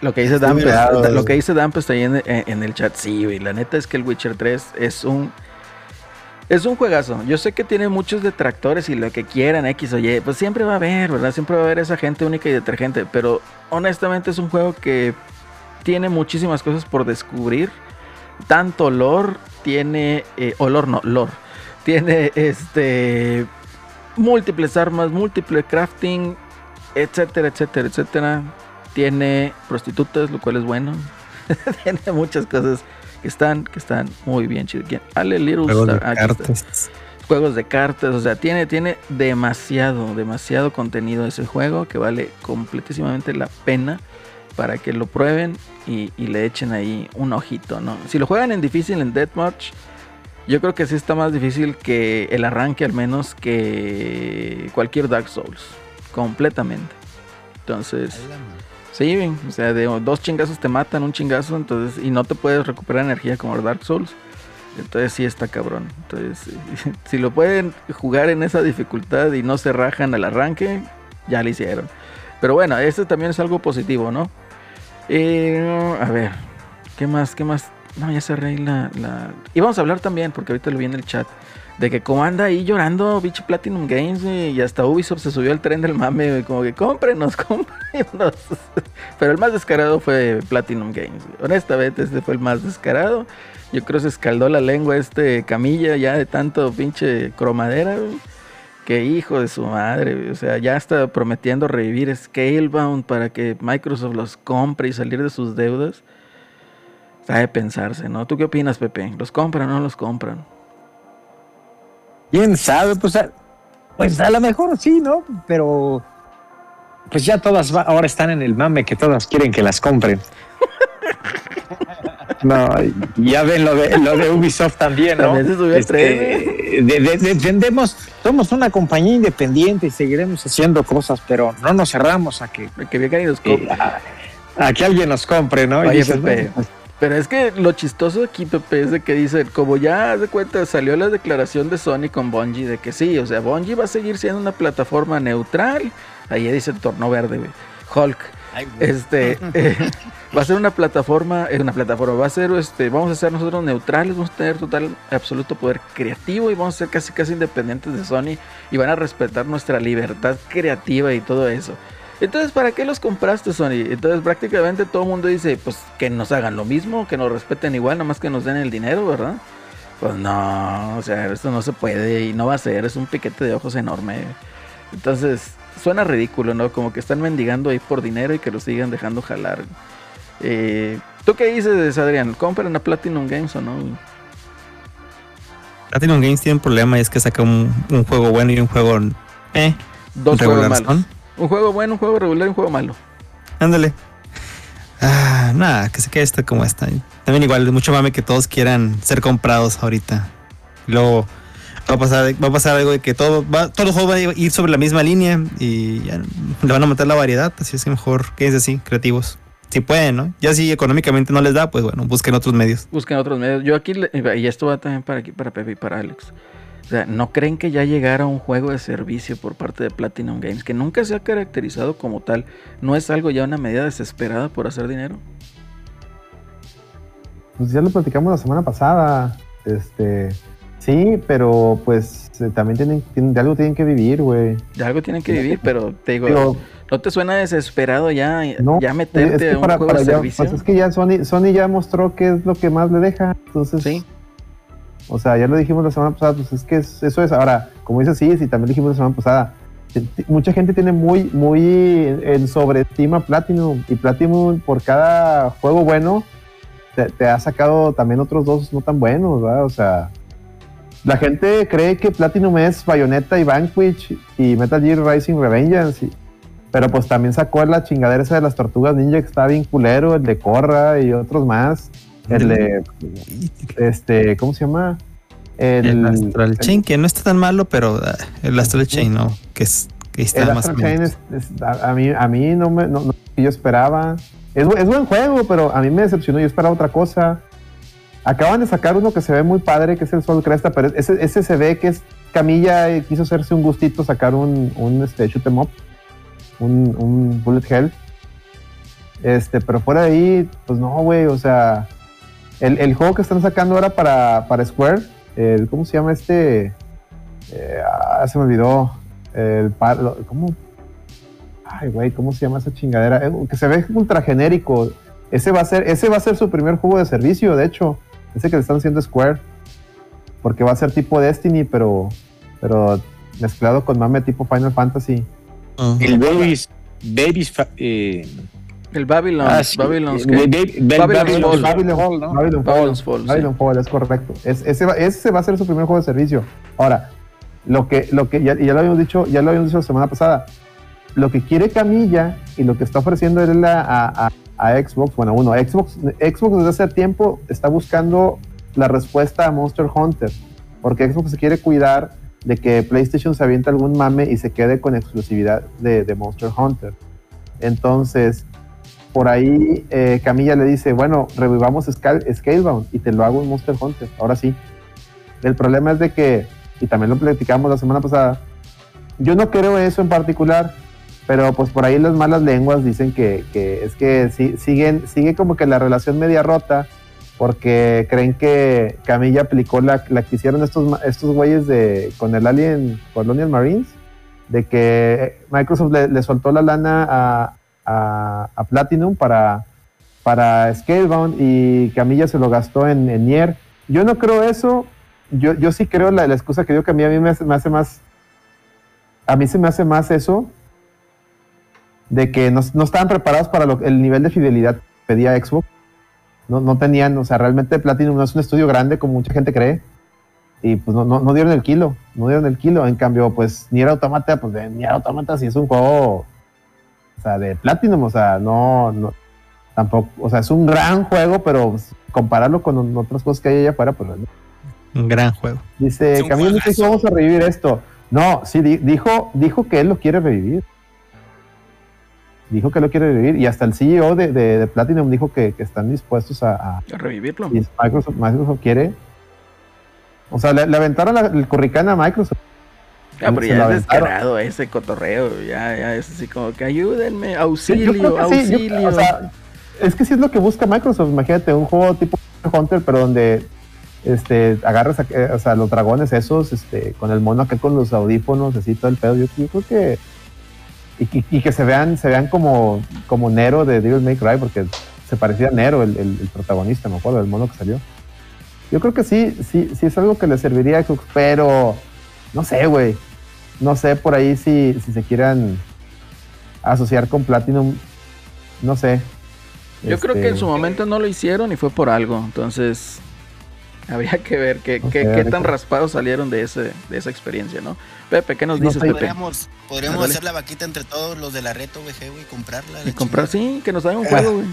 Lo que dice Damp, cuidado. lo que dice Damp está ahí en, en- en el chat, sí, güey. La neta es que el Witcher 3 es un es un juegazo. Yo sé que tiene muchos detractores y lo que quieran, X o Y, pues siempre va a haber, ¿verdad? Siempre va a haber esa gente única y detergente, pero honestamente es un juego que tiene muchísimas cosas por descubrir. Tanto olor, tiene eh, olor no, lore. Tiene este múltiples armas, múltiple crafting, etcétera, etcétera, etcétera. tiene prostitutas, lo cual es bueno. tiene muchas cosas que están, que están muy bien. ¿Quién? Ale Little Juegos de está. cartas. Juegos de cartas, o sea, tiene, tiene demasiado, demasiado contenido ese juego que vale completísimamente la pena para que lo prueben y, y le echen ahí un ojito, ¿no? Si lo juegan en difícil en Deathmatch, yo creo que sí está más difícil que el arranque al menos que cualquier Dark Souls, completamente. Entonces, sí, o sea, de dos chingazos te matan, un chingazo, entonces, y no te puedes recuperar energía como Dark Souls. Entonces sí está cabrón. Entonces, si lo pueden jugar en esa dificultad y no se rajan al arranque, ya lo hicieron. Pero bueno, este también es algo positivo, ¿no? Eh, a ver, ¿qué más? ¿Qué más? No, ya cerré la, la... Y vamos a hablar también, porque ahorita lo vi en el chat, de que como anda ahí llorando bicho Platinum Games, y hasta Ubisoft se subió al tren del mame, como que cómprenos, cómprenos. Pero el más descarado fue Platinum Games. Honestamente, este fue el más descarado. Yo creo que se escaldó la lengua este Camilla ya de tanto pinche cromadera. Que hijo de su madre. O sea, ya está prometiendo revivir Scalebound para que Microsoft los compre y salir de sus deudas. Sabe pensarse, ¿no? ¿Tú qué opinas, Pepe? ¿Los compran o no los compran? ¿Quién sabe? Pues a, pues a lo mejor sí, ¿no? Pero pues ya todas va- ahora están en el mame que todas quieren que las compren. No, ya ven lo de, lo de Ubisoft también, ¿no? Este, de- de- defendemos, somos una compañía independiente y seguiremos haciendo cosas, pero no nos cerramos a que, Que que- compren. a, a que alguien nos compre, ¿no? Y dices, Pepe, bueno, pues, Pero es que lo chistoso aquí, Pepe, es de que dicen, como ya de cuenta, salió la declaración de Sony con Bungie de que sí, o sea, Bungie va a seguir siendo una plataforma neutral. Ahí dice el torno verde. Hulk. Ay. Este eh, va a ser una plataforma, es una plataforma, va a ser este, vamos a ser nosotros neutrales, vamos a tener total absoluto poder creativo y vamos a ser casi casi independientes de Sony y van a respetar nuestra libertad creativa y todo eso. Entonces, ¿para qué los compraste, Sony? Entonces, prácticamente todo el mundo dice, pues que nos hagan lo mismo, que nos respeten igual, nada más que nos den el dinero, ¿verdad? Pues no, o sea, esto no se puede y no va a ser, es un piquete de ojos enorme. Entonces, suena ridículo, ¿no? Como que están mendigando ahí por dinero y que lo sigan dejando jalar. Eh, ¿Tú qué dices, Adrián? ¿Compran a Platinum Games o no? Platinum Games tiene un problema y es que saca un, un juego bueno y un juego eh, Dos juegos malos. Un juego bueno, un juego regular y un juego malo. Ándale. Ah, nada, que se quede esto como está. También igual, mucho mame que todos quieran ser comprados ahorita. Luego va a pasar, va a pasar algo de que todo va, todos los juegos van a ir sobre la misma línea y ya le van a matar la variedad. Así es que mejor quédense así, creativos. Si pueden, ¿no? Ya si económicamente no les da, pues bueno, busquen otros medios. Busquen otros medios. Yo aquí, y esto va también para aquí, para Pepe y para Alex. O sea, ¿no creen que ya llegara un juego de servicio por parte de Platinum Games que nunca se ha caracterizado como tal? ¿No es algo ya una medida desesperada por hacer dinero? Pues ya lo platicamos la semana pasada. Este, sí, pero pues eh, también tienen, tienen- de algo tienen que vivir, güey. De algo tienen que vivir, pero te digo, ¿no te suena desesperado ya, no, ya es meterte que a un para- juego para de ya- servicio? pues es que ya Sony, Sony ya mostró que es lo que más le deja. Entonces, Sí. O sea, ya lo dijimos la semana pasada, pues es que es- eso es. Ahora, como dices, sí, sí, también dijimos la semana pasada. Mucha gente tiene muy, muy en sobreestima Platinum y Platinum por cada juego bueno te, ha sacado también otros dos no tan buenos, ¿verdad? O sea, la gente cree que Platinum es Bayonetta y Vanquish y Metal Gear Rising Revengeance, pero pues también sacó la chingadera esa de las tortugas ninja que está bien culero, el de Corra y otros más. El de, este, ¿cómo se llama? El, Astral el- Chain, que no está tan malo, pero ah, el Astral Chain, ¿no? Que, es, que está El más Astral Chain menos. es- es- a, mí, a mí no me no, no- yo esperaba. Es, es buen juego, pero a mí me decepcionó. Yo esperaba otra cosa. Acaban de sacar uno que se ve muy padre, que es el Sol Cresta, pero ese, ese se ve que es Camilla quiso hacerse un gustito sacar un, un este, shoot 'em up, un, un bullet hell. Este, pero fuera de ahí, pues no, güey, o sea, el, el juego que están sacando ahora para, para Square, el, ¿cómo se llama este? Eh, ah, se me olvidó. El ¿Cómo? Ay, güey, ¿cómo se llama esa chingadera? Eh, que se ve ultra genérico. Ese va a ser, ese va a ser su primer juego de servicio, de hecho. Ese que le están haciendo Square. Porque va a ser tipo Destiny, pero, pero mezclado con mame tipo Final Fantasy. El Babies, Babies, eh, El Babylon. Ah, sí. Babylon's Fall. Babylon, Fall, ¿no? Babylon Fall, Babylon's Fall, sí. Babylon Fall, es correcto. Es- ese, va, ese va a ser su primer juego de servicio. Ahora, lo que, lo que ya, ya lo habíamos dicho, ya lo habíamos dicho la semana pasada. Lo que quiere Camilla y lo que está ofreciendo él a- a Xbox, bueno, uno, Xbox, Xbox desde hace tiempo está buscando la respuesta a Monster Hunter, porque Xbox se quiere cuidar de que PlayStation se aviente algún mame y se quede con exclusividad de, de Monster Hunter. Entonces, por ahí eh, Camilla le dice, bueno, revivamos Scal- Scalebound y te lo hago en Monster Hunter, ahora sí. El problema es de que, y también lo platicamos la semana pasada, yo no creo eso en particular, pero pues por ahí las malas lenguas dicen que, que es que siguen, sigue como que la relación media rota, porque creen que Camilla aplicó la, que hicieron estos, estos güeyes de, con el Alien Colonial Marines, de que Microsoft le soltó la lana a, a, Platinum para, para Scalebound y Camilla se lo gastó en, en Nier. Yo no creo eso. Yo, yo sí creo la, excusa que dio Camilla a mí me hace, me hace más. A mí se me hace más eso de que no, no estaban preparados para lo- el nivel de fidelidad que pedía Xbox. No, no tenían, o sea, realmente Platinum no es un estudio grande como mucha gente cree. Y pues no, no, no dieron el kilo, no dieron el kilo. En cambio, pues Nier Automata, pues de Nier Automata sí es un juego, o sea, de Platinum, o sea, no, no, tampoco, o sea, es un gran juego, pero compararlo con otras cosas que hay allá afuera, pues no. Un gran juego. Dice, Camilo dice que vamos a revivir esto. No, sí, di- dijo, dijo que él lo quiere revivir. Dijo que lo quiere revivir. Y hasta el CEO de, de- de Platinum dijo que, que están dispuestos a, a- A revivirlo. y Microsoft, Microsoft quiere. O sea, le, le aventaron la- el curricán a Microsoft. Ah, pero ya es descarado ese cotorreo. Ya, ya es así como que ayúdenme, Sí, auxilio, sí, yo- auxilio. o sea, es que sí es lo que busca Microsoft. Imagínate un juego tipo Hunter, pero donde este, agarras a- eh, o sea, los dragones esos, este, con el mono acá con los audífonos, así todo el pedo. Yo, yo creo que. Y, que- y que se vean, se vean como, como Nero de Devil May Cry, porque se parecía a Nero, el, el- el protagonista, me acuerdo, el mono que salió. Yo creo que sí, sí, sí es algo que le serviría a Xbox, pero no sé, güey. No sé por ahí si, si se quieran asociar con Platinum. No sé. Yo creo que en Este, su momento no lo hicieron y fue por algo. Entonces, habría que ver qué, qué- tan raspados salieron de, ese, de esa experiencia, ¿no? Pepe, ¿qué nos No dices. Pepe? Podríamos, hacer la vaquita entre todos los de la reto, VG, güey, comprarla. Y comprar, chingada. sí, que nos hagan un juego, güey.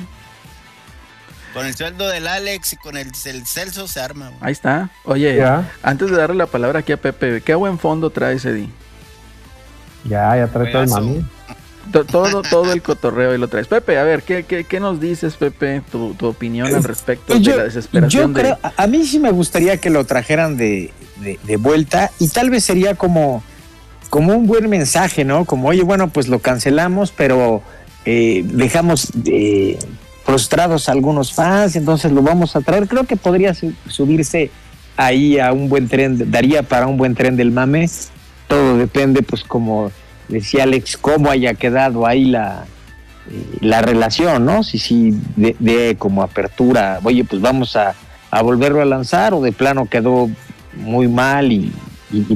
Con el sueldo del Alex y con el, el Celso se arma, güey. Ahí está. Oye, Ya, antes de darle la palabra aquí a Pepe, ¿qué buen fondo trae Eddie? Ya, ya trae todo el. To- Todo, todo el cotorreo y lo traes. Pepe, a ver, ¿qué, qué, qué nos dices, Pepe? Tu, tu opinión al respecto Pues de yo, la desesperación yo creo, de... a- mí sí me gustaría que lo trajeran de, de- de vuelta y tal vez sería como, como un buen mensaje, ¿no? Como, oye, bueno, pues lo cancelamos, pero eh, dejamos eh, frustrados a algunos fans, entonces lo vamos a traer. Creo que podría su- subirse ahí a un buen tren, daría para un buen tren del mame. Todo depende, pues como decía Alex, cómo haya quedado ahí la, eh, la relación, ¿no? Si sí de, como apertura, oye, pues vamos a, a volverlo a lanzar o de plano quedó muy mal y,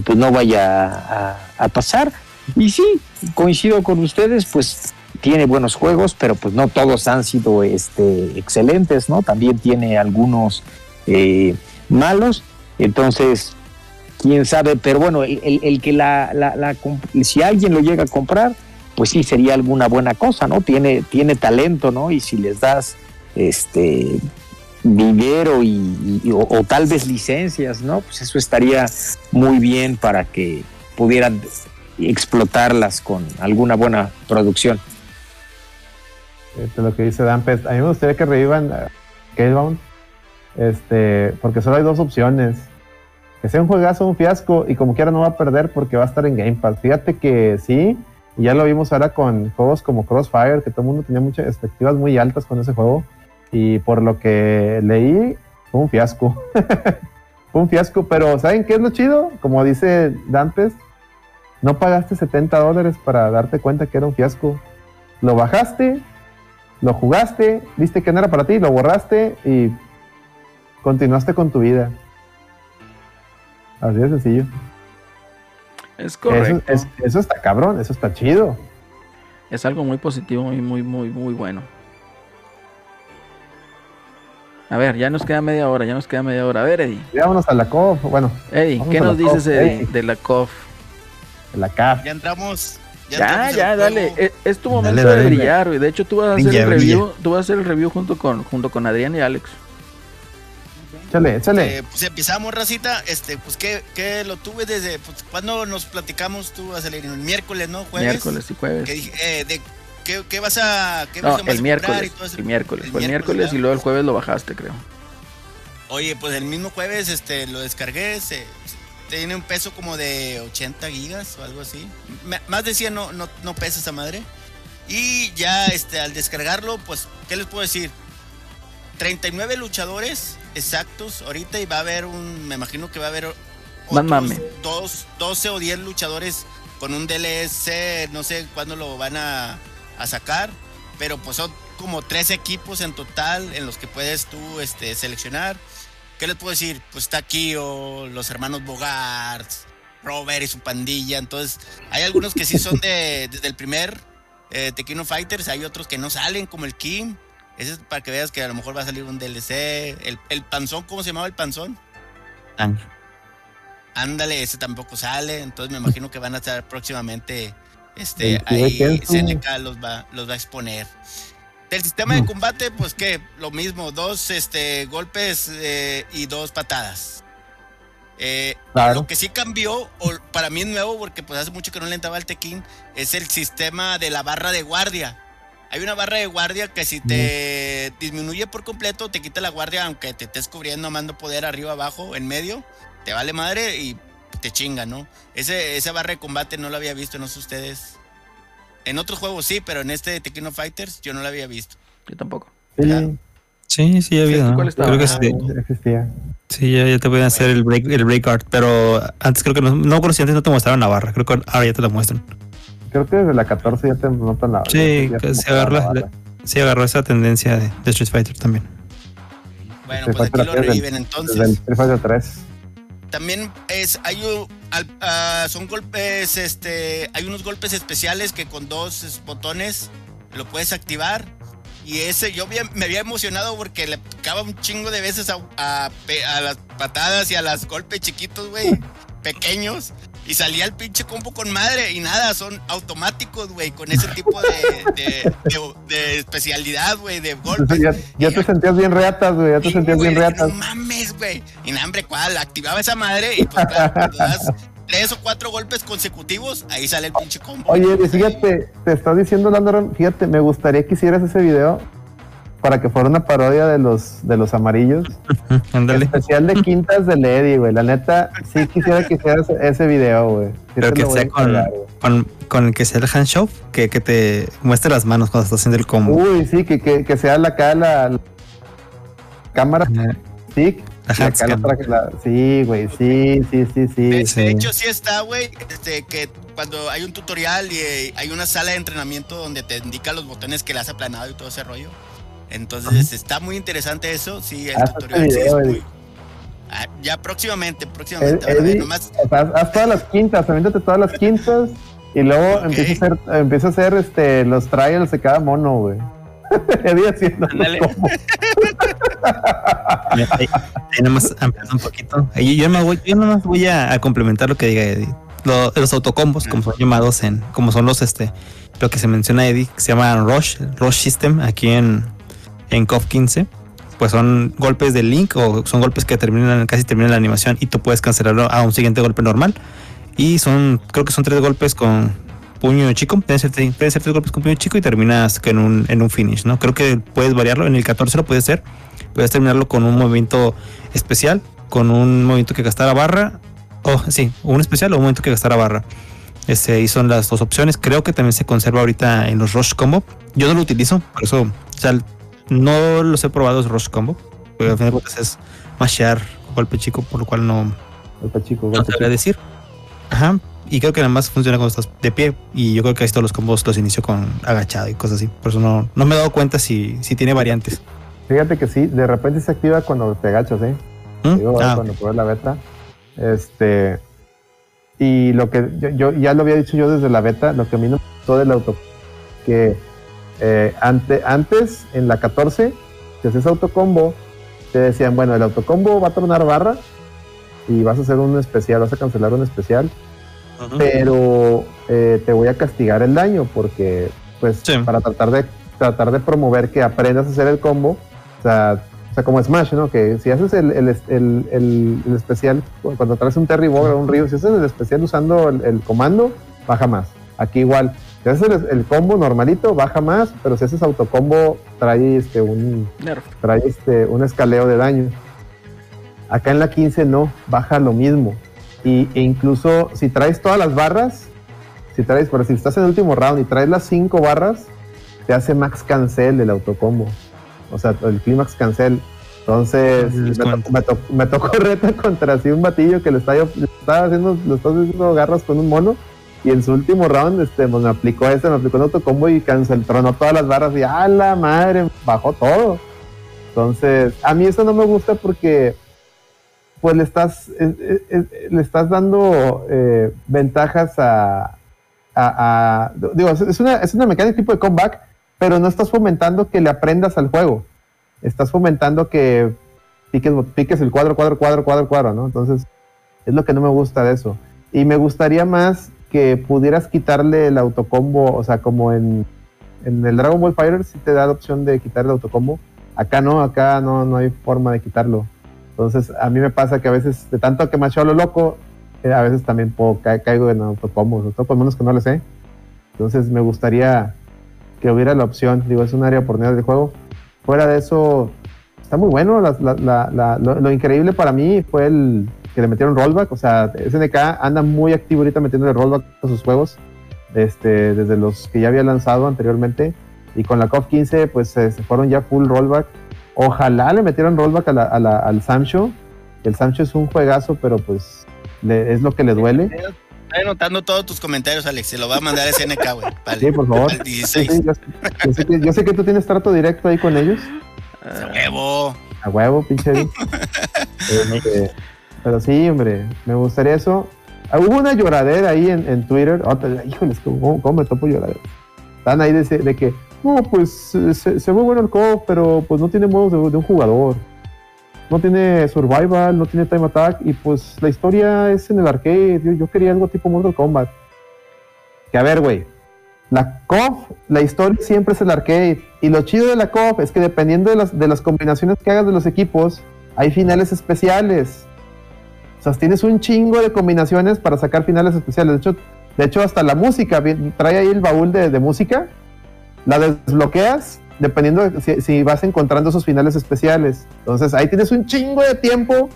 pues no vaya a, a pasar. Y sí, coincido con ustedes, pues tiene buenos juegos, pero pues no todos han sido este, excelentes, ¿no? También tiene algunos eh, malos, entonces quién sabe, pero bueno, el, que la, la- si alguien lo llega a comprar, pues sí sería alguna buena cosa, ¿no? Tiene, tiene talento, ¿no? Y si les das este dinero y, o, tal vez licencias, ¿no? Pues eso estaría muy bien para que pudieran explotarlas con alguna buena producción. Este, lo que dice Dan Pest. A mí me gustaría que revivan eh, Scalebound. Este, porque solo hay dos opciones. Que sea un juegazo un fiasco y como quiera no va a perder porque va a estar en Game Pass. Fíjate que sí, y ya lo vimos ahora con juegos como Crossfire, que todo el mundo tenía muchas expectativas muy altas con ese juego. Y por lo que leí, fue un fiasco. fue un fiasco, pero ¿saben qué es lo chido? Como dice Dantes, no pagaste 70 dólares para darte cuenta que era un fiasco. Lo bajaste, lo jugaste, viste que no era para ti, lo borraste y continuaste con tu vida. Así de sencillo. Es correcto. Eso, está cabrón, eso está chido. Es algo muy positivo y muy, muy, muy bueno. A ver, ya nos queda media hora, ya nos queda media hora. A ver, Eddie. Vámonos a la COF, bueno. Eddie, ¿qué nos dices, Eddie, de la COF? De la CAF. Ya entramos. Ya, ya, dale. E, es, tu momento de brillar. De hecho, tú vas a hacer el review, tú vas a hacer el review junto con, junto con Adrián y Alex. Échale, échale. Eh, pues empezamos, Racita. Este, pues que, que lo tuve desde. Pues, ¿Cuándo nos platicamos tú, Acelerino? El miércoles, ¿no? Jueves. Miércoles y jueves. Que dije, eh, de, ¿qué, qué vas a.? Qué No, vas el miércoles. y todo eso? El miércoles. El el miércoles miércoles, y luego el jueves lo bajaste, creo. Oye, pues el mismo jueves este, lo descargué. Se, tiene un peso como de 80 gigas o algo así. M- más de 100 no, no, no pesa esa madre. Y ya este, al descargarlo, pues, ¿qué les puedo decir? 39 luchadores exactos ahorita y va a haber un, me imagino que va a haber mame. dos, 12 o 10 luchadores con un DLC, no sé cuándo lo van a, a sacar, pero pues son como tres equipos en total en los que puedes tú este, seleccionar. ¿Qué les puedo decir? Pues está Kio, los hermanos Bogart, Robert y su pandilla. Entonces, hay algunos que sí son de, desde el primer eh, Tequino Fighters, hay otros que no salen, como el Kim. Ese es para que veas que a lo mejor va a salir un DLC. El, el panzón, ¿cómo se llamaba el panzón? Tan. Ándale, ese tampoco sale. Entonces me imagino que van a estar próximamente. Este, ahí. CNK los va, los va a exponer. Del sistema de combate, pues que lo mismo, dos este, golpes eh, y dos patadas. Eh, Claro. Lo que sí cambió, o para mí es nuevo, porque pues hace mucho que no le entraba al Tekken, es el sistema de la barra de guardia. Hay una barra de guardia que si te disminuye por completo, te quita la guardia, aunque te estés cubriendo, mando poder arriba, abajo, en medio, te vale madre y te chinga, ¿no? Ese, esa barra de combate no la había visto, no sé ustedes. En otros juegos sí, pero en este de Tekken Fighters yo no la había visto. Yo tampoco. Sí, claro. Sí, sí, había. ¿no? ¿cuál estaba? Creo que Ah, sí. sí, existía. Sí, ya, ya te pueden hacer el break, el break art, pero antes creo que no, no si antes no te mostraron la barra, creo que ahora ya te la muestran. Creo que desde la 14 ya te notan la Sí, ya se agarró, la sí agarró esa tendencia de, de Street Fighter también. Bueno, pues aquí lo reviven Desde el entonces. Street Fighter 3. También es, hay, u- al- ah, son golpes, este, hay unos golpes especiales que con dos es, botones lo puedes activar. Y ese, yo había- me había emocionado porque le picaba un chingo de veces a, a a las patadas y a los golpes chiquitos, güey, pequeños. Y salía el pinche combo con madre y nada, son automáticos, güey, con ese tipo de, de, de- de especialidad, güey, de golpes. Ya, ya te sentías bien reatas, güey. Ya te Sí, sentías bien reatas. No mames, güey. Y no, hombre, ¿cuál? Activaba esa madre y pues claro, cuando das tres o cuatro golpes consecutivos, ahí sale el pinche combo. Oye, fíjate, te estás diciendo, Landoran, fíjate, me gustaría que hicieras ese video para que fuera una parodia de los de los amarillos. Ándale. Especial de quintas de Lady, güey. La neta, sí quisiera que hicieras ese video, güey. Sí Pero que sea con, con, con el que sea el handshove, que, que te muestre las manos cuando estás haciendo el combo. Uy, sí, que, que, que sea la acá la, la cámara Ajá. La que la- sí, güey, sí, sí, sí, sí. de, sí. de hecho, sí está, güey, este, que cuando hay un tutorial y eh, hay una sala de entrenamiento donde te indica los botones que le has aplanado y todo ese rollo. Entonces, está muy interesante eso. Sí, el Haz tutorial este sí es muy... Ah, ya próximamente, próximamente. Ver, Eddie, nomás- o sea, haz todas las quintas, aviéntate todas las quintas y luego Ok. empieza a hacer, empieza a hacer este, los trials de cada mono, güey. Eddie haciendo los Ándale. combos. Ahí, ahí nomás ampliando un poquito. Ahí yo, me voy, yo nomás voy a, a complementar lo que diga Eddie. Lo- los autocombos, como son llamados en, como son los este, lo que se menciona Eddie, que se llaman Rush, Rush System, aquí en, en COF 15. Pues son golpes de link o son golpes que terminan, casi terminan la animación y tú puedes cancelarlo a un siguiente golpe normal. Y son, creo que son tres golpes con puño chico. Pueden ser, pueden ser tres golpes con puño chico y terminas en un, en un finish, ¿no? Creo que puedes variarlo. En el 14 lo puedes hacer. Puedes terminarlo con un movimiento especial, con un movimiento que gastara barra. O sí, un especial o un movimiento que gastara barra. Este, y son las dos opciones. Creo que también se conserva ahorita en los Rush Combo. Yo no lo utilizo, por eso, o sea, no los he probado los Rush Combo. Pero al final de cuentas es mashear golpe chico, por lo cual no, Golpe chico, no golpe sabría decir. Ajá. Y creo que nada más funciona cuando estás de pie. Y yo creo que todos los combos los inicio con agachado y cosas así. Por eso no, no me he dado cuenta si, si tiene variantes. Fíjate que sí, de repente se activa cuando te agachas, ¿eh? ¿Mm? Digo, Ah, cuando probé la beta. Este. Y lo que yo, yo ya lo había dicho yo desde la beta, lo que a mí no me gustó del auto, que eh, ante, antes en la 14, si hacías autocombo, te decían, bueno, el autocombo va a tronar barra y vas a hacer un especial, vas a cancelar un especial, pero eh, te voy a castigar el daño porque, pues, Sí. para tratar de tratar de promover que aprendas a hacer el combo, o sea, o sea como Smash, ¿no? Que si haces el, el, el, especial, cuando traes un Terry Bogard o un Ryu, si haces el especial usando el comando, baja más. Aquí igual, si haces el, el combo normalito, baja más, pero si haces autocombo, trae este un Nerf. trae este, un escaleo de daño. Acá en la 15 no, baja lo mismo. Y, e incluso si traes todas las barras, si traes, pero si estás en el último round y traes las 5 barras, te hace max cancel el autocombo. O sea, el clímax cancel. Entonces, me, to- me to- me tocó reta contra así un batillo que le estaba, le estaba haciendo, le estaba haciendo garras con un mono. Y en su último round, este, pues, me aplicó este, me aplicó un autocombo y cancel, tronó todas las barras y ¡a la madre! Bajó todo. Entonces, a mí eso no me gusta porque pues le estás, es- es- es- le estás dando eh, ventajas a, a- digo, es una, es una mecánica tipo de comeback, pero no estás fomentando que le aprendas al juego. Estás fomentando que piques, piques el cuadro, cuadro, cuadro, cuadro, cuadro, ¿no? Entonces, es lo que no me gusta de eso. Y me gustaría más que pudieras quitarle el autocombo, o sea, como en, en el Dragon Ball Fighter sí te da la opción de quitar el autocombo. Acá no, acá no, no hay forma de quitarlo. Entonces, a mí me pasa que a veces, de tanto que a lo loco, eh, a veces también puedo, ca- caigo en autocombo, sobre todo con menos que no le sé. Entonces, me gustaría que hubiera la opción. Digo, es un área oportunidad del juego. Fuera de eso, está muy bueno. Lo, lo increíble para mí fue el que le metieron rollback. O sea, SNK anda muy activo ahorita metiéndole rollback a sus juegos. Este, desde los que ya había lanzado anteriormente. Y con la COF 15, pues se, se fueron ya full rollback. Ojalá le metieran rollback a la- a la- al Samsho. El Samsho es un juegazo, pero pues le- es lo que le duele. Estoy anotando todos tus comentarios, Alex. Se lo va a mandar a SNK, güey. Vale. Sí, por favor. Al Sí, 16. sí, yo, yo sé que, yo sé que tú tienes trato directo ahí con ellos. A huevo. A huevo, pinche. pero sí, hombre, me gustaría eso. Ah, Hubo una lloradera ahí en, Twitter. Otra, híjoles, ¿cómo, cómo me topo lloradera? Están ahí de, que, no, pues se, ve bueno el COF, pero pues no tiene modos de, de un jugador. No tiene survival, no tiene time attack y pues la historia es en el arcade. Yo, yo quería algo tipo Mortal Kombat. Que a ver, güey. La COF, la historia siempre es el arcade. Y lo chido de la COF es que dependiendo de las, de las combinaciones que hagas de los equipos, hay finales especiales. O sea, tienes un chingo de combinaciones para sacar finales especiales. De hecho, de hecho hasta la música, trae ahí el baúl de, de música, la desbloqueas dependiendo de si, si vas encontrando esos finales especiales. Entonces ahí tienes un chingo de tiempo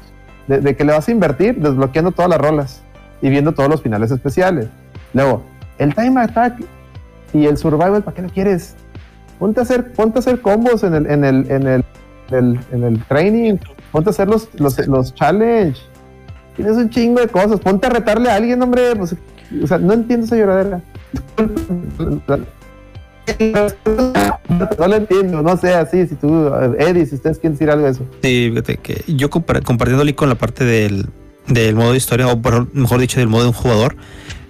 de, de que le vas a invertir desbloqueando todas las rolas y viendo todos los finales especiales. Luego, el time attack y el survival, ¿para qué lo quieres? Ponte a hacer, ponte a hacer combos en el, en el, en el, el- en el training, ponte a hacer los, los, los challenge. Tienes un chingo de cosas, ponte a retarle a alguien, hombre. pues, o sea, no entiendo esa lloradera. No lo entiendo, no sé, así, si tú, Eddie, si ustedes quieren decir algo de eso. Sí, fíjate que yo compar- compartiéndole con la parte del, del modo de historia, o mejor dicho, del modo de un jugador,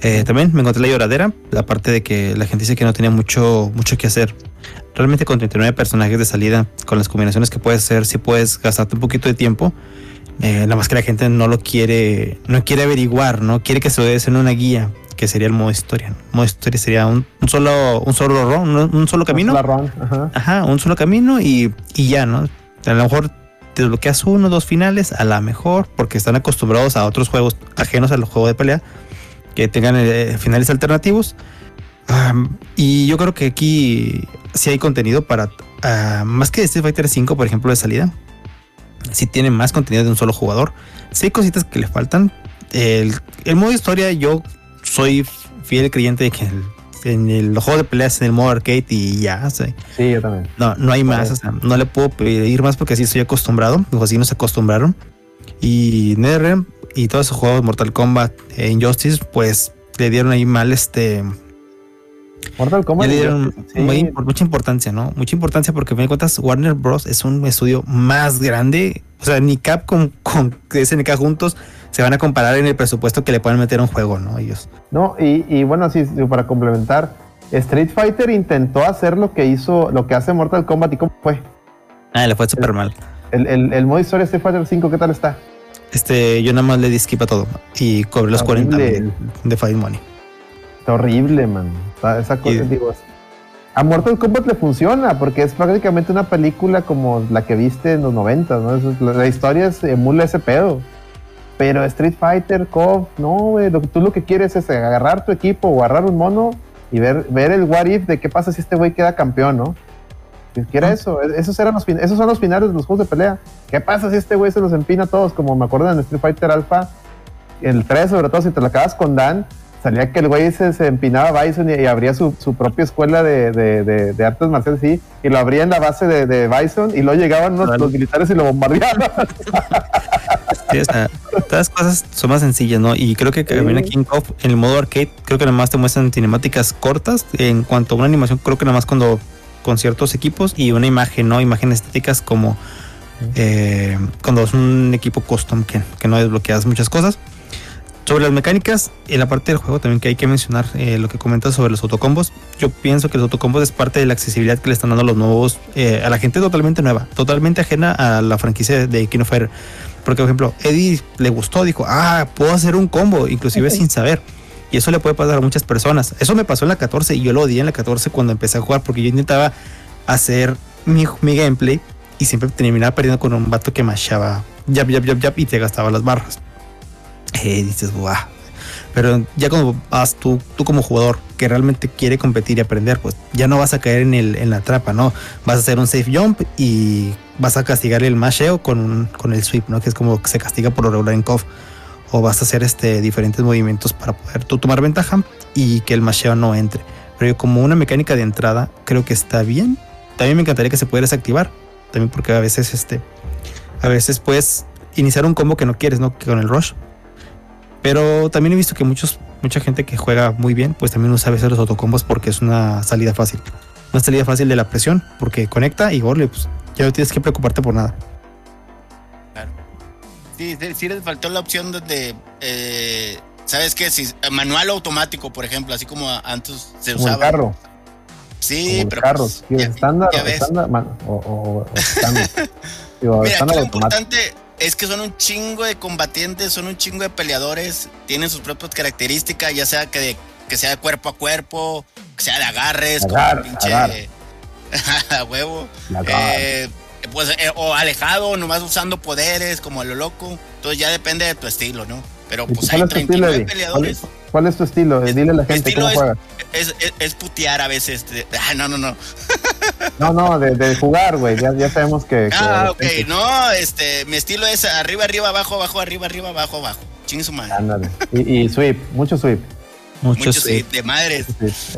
eh, también me encontré la lloradera, la parte de que la gente dice que no tenía mucho, mucho que hacer. Realmente con 39 personajes de salida, con las combinaciones que puedes hacer, si puedes gastarte un poquito de tiempo. Eh, nada más que la gente no lo quiere, no quiere averiguar, no quiere que se lo des en una guía, que sería el modo historia. El modo historia sería un, un solo, un solo run, un, solo camino. La run, ajá. Ajá, un solo camino y, y ya, ¿no? A lo mejor te desbloqueas uno, dos finales, a lo mejor, porque están acostumbrados a otros juegos ajenos al juego de pelea, que tengan eh, finales alternativos. Y yo creo que aquí sí hay contenido para, ah, más que Street Fighter 5, por ejemplo, de salida, sí tiene más contenido de un solo jugador. Sí hay cositas que le faltan. El, el modo historia, yo soy fiel creyente de que el- en el juego de peleas en el modo arcade y ya, sea, Sí, yo también. no, no hay más, o sea, no le puedo pedir más porque así estoy acostumbrado, o así nos acostumbraron. Y NetherRealm y todos esos juegos, Mortal Kombat e Injustice, pues le dieron ahí mal este. Mortal Kombat. le dieron sí, muy impor- mucha importancia, ¿no? Mucha importancia porque, de cuentas, Warner Bros. es un estudio más grande. O sea, ni Capcom con SNK juntos se van a comparar en el presupuesto que le pueden meter a un juego, ¿no? Ellos. No, y, y bueno, sí, para complementar, Street Fighter intentó hacer lo que hizo, lo que hace Mortal Kombat y cómo fue. Ah, le fue súper mal. El, el, el modo historia Street Fighter 5, ¿qué tal está? Este, yo nada más le di skip a todo y cobré los 40 Horrible. mil de Fight Money. Está horrible, man. Está- Esa cosa, Y- digo, a Mortal Kombat le funciona porque es prácticamente una película como la que viste en los 90, ¿no? Es- la, la historia es, emula ese pedo. Pero Street Fighter, KOF, no, güey. Tú lo que quieres es agarrar tu equipo o agarrar un mono y ver, ver el what if de qué pasa si este güey queda campeón, ¿no? Si quiera Ah. eso, e- esos, eran los, esos son los finales de los juegos de pelea. ¿Qué pasa si este güey se los empina a todos? Como me acuerdo en Street Fighter Alpha, el 3 sobre todo, si te lo acabas con Dan, salía que el güey se, se empinaba a Bison y, y abría su, su propia escuela de, de- de- de artes marciales, sí, y lo abría en la base de, de Bison y luego llegaban unos, los militares y lo bombardeaban. Sí, o sea, todas las cosas son más sencillas, ¿no? Y creo que también aquí en el modo arcade, creo que nada más te muestran cinemáticas cortas. En cuanto a una animación, creo que nada más cuando con ciertos equipos y una imagen, ¿no? Imágenes estéticas como eh, cuando es un equipo custom que, que no desbloqueas muchas cosas. Sobre las mecánicas, en la parte del juego también que hay que mencionar eh, lo que comentas sobre los autocombos. Yo pienso que los autocombos es parte de la accesibilidad que le están dando los nuevos eh, a la gente totalmente nueva, totalmente ajena a la franquicia de King of Fighters. Porque, por ejemplo, Eddie le gustó, dijo, ah, puedo hacer un combo, inclusive sin saber. Y eso le puede pasar a muchas personas. Eso me pasó en la 14 y yo lo odié en la 14 cuando empecé a jugar porque yo intentaba hacer mi, mi gameplay y siempre terminaba perdiendo con un vato que machaba yap, yap, yap, yap y te gastaba las barras. Eh, dices, guau. Pero ya cuando vas tú, tú como jugador que realmente quiere competir y aprender, pues ya no vas a caer en, el, en la trampa, ¿no? Vas a hacer un safe jump y vas a castigar el masheo con, con el sweep, ¿no? Que es como que se castiga por lo regular en KOF. O vas a hacer este, diferentes movimientos para poder tú tomar ventaja y que el masheo no entre. Pero yo como una mecánica de entrada, creo que está bien. También me encantaría que se pudiera desactivar. También porque a veces este, a veces puedes iniciar un combo que no quieres, ¿no? Con el rush. Pero también he visto que muchos, mucha gente que juega muy bien, pues también usa a veces los autocombos porque es una salida fácil. Una salida fácil de la presión, porque conecta y gole, pues ya no tienes que preocuparte por nada. Sí, sí, sí les faltó la opción donde, eh, ¿sabes qué? Si, manual o automático, por ejemplo, así como antes se Como el usaba. carro, Sí, como pero carro. pues, estándar, estándar, man, o, o- o estándar. Digo, Mira, aquí estándar lo automático. importante es que son un chingo de combatientes, son un chingo de peleadores, tienen sus propias características, ya sea que, de- que sea de cuerpo a cuerpo, que sea de agarres, Agar- como pinche agar. a huevo, eh, pues, eh, o alejado, nomás usando poderes, como a lo loco. Entonces ya depende de tu estilo, ¿no? Pero ¿Y pues ¿Cuál hay es tu estilo, 39 Eddie? ¿Cuál peleadores. es, cuál es tu estilo? Es- Dile a la gente estilo cómo es- juegas. Es, es- es putear a veces. de- ah, no, no, no. No, no, de, de jugar, güey. Ya, ya sabemos que. que Ah, de ok. No, este, mi estilo es arriba, arriba, abajo, abajo, arriba, arriba, abajo, abajo. Chingue su madre. Ándale. Y, y sweep, mucho sweep. Muchos Muchos sí, de madres.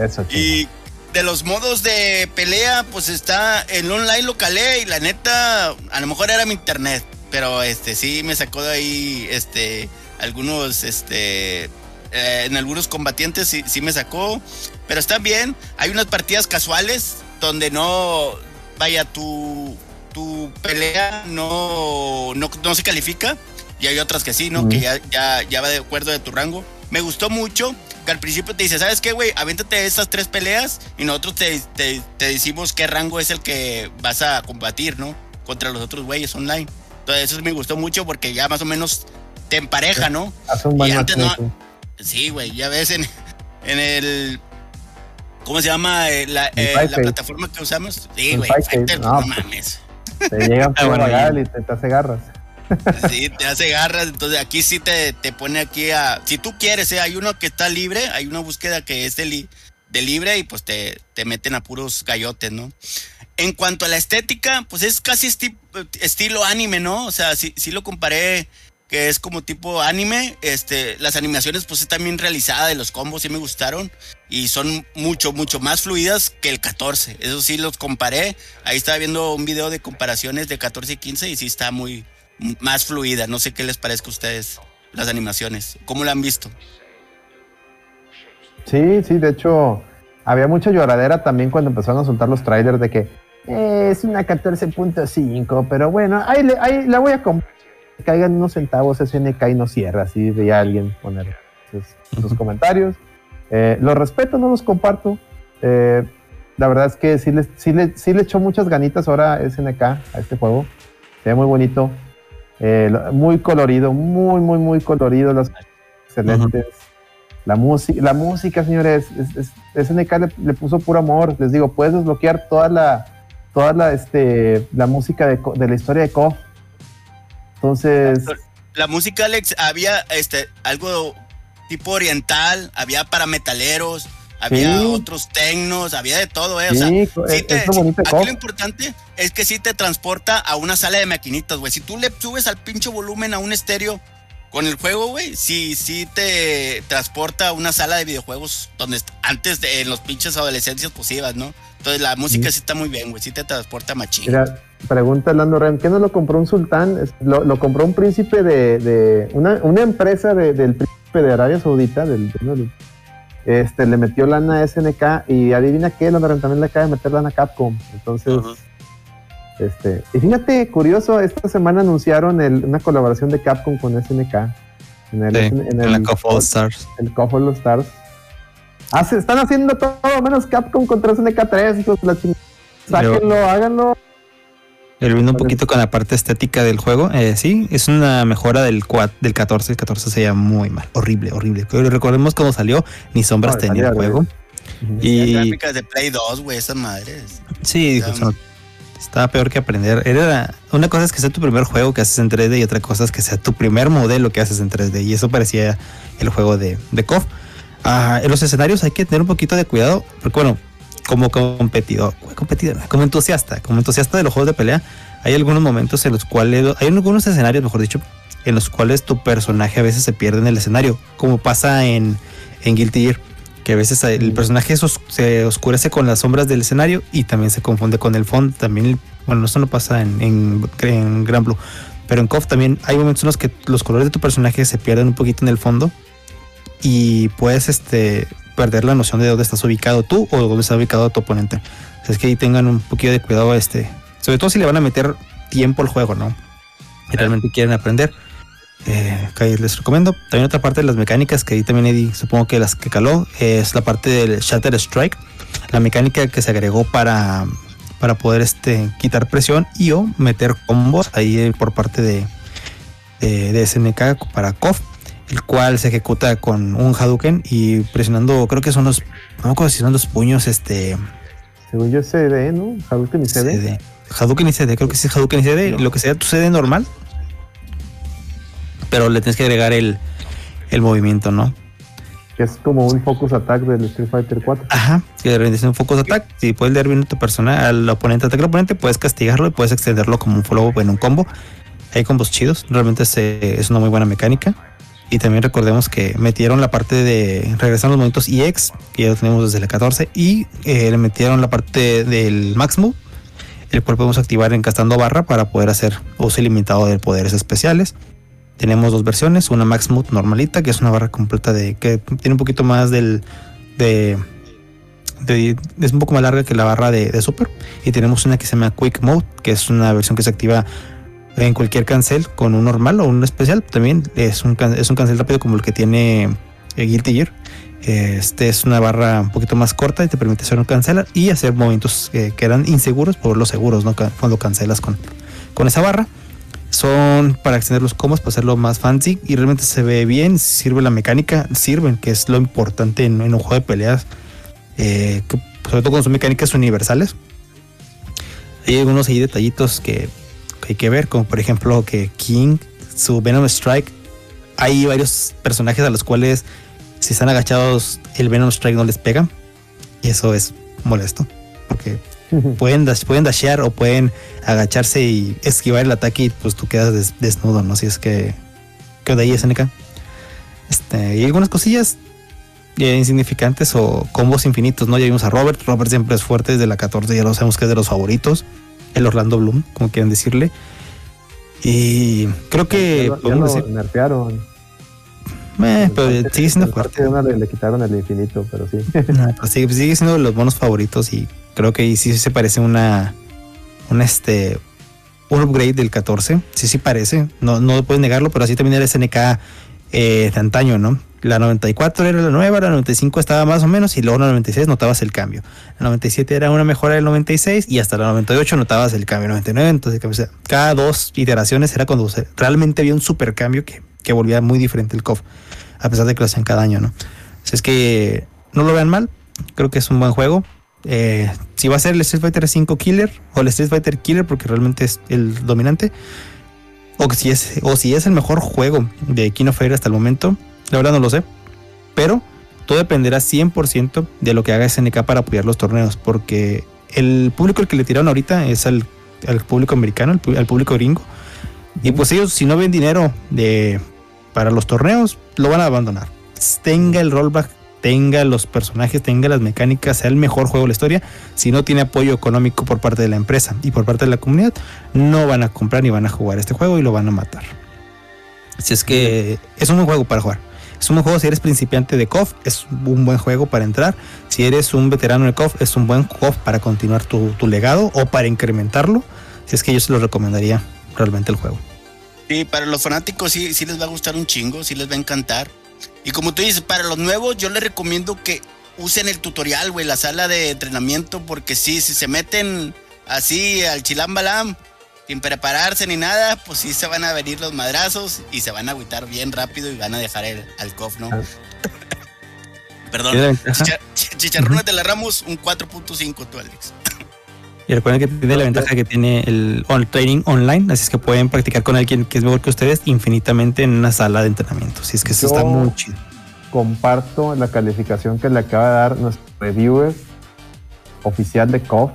Eso. Y de los modos de pelea, pues está el online lo calé y la neta, a lo mejor era mi internet, pero este sí me sacó de ahí este algunos este eh, en algunos combatientes sí, sí me sacó, pero está bien. Hay unas partidas casuales donde no vaya tu tu pelea no no, no se califica y hay otras que sí, ¿no? Ujú. Que ya, ya, ya va de acuerdo de tu rango. Me gustó mucho que al principio te dice, ¿sabes qué, güey? Avéntate estas tres peleas y nosotros te, te, te decimos qué rango es el que vas a combatir, ¿no? Contra los otros güeyes online. Entonces eso me gustó mucho porque ya más o menos te empareja, ¿no? Hace un buen y antes no-. Sí, güey, ya ves en, en el... ¿Cómo se llama eh, la, eh, la plataforma que usamos? Sí, güey, no, no, pues. mames. Te llega un Ah, bueno, y te, te hace garras. Sí, te hace garras. Entonces aquí sí te, te pone aquí a. Si tú quieres, ¿eh? hay uno que está libre, hay una búsqueda que es de, li- de libre y pues te, te meten a puros gallotes, ¿no? En cuanto a la estética, pues es casi esti- estilo anime, ¿no? O sea, sí, sí lo comparé que es como tipo anime. Este, las animaciones, pues están bien realizadas de los combos, sí me gustaron. Y son mucho, mucho más fluidas que el 14. Eso sí los comparé. Ahí estaba viendo un video de comparaciones de 14 y 15 y sí está muy más fluida. No sé qué les parezca a ustedes las animaciones. ¿Cómo la han visto? Sí, sí, de hecho, había mucha lloradera también cuando empezaron a soltar los trailers de que "Eh, es una 14.5, pero bueno, ahí, ahí la voy a comprar. Caigan unos centavos, SNK y no cierra. Así veía alguien poner sus, sus comentarios. Eh, los respeto, no los comparto. Eh, la verdad es que sí le, sí, le, sí le echó muchas ganitas ahora SNK a este juego. Se ve muy bonito. Eh, muy colorido, muy, muy, muy colorido. Las excelentes. La música, la música, señores, es, es- SNK le, le puso puro amor. Les digo, puedes desbloquear toda la, toda la, este, la música de, de la historia de KOF. Entonces, La música, Alex, había este algo tipo oriental, había para metaleros, había Sí. otros tecnos, había de todo, eh. O sea, sí, sí es, te- es lo Aquí lo importante es que sí te transporta a una sala de maquinitas, güey. Si tú le subes al pinche volumen a un estéreo con el juego, güey, sí, sí te transporta a una sala de videojuegos donde antes de en los pinches adolescencias pues ibas, ¿no? Entonces la música sí, está muy bien, güey. Sí te transporta machín. Mira, pregunta Lando Rem, ¿qué no lo compró un sultán? Lo, lo compró un príncipe de, de- una, una empresa de- del príncipe de Arabia Saudita, del, del- este, le metió lana a SNK y adivina qué, Lando Rem también le acaba de meter lana a Capcom. Entonces, este, y fíjate, curioso, esta semana anunciaron el- una colaboración de Capcom con SNK. En el, Sí, en en el, la KOF All Stars. el KOF All Stars. Hace- están haciendo todo menos Capcom contra SNK 3, hijos de la chingada. Sáquenlo, háganlo. Volviendo un poquito con la parte estética del juego, eh, sí, es una mejora del, cua- del 14. El 14 se veía muy mal, horrible, horrible. Pero recordemos cómo salió, ni sombras No, tenía el juego. Ujú. Las Y gráficas de Play 2, güey, esas madres. sí, dijo, o sea, estaba peor que aprender. Era una cosa es que sea tu primer juego que haces en 3D y otra cosa es que sea tu primer modelo que haces en 3D. Y eso parecía el juego de, de KOF. Ah, en los escenarios hay que tener un poquito de cuidado, porque bueno, como competidor, competidor, como entusiasta, como entusiasta de los juegos de pelea, hay algunos momentos en los cuales, hay algunos escenarios, mejor dicho, en los cuales tu personaje a veces se pierde en el escenario, como pasa en, en Guilty Gear, que a veces el personaje os- se oscurece con las sombras del escenario y también se confunde con el fondo. También, bueno, eso no pasa en, en, en Gran Blue, pero en KOF también hay momentos en los que los colores de tu personaje se pierden un poquito en el fondo y puedes este, perder la noción de dónde estás ubicado tú o dónde está ubicado tu oponente. Es que ahí tengan un poquito de cuidado, este, sobre todo si le van a meter tiempo al juego, ¿no? Y realmente quieren aprender. Eh, que les recomiendo. También otra parte de las mecánicas que ahí también Eddie, supongo que las que caló, es la parte del Shatter Strike, la mecánica que se agregó para, para poder este, quitar presión y o meter combos ahí eh, por parte de, de, de SNK para KOF, el cual se ejecuta con un Hadouken y presionando, creo que son los, no me acuerdo si son los puños, este, Según yo, CD, ¿no? Hadouken y CD. CD. Hadouken y CD, creo que sí es Hadouken y CD, lo que sea tu CD normal. Pero le tienes que agregar el, el movimiento, ¿no? Que es como un focus attack del Street Fighter 4. Ajá, si le rendición un focus attack, si puedes leer bien a tu persona, al oponente, ataque al oponente, puedes castigarlo y puedes extenderlo como un follow en un combo. Hay combos chidos, realmente es, es una muy buena mecánica. Y también recordemos que metieron la parte de regresan los movimientos EX, que ya lo tenemos desde la 14, y eh, le metieron la parte del Max Move, el cual podemos activar encastando barra para poder hacer uso ilimitado de poderes especiales. Tenemos dos versiones, una Max Move normalita, que es una barra completa de que tiene un poquito más del de, de- es un poco más larga que la barra de, de Super. Y tenemos una que se llama Quick Mode, que es una versión que se activa en cualquier cancel con un normal o un especial. También es un, es un cancel rápido como el que tiene eh, Guilty Gear. Este es una barra un poquito más corta y te permite hacer un cancelar y hacer movimientos eh, que eran inseguros por los seguros, ¿no? Cuando cancelas con, con esa barra. Son para extender los combos, para hacerlo más fancy y realmente se ve bien, sirve la mecánica, sirven, que es lo importante en, un juego de peleas, eh, que sobre todo cuando son mecánicas universales. Hay algunos ahí detallitos que, que hay que ver, como por ejemplo que King, su Venom Strike, hay varios personajes a los cuales si están agachados el Venom Strike no les pega y eso es molesto porque pueden, dash- pueden dashear o pueden agacharse y esquivar el ataque y pues tú quedas des- desnudo, ¿no? Si es que... ¿Qué onda ahí, SNK? Este, y algunas cosillas insignificantes o combos infinitos, ¿no? Ya vimos a Robert. Robert siempre es fuerte desde la 14, ya lo sabemos que es de los favoritos. El Orlando Bloom, como quieran decirle. Y creo que ya ya podemos lo decir... nerfearon. eh, pero sigue siendo parte fuerte. de una le, le quitaron el infinito, pero sí. No, pero sigue, sigue siendo de los monos favoritos y creo que sí se parece una, un este, un upgrade del 14. Sí, sí parece. No, no puedes negarlo, pero así también era SNK eh, de antaño, ¿no? La 94 era la nueva, la 95 estaba más o menos y luego la 96 notabas el cambio. La 97 era una mejora del 96 y hasta la 98 notabas el cambio. 99, entonces cada dos iteraciones era cuando realmente había un super cambio que, que volvía muy diferente el KOF, a pesar de que lo hacían cada año, ¿no? Es que no lo vean mal, creo que es un buen juego. Eh, si va a ser el Street Fighter 5 Killer o el Street Fighter Killer porque realmente es el dominante o si es o si es el mejor juego de King of Fighters hasta el momento, la verdad no lo sé, pero todo dependerá 100% de lo que haga SNK para apoyar los torneos porque el público al que le tiraron ahorita es al, al público americano, al, público gringo y pues ellos si no ven dinero de para los torneos lo van a abandonar. Tenga el rollback tenga los personajes, tenga las mecánicas, sea el mejor juego de la historia, si no tiene apoyo económico por parte de la empresa y por parte de la comunidad, no van a comprar ni van a jugar este juego y lo van a matar. Así es que es un buen juego para jugar. Es un buen juego si eres principiante de KOF, es un buen juego para entrar. Si eres un veterano de KOF, es un buen KOF para continuar tu, legado o para incrementarlo. Si es que yo se lo recomendaría realmente el juego. Sí, para los fanáticos sí, sí les va a gustar un chingo, sí les va a encantar. Y como tú dices, para los nuevos yo les recomiendo que usen el tutorial, güey, la sala de entrenamiento, porque sí, si se meten así al chilambalam, sin prepararse ni nada, pues sí se van a venir los madrazos y se van a agüitar bien rápido y van a dejar el, al COF, ¿no? Perdón. Tiene la ventaja. Chicha- ch- Chicharrones de la Ramos, un 4.5 tú, Alex. Y recuerden que tiene la ventaja que tiene el, on- training online, así es que pueden practicar con alguien que es mejor que ustedes infinitamente en una sala de entrenamiento. Así es que eso Yo- está muy chido. Comparto la calificación que le acaba de dar nuestro reviewer oficial de KOF.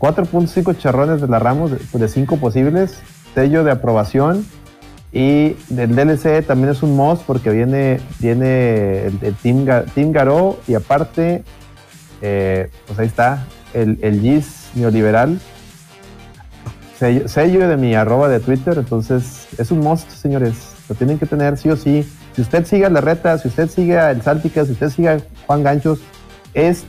4.5 charrones de la Ramos de 5 posibles, sello de aprobación y del DLC también es un must porque viene, viene el, Team, Team Garou y aparte, eh, pues ahí está, el, el GIS neoliberal. Sello, de mi arroba de Twitter, entonces es un must, señores. Lo tienen que tener sí o sí. Si usted sigue a la reta, si usted sigue a el Saltica, si usted sigue a Juan Ganchos, es,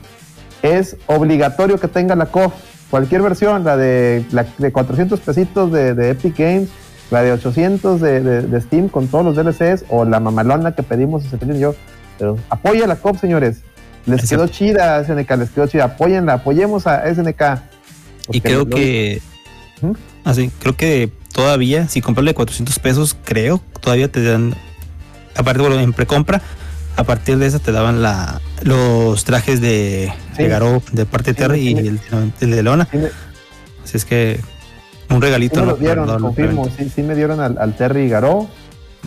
es obligatorio que tenga la COF. Cualquier versión, la de, la de 400 pesitos de, de Epic Games, la de 800 de, de- de Steam con todos los DLCs, o la mamalona que pedimos, ese y yo. Pero apoya la COF, señores. Les Es quedó chida SNK, les quedó chida. Apóyenla, apoyemos a SNK. Y creo que. ¿Mm? Así, creo que todavía, si comprarle 400 pesos, creo, todavía te dan. Aparte, bueno, en precompra, a partir de eso te daban la, los trajes de, Sí. de Garou de parte de Sí, Terry y el, el de Leona. Así es que un regalito. Sí me ¿no? los dieron, darle confirmo. Sí, sí me dieron al, al Terry Garó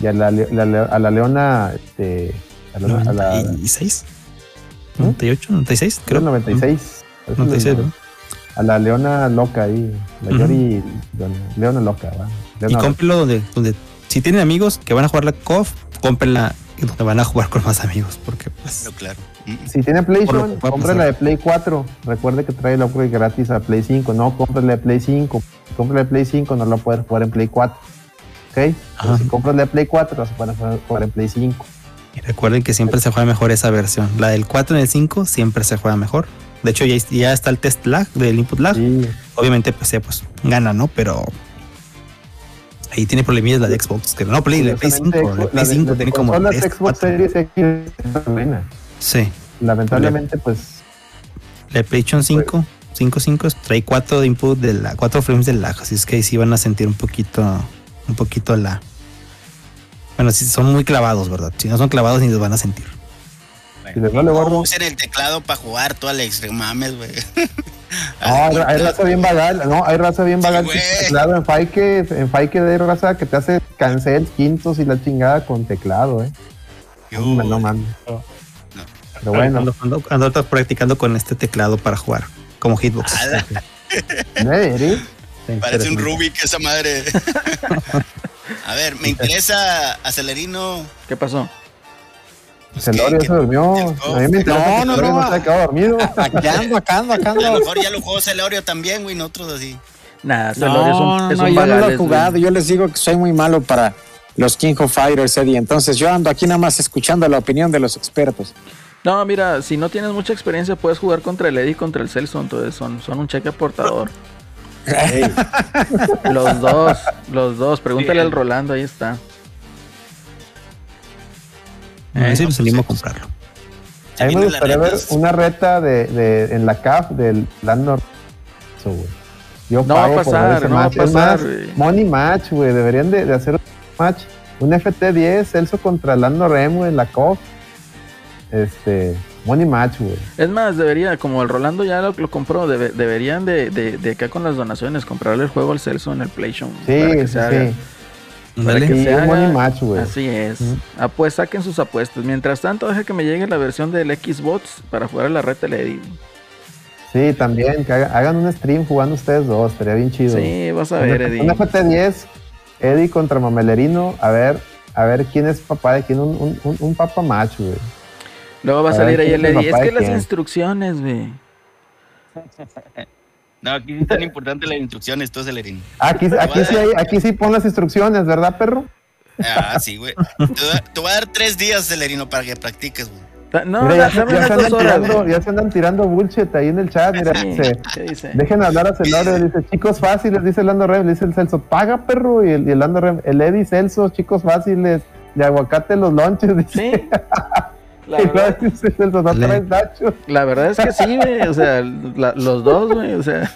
y a la, la- la- a la Leona, este, a la, a la- 96, ¿Mm? 98, 96, creo creo. el 96. Parece 96, el- ¿no? A la Leona Loca ahí. La Ujú. Yori Leona, Leona Loca, ¿va? Y Leona- cómprenlo donde, donde, si tienen amigos que van a jugar la KOF, cómprenla donde van a jugar con más amigos, porque pues Claro, claro. Si tiene PlayStation, compre la de Play 4. Recuerde que trae el upgrade gratis a Play 5. No, compre la de Play 5. Si compra la de Play 5, no la puede jugar en Play 4. ¿Ok? Pero si compras la de Play 4, la puede jugar en Play 5. Y recuerden que siempre se juega mejor esa versión. La del 4 en el 5 siempre se juega mejor. De hecho, ya, ya está el test lag del input lag. Sí. Obviamente, PC pues gana, ¿no? Pero ahí tiene problemillas la de Xbox. Que no, Play, la Play 5. La Play 5 tiene como las 3, Xbox 4. Series X. Sí. Lamentablemente, pues La de PlayStation 5, 5, 5 trae 4 de input de la 4 frames de lag. Así es que ahí sí van a sentir un poquito, un poquito la. Bueno, si son muy clavados, ¿verdad? Si no son clavados, ni los van a sentir. si les vale No gordo. usen el teclado para jugar, tú, Alex. no Mames, güey. No, hay, hay raza bien vagal, no, hay raza bien vagal. güey. teclado en Faike, en Faike de raza que te hace cancel quintos y la chingada con teclado, eh. Yo- No, no mames. Pero bueno, Ando, ando, ando practicando con este teclado para jugar, como hitbox. Ala, ¿eh, Eri? Parece un Rubik esa madre. A ver, me interesa Acelerino. ¿Qué pasó? pues, Celorio que- se durmió. que- A mí me interesa No, no, no. no se quedado dormido. Aquí ando, acá ando, acá A lo ando. mejor ya lo jugó Celorio también, güey, nosotros así. Nada, No, Celorio es un, no, es no, un yo no lo he vagales, jugado. güey. Yo les digo que soy muy malo para los King of Fighters, Eddie. Entonces yo ando aquí nada más escuchando la opinión de los expertos. No, mira, si no tienes mucha experiencia, puedes jugar contra el Eddie y contra el Celso. Entonces son, son un cheque aportador. Los dos, los dos. Pregúntale al Rolando, ahí está. A ver si Eh, nos animamos a comprarlo. A mí me gustaría ver una reta de, de, en la CAF del Landor. Yo No va a pago por ver pasar, ese no va a match. Es pasar, más. Money Match, güey. Deberían de, de hacer un match. Un FT10, Celso contra Lando Remo en la COF. Este. Money Match, güey. Es más, debería, como el Rolando ya lo, lo compró, debe- deberían de, de, de acá con las donaciones comprarle el juego al Celso en el PlayStation. Sí, para que sí, se haga. sí. Para que se haga- Money Match, güey. Así es. Ujú. Ah, pues saquen sus apuestas. Mientras tanto, deja que me llegue la versión del Xbox para jugar a la reta Lady. Sí, también. Que haga- hagan un stream jugando ustedes dos. Estaría bien chido. Sí, vas a ver, Eddie. Un FT10, Eddie contra Mamelerino. A ver, a ver quién es papá de quién. Un, un, un, un papa match, güey. Luego va a a salir ahí el Eddie. Es que las instrucciones, güey. No, aquí sí es tan importante las instrucciones, tú, Celerín. Aquí, aquí, sí hay, aquí sí pon las instrucciones, ¿verdad, perro? Ah, sí, güey. Te, voy a- te voy a dar tres días, Celerino, para que practiques, güey. No, Mira, ya, ya se andan horas. tirando, ya se andan tirando bullshit ahí en el chat. Mira, Sí, dice, ¿qué dice? dejen hablar a Celorio. Dice, chicos fáciles, dice el Lando Rem. Dice el Celso, paga, perro. Y el, y el Lando Rem, el Eddie Celso, chicos fáciles. De aguacate los lonches, dice. Sí. La verdad, la es que sí, güey. O sea, la- los dos, güey. O sea.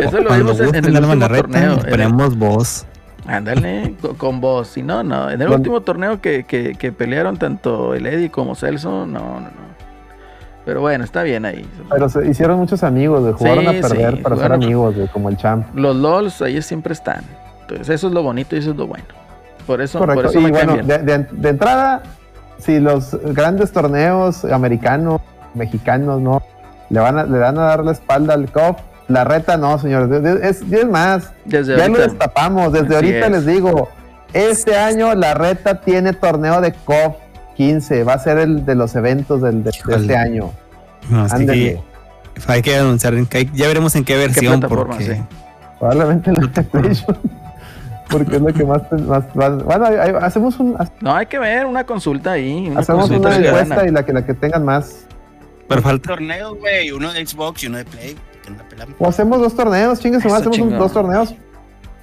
Eso lo vimos en, el último reta, torneo. ponemos voz. Ándale, co- con vos. Si no, no. En el Con- último torneo que, que, que pelearon tanto el Eddie como Celso, no, no, no. Pero bueno, está bien ahí. Pero se hicieron muchos amigos, de jugaron Sí, a perder sí, para ser amigos, güey, como el champ. Los LOLs ahí siempre están. Entonces, eso es lo bonito y eso es lo bueno. Por eso, por eso Y me bueno, de entrada, si los grandes torneos americanos, mexicanos, ¿no? Le van a, le dan a dar la espalda al COP. La reta no, señores. Es, más, Desde ya lo ahorita. destapamos. Desde Así ahorita es. les digo, este año la reta tiene torneo de COP 15. Va a ser el de los eventos del, de, este año. No, que hay que, anunciar. qué- ya veremos en qué versión. plataforma, porque sí. Probablemente la PlayStation. Porque es lo que más, más- más- bueno, ahí hacemos un, No, hay que ver una consulta ahí. Una hacemos consulta una encuesta y la que la que tengan más. Pero falta. Torneos, güey, uno de Xbox y uno de Play. O hacemos dos torneos, chingues, Eso hacemos un- dos torneos.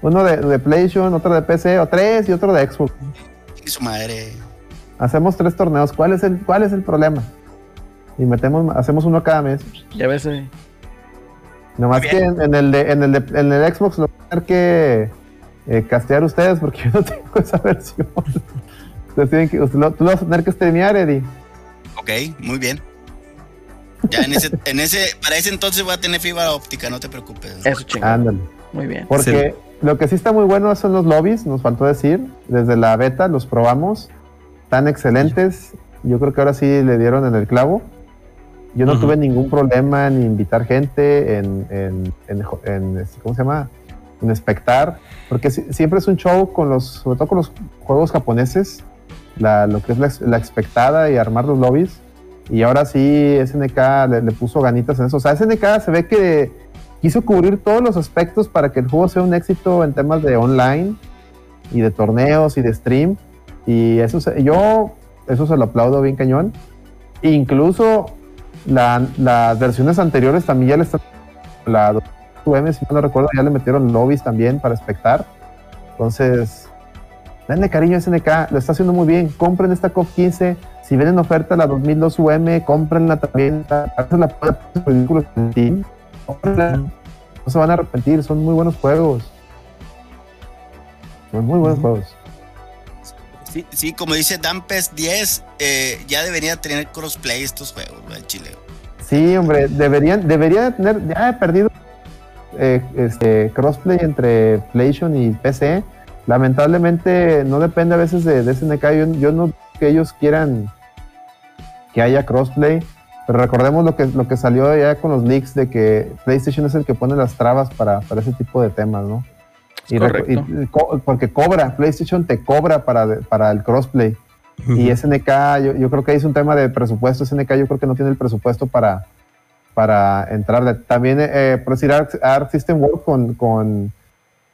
Uno de, de PlayStation, otro de PC, o tres y otro de Xbox. Y su madre. Hacemos tres torneos. ¿Cuál es el, cuál es el problema? Y metemos, hacemos uno cada mes. Ya ves, eh. Nomás que en, en el de, en, el de- en el Xbox lo van a tener que eh, castear ustedes porque yo no tengo esa versión. Tienen que, usted lo- tú lo vas a tener que streamear, Eddie. Ok, muy bien. Ya en ese, en ese, para ese entonces voy a tener fibra óptica, no te preocupes. Eso chingón. Ándale. Muy bien. Porque lo que sí está muy bueno son los lobbies, nos faltó decir. Desde la beta los probamos. Están excelentes. Yo creo que ahora sí le dieron en el clavo. Yo no tuve ningún problema en invitar gente, en, en, en- en, ¿cómo se llama? En espectar. Porque si- siempre es un show con los, sobre todo con los juegos japoneses, la, lo que es la, la expectada y armar los lobbies. Y ahora sí, SNK le, le puso ganitas en eso. O sea, SNK se ve que quiso cubrir todos los aspectos para que el juego sea un éxito en temas de online y de torneos y de stream. Y eso se- yo eso se lo aplaudo bien cañón. Incluso la- las versiones anteriores también ya le están la 2M, si no recuerdo, ya le metieron lobbies también para espectar. Entonces, denle cariño a SNK, lo está haciendo muy bien. Compren esta COP 15. Si ven en oferta la 2002 UM, cómprenla también. Veces la ridículos en. No se van a arrepentir, son muy buenos juegos. Son muy buenos juegos. Sí, sí, como dice Dampes 10, eh, ya debería tener crossplay estos juegos, el chile. Sí, hombre, deberían, debería tener, ya he perdido eh, este, crossplay entre PlayStation y PC. Lamentablemente no depende a veces de, de SNK. Yo, yo no que ellos quieran que haya crossplay, pero recordemos lo que, lo que salió ya con los leaks de que PlayStation es el que pone las trabas para, para ese tipo de temas, ¿no? Y co- porque cobra, PlayStation te cobra para, para el crossplay. Y SNK, yo, yo creo que ahí es un tema de presupuesto. SNK yo creo que no tiene el presupuesto para, para entrarle. También, eh, por decir, Arc System Work con, con,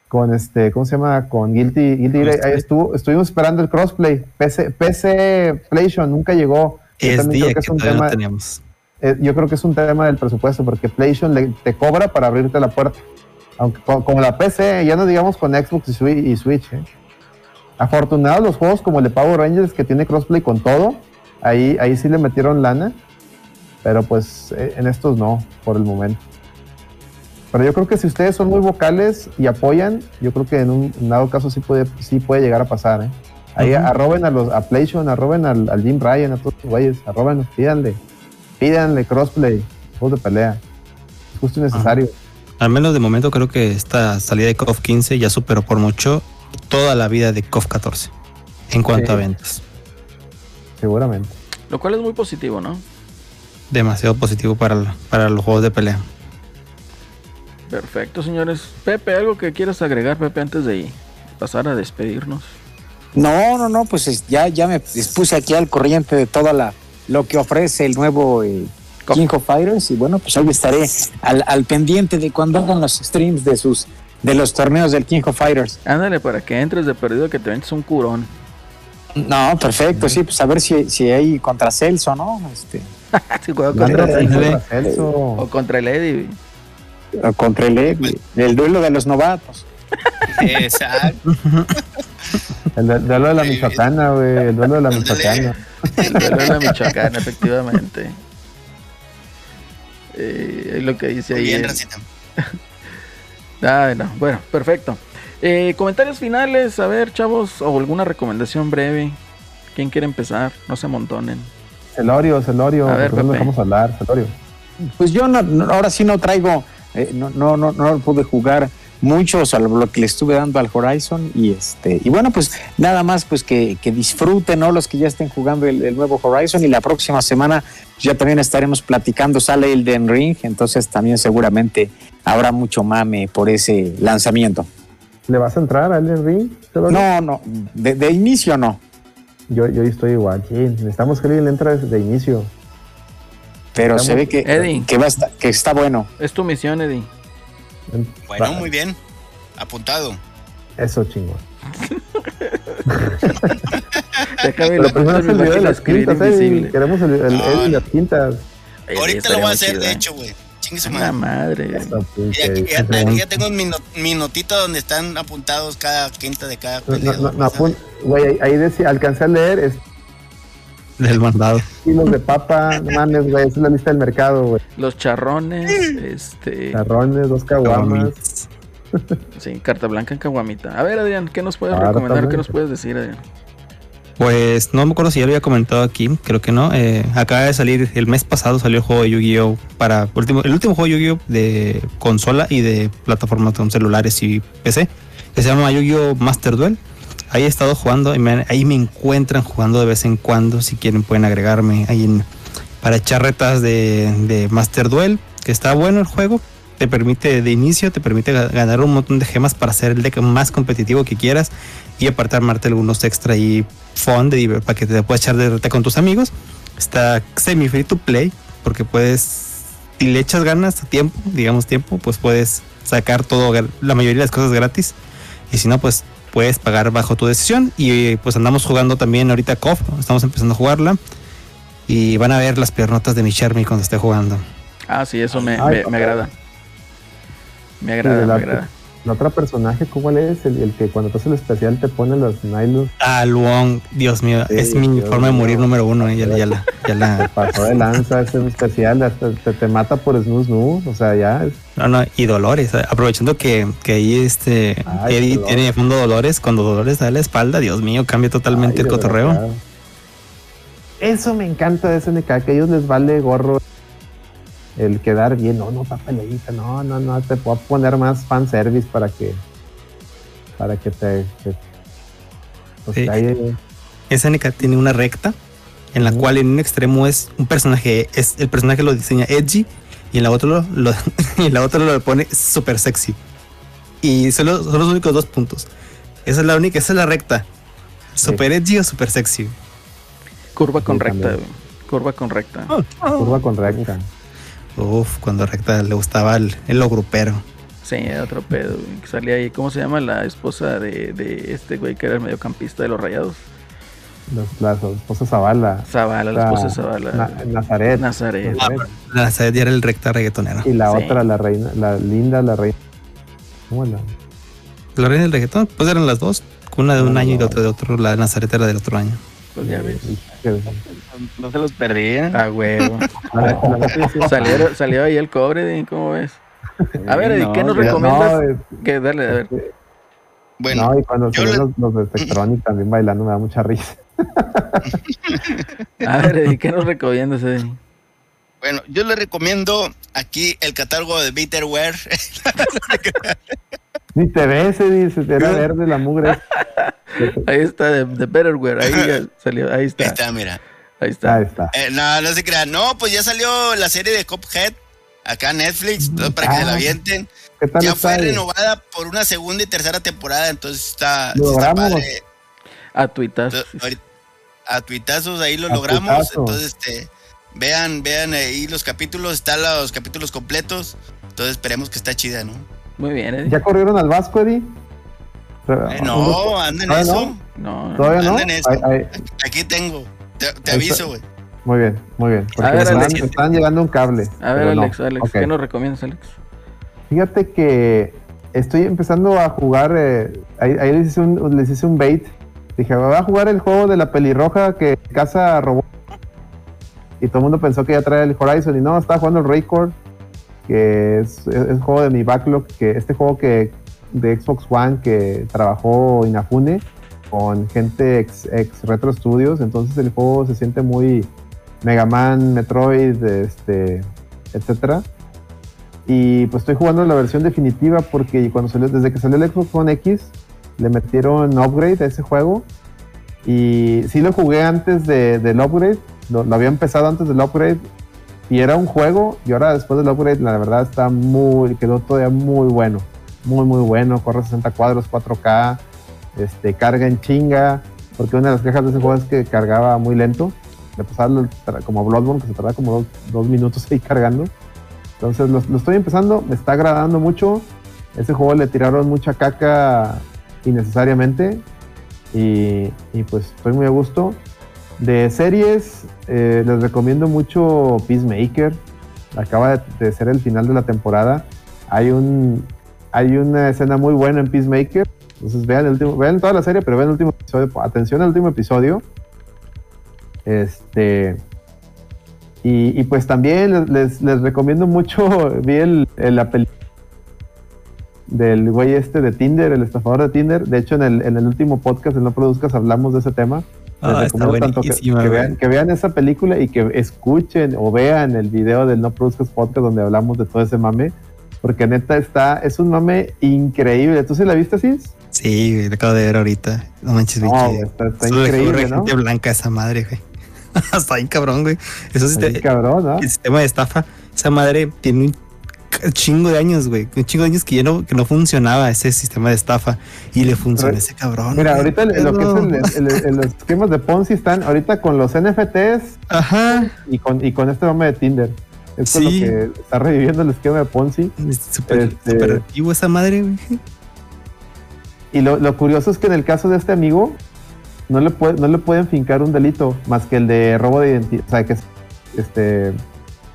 con este, ¿cómo se llama? Con Guilty, Guilty Gear, ahí estuvo, estuvimos esperando el crossplay. PC, PC PlayStation nunca llegó. Yo es día creo que, que es un tema, no teníamos. eh, yo creo que es un tema del presupuesto, porque PlayStation le- te cobra para abrirte la puerta. Aunque con, como la PC, ya no digamos con Xbox y Switch. y Switch, ¿eh? afortunados los juegos como el de Power Rangers que tiene crossplay con todo. Ahí, ahí sí le metieron lana. Pero pues eh, en estos no, por el momento. Pero yo creo que si ustedes son muy vocales y apoyan, yo creo que en un en dado caso sí puede, sí puede llegar a pasar, ¿eh? Ahí Ujú. arroben a los a PlayStation, arroben al, al Jim Ryan, a todos los güeyes, arroben, pídanle, pídanle crossplay, juegos de pelea. Es justo y necesario. Al menos de momento creo que esta salida de KOF 15 ya superó por mucho toda la vida de KOF 14 en cuanto Sí. a ventas. Seguramente. Lo cual es muy positivo, ¿no? Demasiado positivo para, para los juegos de pelea. Perfecto, señores. Pepe, ¿algo que quieras agregar, Pepe, antes de pasar a despedirnos? No, no, no, pues es- ya, ya me puse aquí al corriente de toda la lo que ofrece el nuevo eh, King of Fighters y bueno, pues ahí estaré al, al pendiente de cuando hagan los streams de sus de los torneos del King of Fighters. Ándale, para que entres de perdido que te ventes un curón. No, perfecto, sí, pues a ver si, si hay contra Celso, ¿no? Este, contra Celso. Celso. O contra el Eddie. o contra el Ed, el duelo de los novatos. Exacto. El, du- duelo de la Michoacana, güey. El duelo de la. Michoacana. El duelo de la Michoacán, efectivamente. Eh, es lo que dice Muy ahí. bien, el-. Ay, no. Bueno, perfecto. Eh, comentarios finales, a ver, chavos, o alguna recomendación breve. ¿Quién quiere empezar? No se amontonen. Celorio, Celorio. A ver, ¿por qué no dejamos hablar? Celorio. Pues yo no, no- ahora sí no traigo, eh, no, no, no, no pude jugar mucho, salvo lo que le estuve dando al Horizon y este, y bueno, pues nada más pues que, que disfruten, ¿no? Los que ya estén jugando el, el nuevo Horizon y la próxima semana ya también estaremos platicando, sale el Den Ring, entonces también seguramente habrá mucho mame por ese lanzamiento. ¿Le vas a entrar a Elden Ring? No, no, de, de inicio no, Yo, yo estoy igual. Sí, necesitamos que alguien le entre de inicio. pero se ve que, Eddie. que, va a estar- que está bueno. Es tu misión, Eddie. Bueno, muy bien. Apuntado. Eso, chingón. Déjame Pero primero es el video de las quintas, invisible. Queremos el, el- no. las quintas. Ahorita lo voy a hacer, chido, de eh. hecho, güey. Chingue su La madre. madre. Aquí ya, tengo mi, no- mi notita donde están apuntados cada quinta de cada No, no, Güey, ahí, ahí decía, alcancé a leer es Del mandado. kilos de papa, no mames, güey, esa es la lista del mercado, güey. Los charrones, este. Carrones, dos caguamas. Sí, carta blanca en caguamita. A ver, Adrián, ¿qué nos puedes recomendar? ¿Qué nos puedes decir, Adrián? Pues no me acuerdo si ya lo había comentado aquí, creo que no. Eh, acaba de salir, el mes pasado salió el juego de Yu-Gi-Oh! para último, el último juego de Yu-Gi-Oh! de consola y de plataformas con celulares y PC, que se llama Yu-Gi-Oh! Master Duel. Ahí he estado jugando, y me- ahí me encuentran jugando de vez en cuando, si quieren pueden agregarme ahí para echar retas de, de Master Duel, que está bueno el juego. Te permite de inicio, te permite ga- ganar un montón de gemas para hacer el deck más competitivo que quieras y aparte armarte algunos extra y fun de para que te puedas echar de reta con tus amigos. Está semi free to play porque puedes, si le echas ganas a tiempo, digamos tiempo, pues puedes sacar todo, la mayoría de las cosas gratis. Y si no, pues puedes pagar bajo tu decisión. Y pues andamos jugando también ahorita KOF, estamos empezando a jugarla. Y van a ver las piernotas de mi Chermy cuando esté jugando. Ah, sí, eso me, Ay, me- agrada. Me agrada, me agrada. La otra personaje, ¿cuál es? El, el que cuando te hace el especial te pone los nylons. Ah, Luong, Dios mío, Sí, es mi Dios forma de mío. morir número uno. eh, Ya, ya la, ya la, Pasó de lanza ese especial, hasta te, te mata por snooze snooze. O sea, ya. es- No, no, y Dolores, eh, aprovechando que, que ahí este Ay, Eddie tiene de fondo Dolores, cuando Dolores da la espalda, Dios mío, cambia totalmente Ay, el cotorreo. verdad. Eso me encanta de SNK, que a ellos les vale gorro el quedar bien. No, no, está peleadita. No, no, no. Te puedo poner más fanservice para que. Para que te. que- pues, Sí. que ahí- SNK tiene una recta en la cual en un extremo es un personaje, es el personaje lo diseña edgy y en la otra lo, lo- y en la otra lo pone súper sexy. Y son los, son los únicos dos puntos. Esa es la única, esa es la recta. Super edgy o super sexy. Curva con Sí, recta. Curva con recta. curva con recta. Uf, cuando recta le gustaba el, el lo grupero. Sí, otro pedo, güey. que Salía ahí, ¿cómo se llama la esposa de, de este güey que era el mediocampista de los rayados? Las, las esposas Zavala. Zavala, la esposa de Zavala. Na- Nazaret. Nazaret. Nazaret. La Saed ya era el recta reggaetonero. Y la Sí. otra, la reina, la linda, la reina. ¿Cómo la? La reina del reggaetón, pues eran las dos. Una de un año y la otra de otro. La de Nazaret era del otro año. Pues ya ves. No se los perdían. A huevo. Salió, salió ahí el cobre, Eddie, ¿cómo ves? A ver, Eddie, ¿qué nos recomiendas? No, es- Que dale, a ver. Bueno, no, y cuando salieron le- los, los de Tectronic también bailando me da mucha risa. A ver, Eddie, ¿qué nos recomiendas, Eddie? bueno, yo le recomiendo aquí el catálogo de Bitterware. Ni te ves, se dice, era verde la mugre. Ahí está, de, de Betterware, ahí ya salió, ahí Ahí está, está, mira. Ahí está. Ahí está. Eh, no, no se crean. No, pues ya salió la serie de Cuphead acá en Netflix, todo para que se la Ah. avienten. ¿Qué tal Ya está? fue renovada por una segunda y tercera temporada, entonces está, padre. A tuitazos. A tuitazos ahí lo A logramos. Entonces, este, vean, vean ahí los capítulos, están los capítulos completos. Entonces esperemos que está chida, ¿no? Muy bien, Eddie. ¿Ya corrieron al Vasco, Eddie? Eh, no, anda en Ah, eso. No, no. ¿Todavía no? Eso. Aquí tengo. Te, aviso, güey. muy bien, muy bien. Porque A ver, me están, Alex. me están llegando un cable. A ver, no. Alex, Alex. ¿qué nos recomiendas, Alex? Fíjate que estoy empezando a jugar. eh, ahí, ahí les, hice un, les hice un bait. Dije, voy a jugar el juego de la pelirroja que caza robots. Y todo el mundo pensó que ya traía el Horizon. Y no, estaba jugando el Raycord, que es, es, es juego de mi backlog. que Este juego que de Xbox One que trabajó Inafune con gente ex, Retro Studios. Entonces el juego se siente muy Mega Man, Metroid, este, etcétera. Y pues estoy jugando la versión definitiva porque cuando salió, desde que salió el Xbox One X, le metieron upgrade a ese juego. Y sí lo jugué antes de, del upgrade, lo, lo había empezado antes del upgrade. Y era un juego, y ahora después del upgrade, la verdad está muy, quedó todavía muy bueno. Muy, muy bueno. Corre 60 cuadros, 4K, este, carga en chinga. Porque una de las quejas de ese juego es que cargaba muy lento. Le pasaba lo- como Bloodborne, que se tardaba como dos, minutos ahí cargando. Entonces lo, estoy empezando, me está agradando mucho. Ese juego le tiraron mucha caca innecesariamente. Y, y, pues estoy muy a gusto. De series, eh, les recomiendo mucho Peacemaker. Acaba de, de ser el final de la temporada. Hay un hay una escena muy buena en Peacemaker. Entonces vean el último, vean toda la serie, pero vean el último episodio. Atención al último episodio. Este. Y, y pues también les, recomiendo mucho. Vi el, el- la película del güey este de Tinder, el estafador de Tinder. De hecho, en el, en el último podcast de No Produzcas hablamos de ese tema. Ah, está tanto que, vean, que vean esa película y que escuchen o vean el video del No Produzcas Podcast donde hablamos de todo ese mame. Porque neta está, es un mame increíble. ¿Tú sí la viste así? Sí, lo acabo de ver ahorita. No manches, No, güey. está, increíble, ¿no? gente blanca esa madre, güey. Está bien cabrón, güey. Eso sí te- cabrón, ¿no? el sistema de estafa, esa madre tiene un chingo de años, güey. Un chingo de años que ya no, que no funcionaba ese sistema de estafa. Y le funcionó Re- ese cabrón. Mira, güey. ahorita el- lo que es el, el- los esquemas de Ponzi están ahorita con los NFTs Ajá. y con, y con este mame de Tinder. Esto Sí. es lo que está reviviendo el esquema de Ponzi. Es Súper Este- súper activo esa madre, güey. Y lo, lo curioso es que en el caso de este amigo, no le, puede, no le pueden fincar un delito más que el de robo de identidad. O sea, que, este,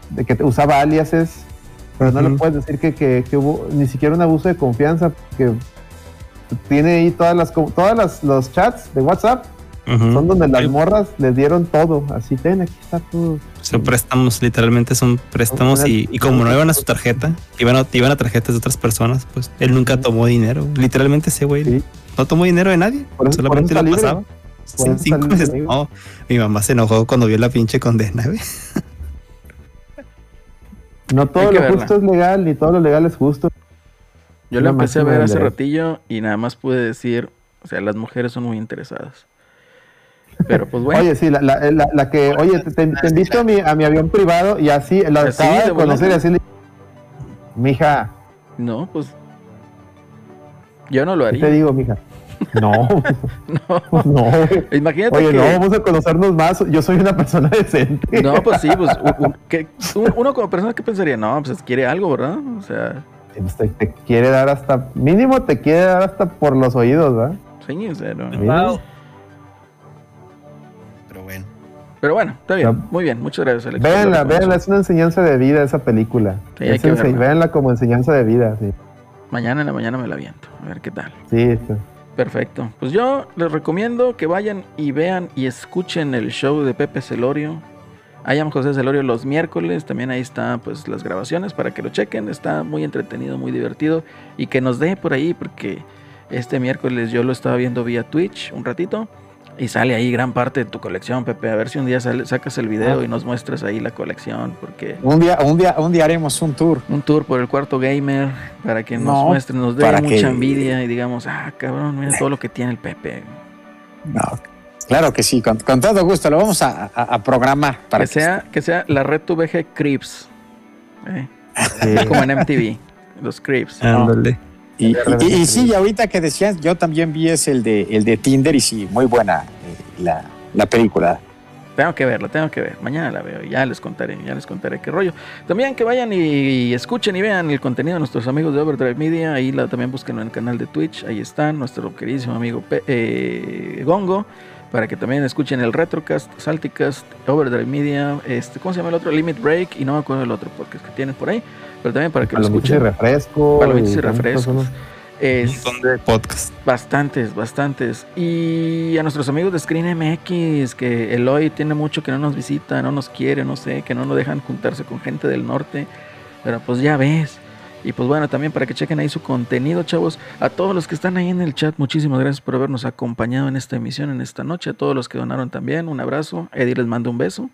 de que usaba aliases, pero no le puedes decir que, que- que hubo ni siquiera un abuso de confianza, que tiene ahí todas las todas las, los chats de WhatsApp, Son donde las morras les dieron todo. Así, ten, aquí está todo. Son préstamos, literalmente son préstamos y, y como no iban a su tarjeta, iban a, iban a tarjetas de otras personas, pues él nunca tomó dinero. Literalmente ese güey Sí. no tomó dinero de nadie, Por eso- solamente por eso lo pasaba. Cinco meses. No, mi mamá se enojó cuando vio la pinche condena, güey. No todo lo verla. justo es legal, ni todo lo legal es justo. Yo la empecé a ver hace ratillo y nada más pude decir, o sea, las mujeres son muy interesadas. Pero pues bueno, Oye, sí, la, la, la- la que, oye, te, te- te invito a mi, a mi avión privado y así, la Así, acaba de de conocer y así le Mija, no, pues yo no lo ¿qué te haría. digo, mija? No, No. no, güey. Imagínate Oye, que no, vamos a conocernos más. Yo soy una persona decente. No, pues sí, pues u- u- que- un- uno como persona que pensaría, no, pues quiere algo, ¿verdad? O sea, Pues te, te quiere dar hasta, mínimo te quiere dar hasta por los oídos, ¿verdad? sí, o sea, no. Mínimo. Pero bueno, está bien, muy bien, muchas gracias, Alex. Véanla, véanla, es una enseñanza de vida esa película. Sí, Es ense- véanla como enseñanza de vida, sí. Mañana en la mañana me la aviento. A ver qué tal. Sí, sí. Perfecto. Pues yo les recomiendo que vayan y vean y escuchen el show de Pepe Celorio. I am José Celorio los miércoles. También ahí está pues las grabaciones para que lo chequen. Está muy entretenido, muy divertido. Y que nos dé por ahí porque este miércoles yo lo estaba viendo vía Twitch un ratito. Y sale ahí gran parte de tu colección, Pepe. A ver si un día sale- sacas el video y nos muestras ahí la colección. Porque Un día, un día, un día haremos un tour. un tour por el cuarto gamer para que nos No, muestre, nos dé mucha que- envidia y digamos, ah, cabrón, mira todo lo que tiene el Pepe. No, claro que sí, con, con todo gusto. Lo vamos a, a- a programar para que sea, que sea la red VG Crips. ¿eh? Sí. Como en MTV. Los Crips. Ándale. Y, y- y sí, y ahorita que decías, yo también vi ese, el de, el de Tinder y sí, muy buena eh, la, la película. Tengo que verla, tengo que ver. Mañana la veo y ya les contaré, ya les contaré qué rollo. También que vayan y escuchen y vean el contenido de nuestros amigos de Overdrive Media. Ahí la, también búsquenlo en el canal de Twitch. Ahí está nuestro queridísimo amigo Pe- eh, Gongo. Para que también escuchen el Retrocast, Salticast, Overdrive Media, este, ¿cómo se llama el otro? Limit Break y no me acuerdo el otro podcast que tienen por ahí. Pero también para que lo Palomitas y escuchen. refresco. Palomitas y refrescos. cosas. Un Es, montón de podcast. Bastantes, bastantes. Y a nuestros amigos de Screen MX, que Eloy tiene mucho que no nos visita, no nos quiere, no sé, que no nos dejan juntarse con gente del norte. Pero pues ya ves. Y pues bueno, también para que chequen ahí su contenido, chavos. A todos los que están ahí en el chat, muchísimas gracias por habernos acompañado en esta emisión, en esta noche. A todos los que donaron también, un abrazo. Eddie les manda un beso.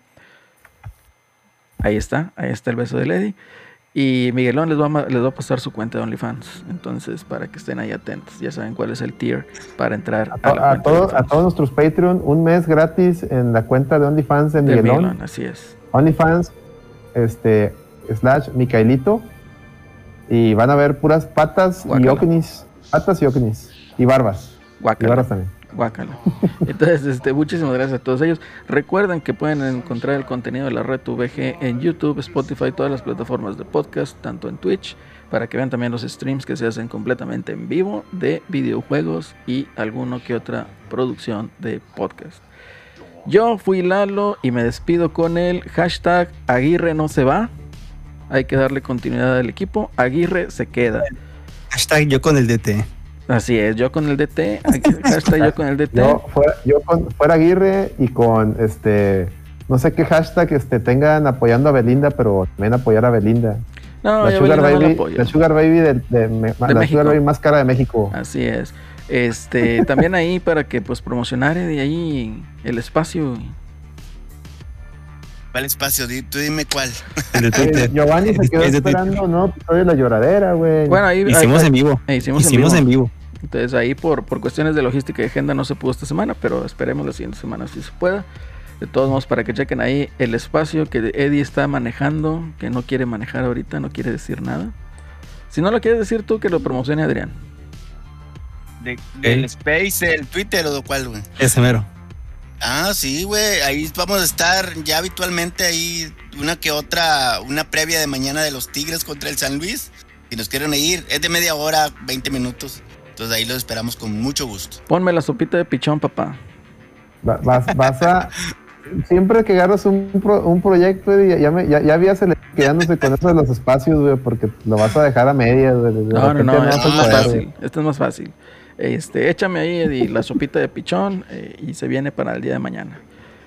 Ahí está, ahí está el beso de Eddie. Y Miguelón les va, a, les va a pasar su cuenta de OnlyFans. Entonces, para que estén ahí atentos, ya saben cuál es el tier para entrar A, a, to- la a cuenta de todos, a todos nuestros Patreon, un mes gratis en la cuenta de OnlyFans de de Miguelón. Miguelón, así es. OnlyFans, este, slash Micaelito. Y van a ver puras patas y oknis. Patas y oknis. Y barbas. Y Guácala. barbas también. Guácala. Entonces, este, muchísimas gracias a todos ellos. Recuerden que pueden encontrar el contenido de la red VG en YouTube, Spotify, todas las plataformas de podcast, tanto en Twitch, para que vean también los streams que se hacen completamente en vivo de videojuegos y alguno que otra producción de podcast. Yo fui Lalo y me despido con el hashtag Aguirre no se va. Hay que darle continuidad al equipo. Aguirre se queda. Hashtag yo con el DT. Así es, yo con el DT. Hashtag yo con el DT. Yo fuera, yo con, fuera Aguirre y con este. No sé qué hashtag este, tengan apoyando a Belinda, pero también apoyar a Belinda. No, la, Sugar Belinda no la Baby, apoyo. la Sugar Baby de, de- me- la México. Sugar Baby más cara de México. Así es. Este, también ahí para que pues promocionar de ahí el espacio. ¿Cuál espacio? Tú dime cuál. El Eh, Twitter. Giovanni se quedó esperando, ¿no? Episodio de la lloradera, güey. Bueno, ahí Hicimos ahí- en vivo. ahí hicimos, Hicimos en en vivo. Entonces ahí por, por cuestiones de logística y agenda no se pudo esta semana, pero esperemos la siguiente semana si se pueda. De todos modos, para que chequen ahí el espacio que Eddie está manejando, que no quiere manejar ahorita, no quiere decir nada. Si no lo quieres decir tú, que lo promocione Adrián. De- ¿Del Space, el Twitter o de cuál, güey? Ese mero. Ah, sí, güey. Ahí vamos a estar ya habitualmente ahí una que otra, una previa de mañana de los Tigres contra el San Luis. Si nos quieren ir, es de media hora, 20 minutos. Entonces ahí los esperamos con mucho gusto. Ponme la sopita de pichón, papá. Va- Vas, vas a. Siempre que agarras un, pro- un proyecto, güey, ya, ya, me- ya, ya habías el- quedándose con eso de los espacios, güey, porque lo vas a dejar a medias. No, no, no, vas esto es más fácil. Esto es más fácil. Este, échame ahí Eddie, la sopita de pichón eh, y se viene para el día de mañana.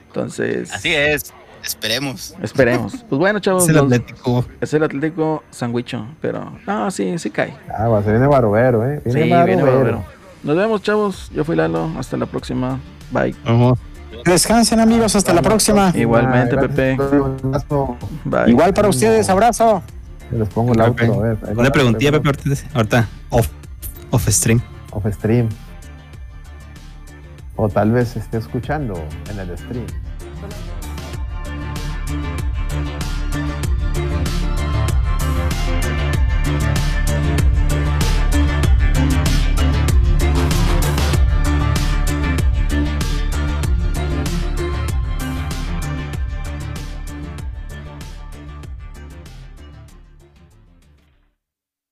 Entonces, Así es. Esperemos. esperemos. Pues bueno, chavos, Es el los- Atlético. es el Atlético sandwicho, pero no, sí, sí cae. Ah, se viene Barovero, ¿eh? Sí, Viene viene Barovero. bárbaro. Nos vemos, chavos. Yo fui Lalo. Hasta la próxima. Bye. Vamos. Descansen amigos, hasta la próxima. Igualmente, Ah, Pepe. un abrazo. Bye. Igual para ustedes, abrazo. Les pongo el auto, a ver. Pepe. Ahorita. Off, off stream. Off stream. O tal vez esté escuchando en el stream.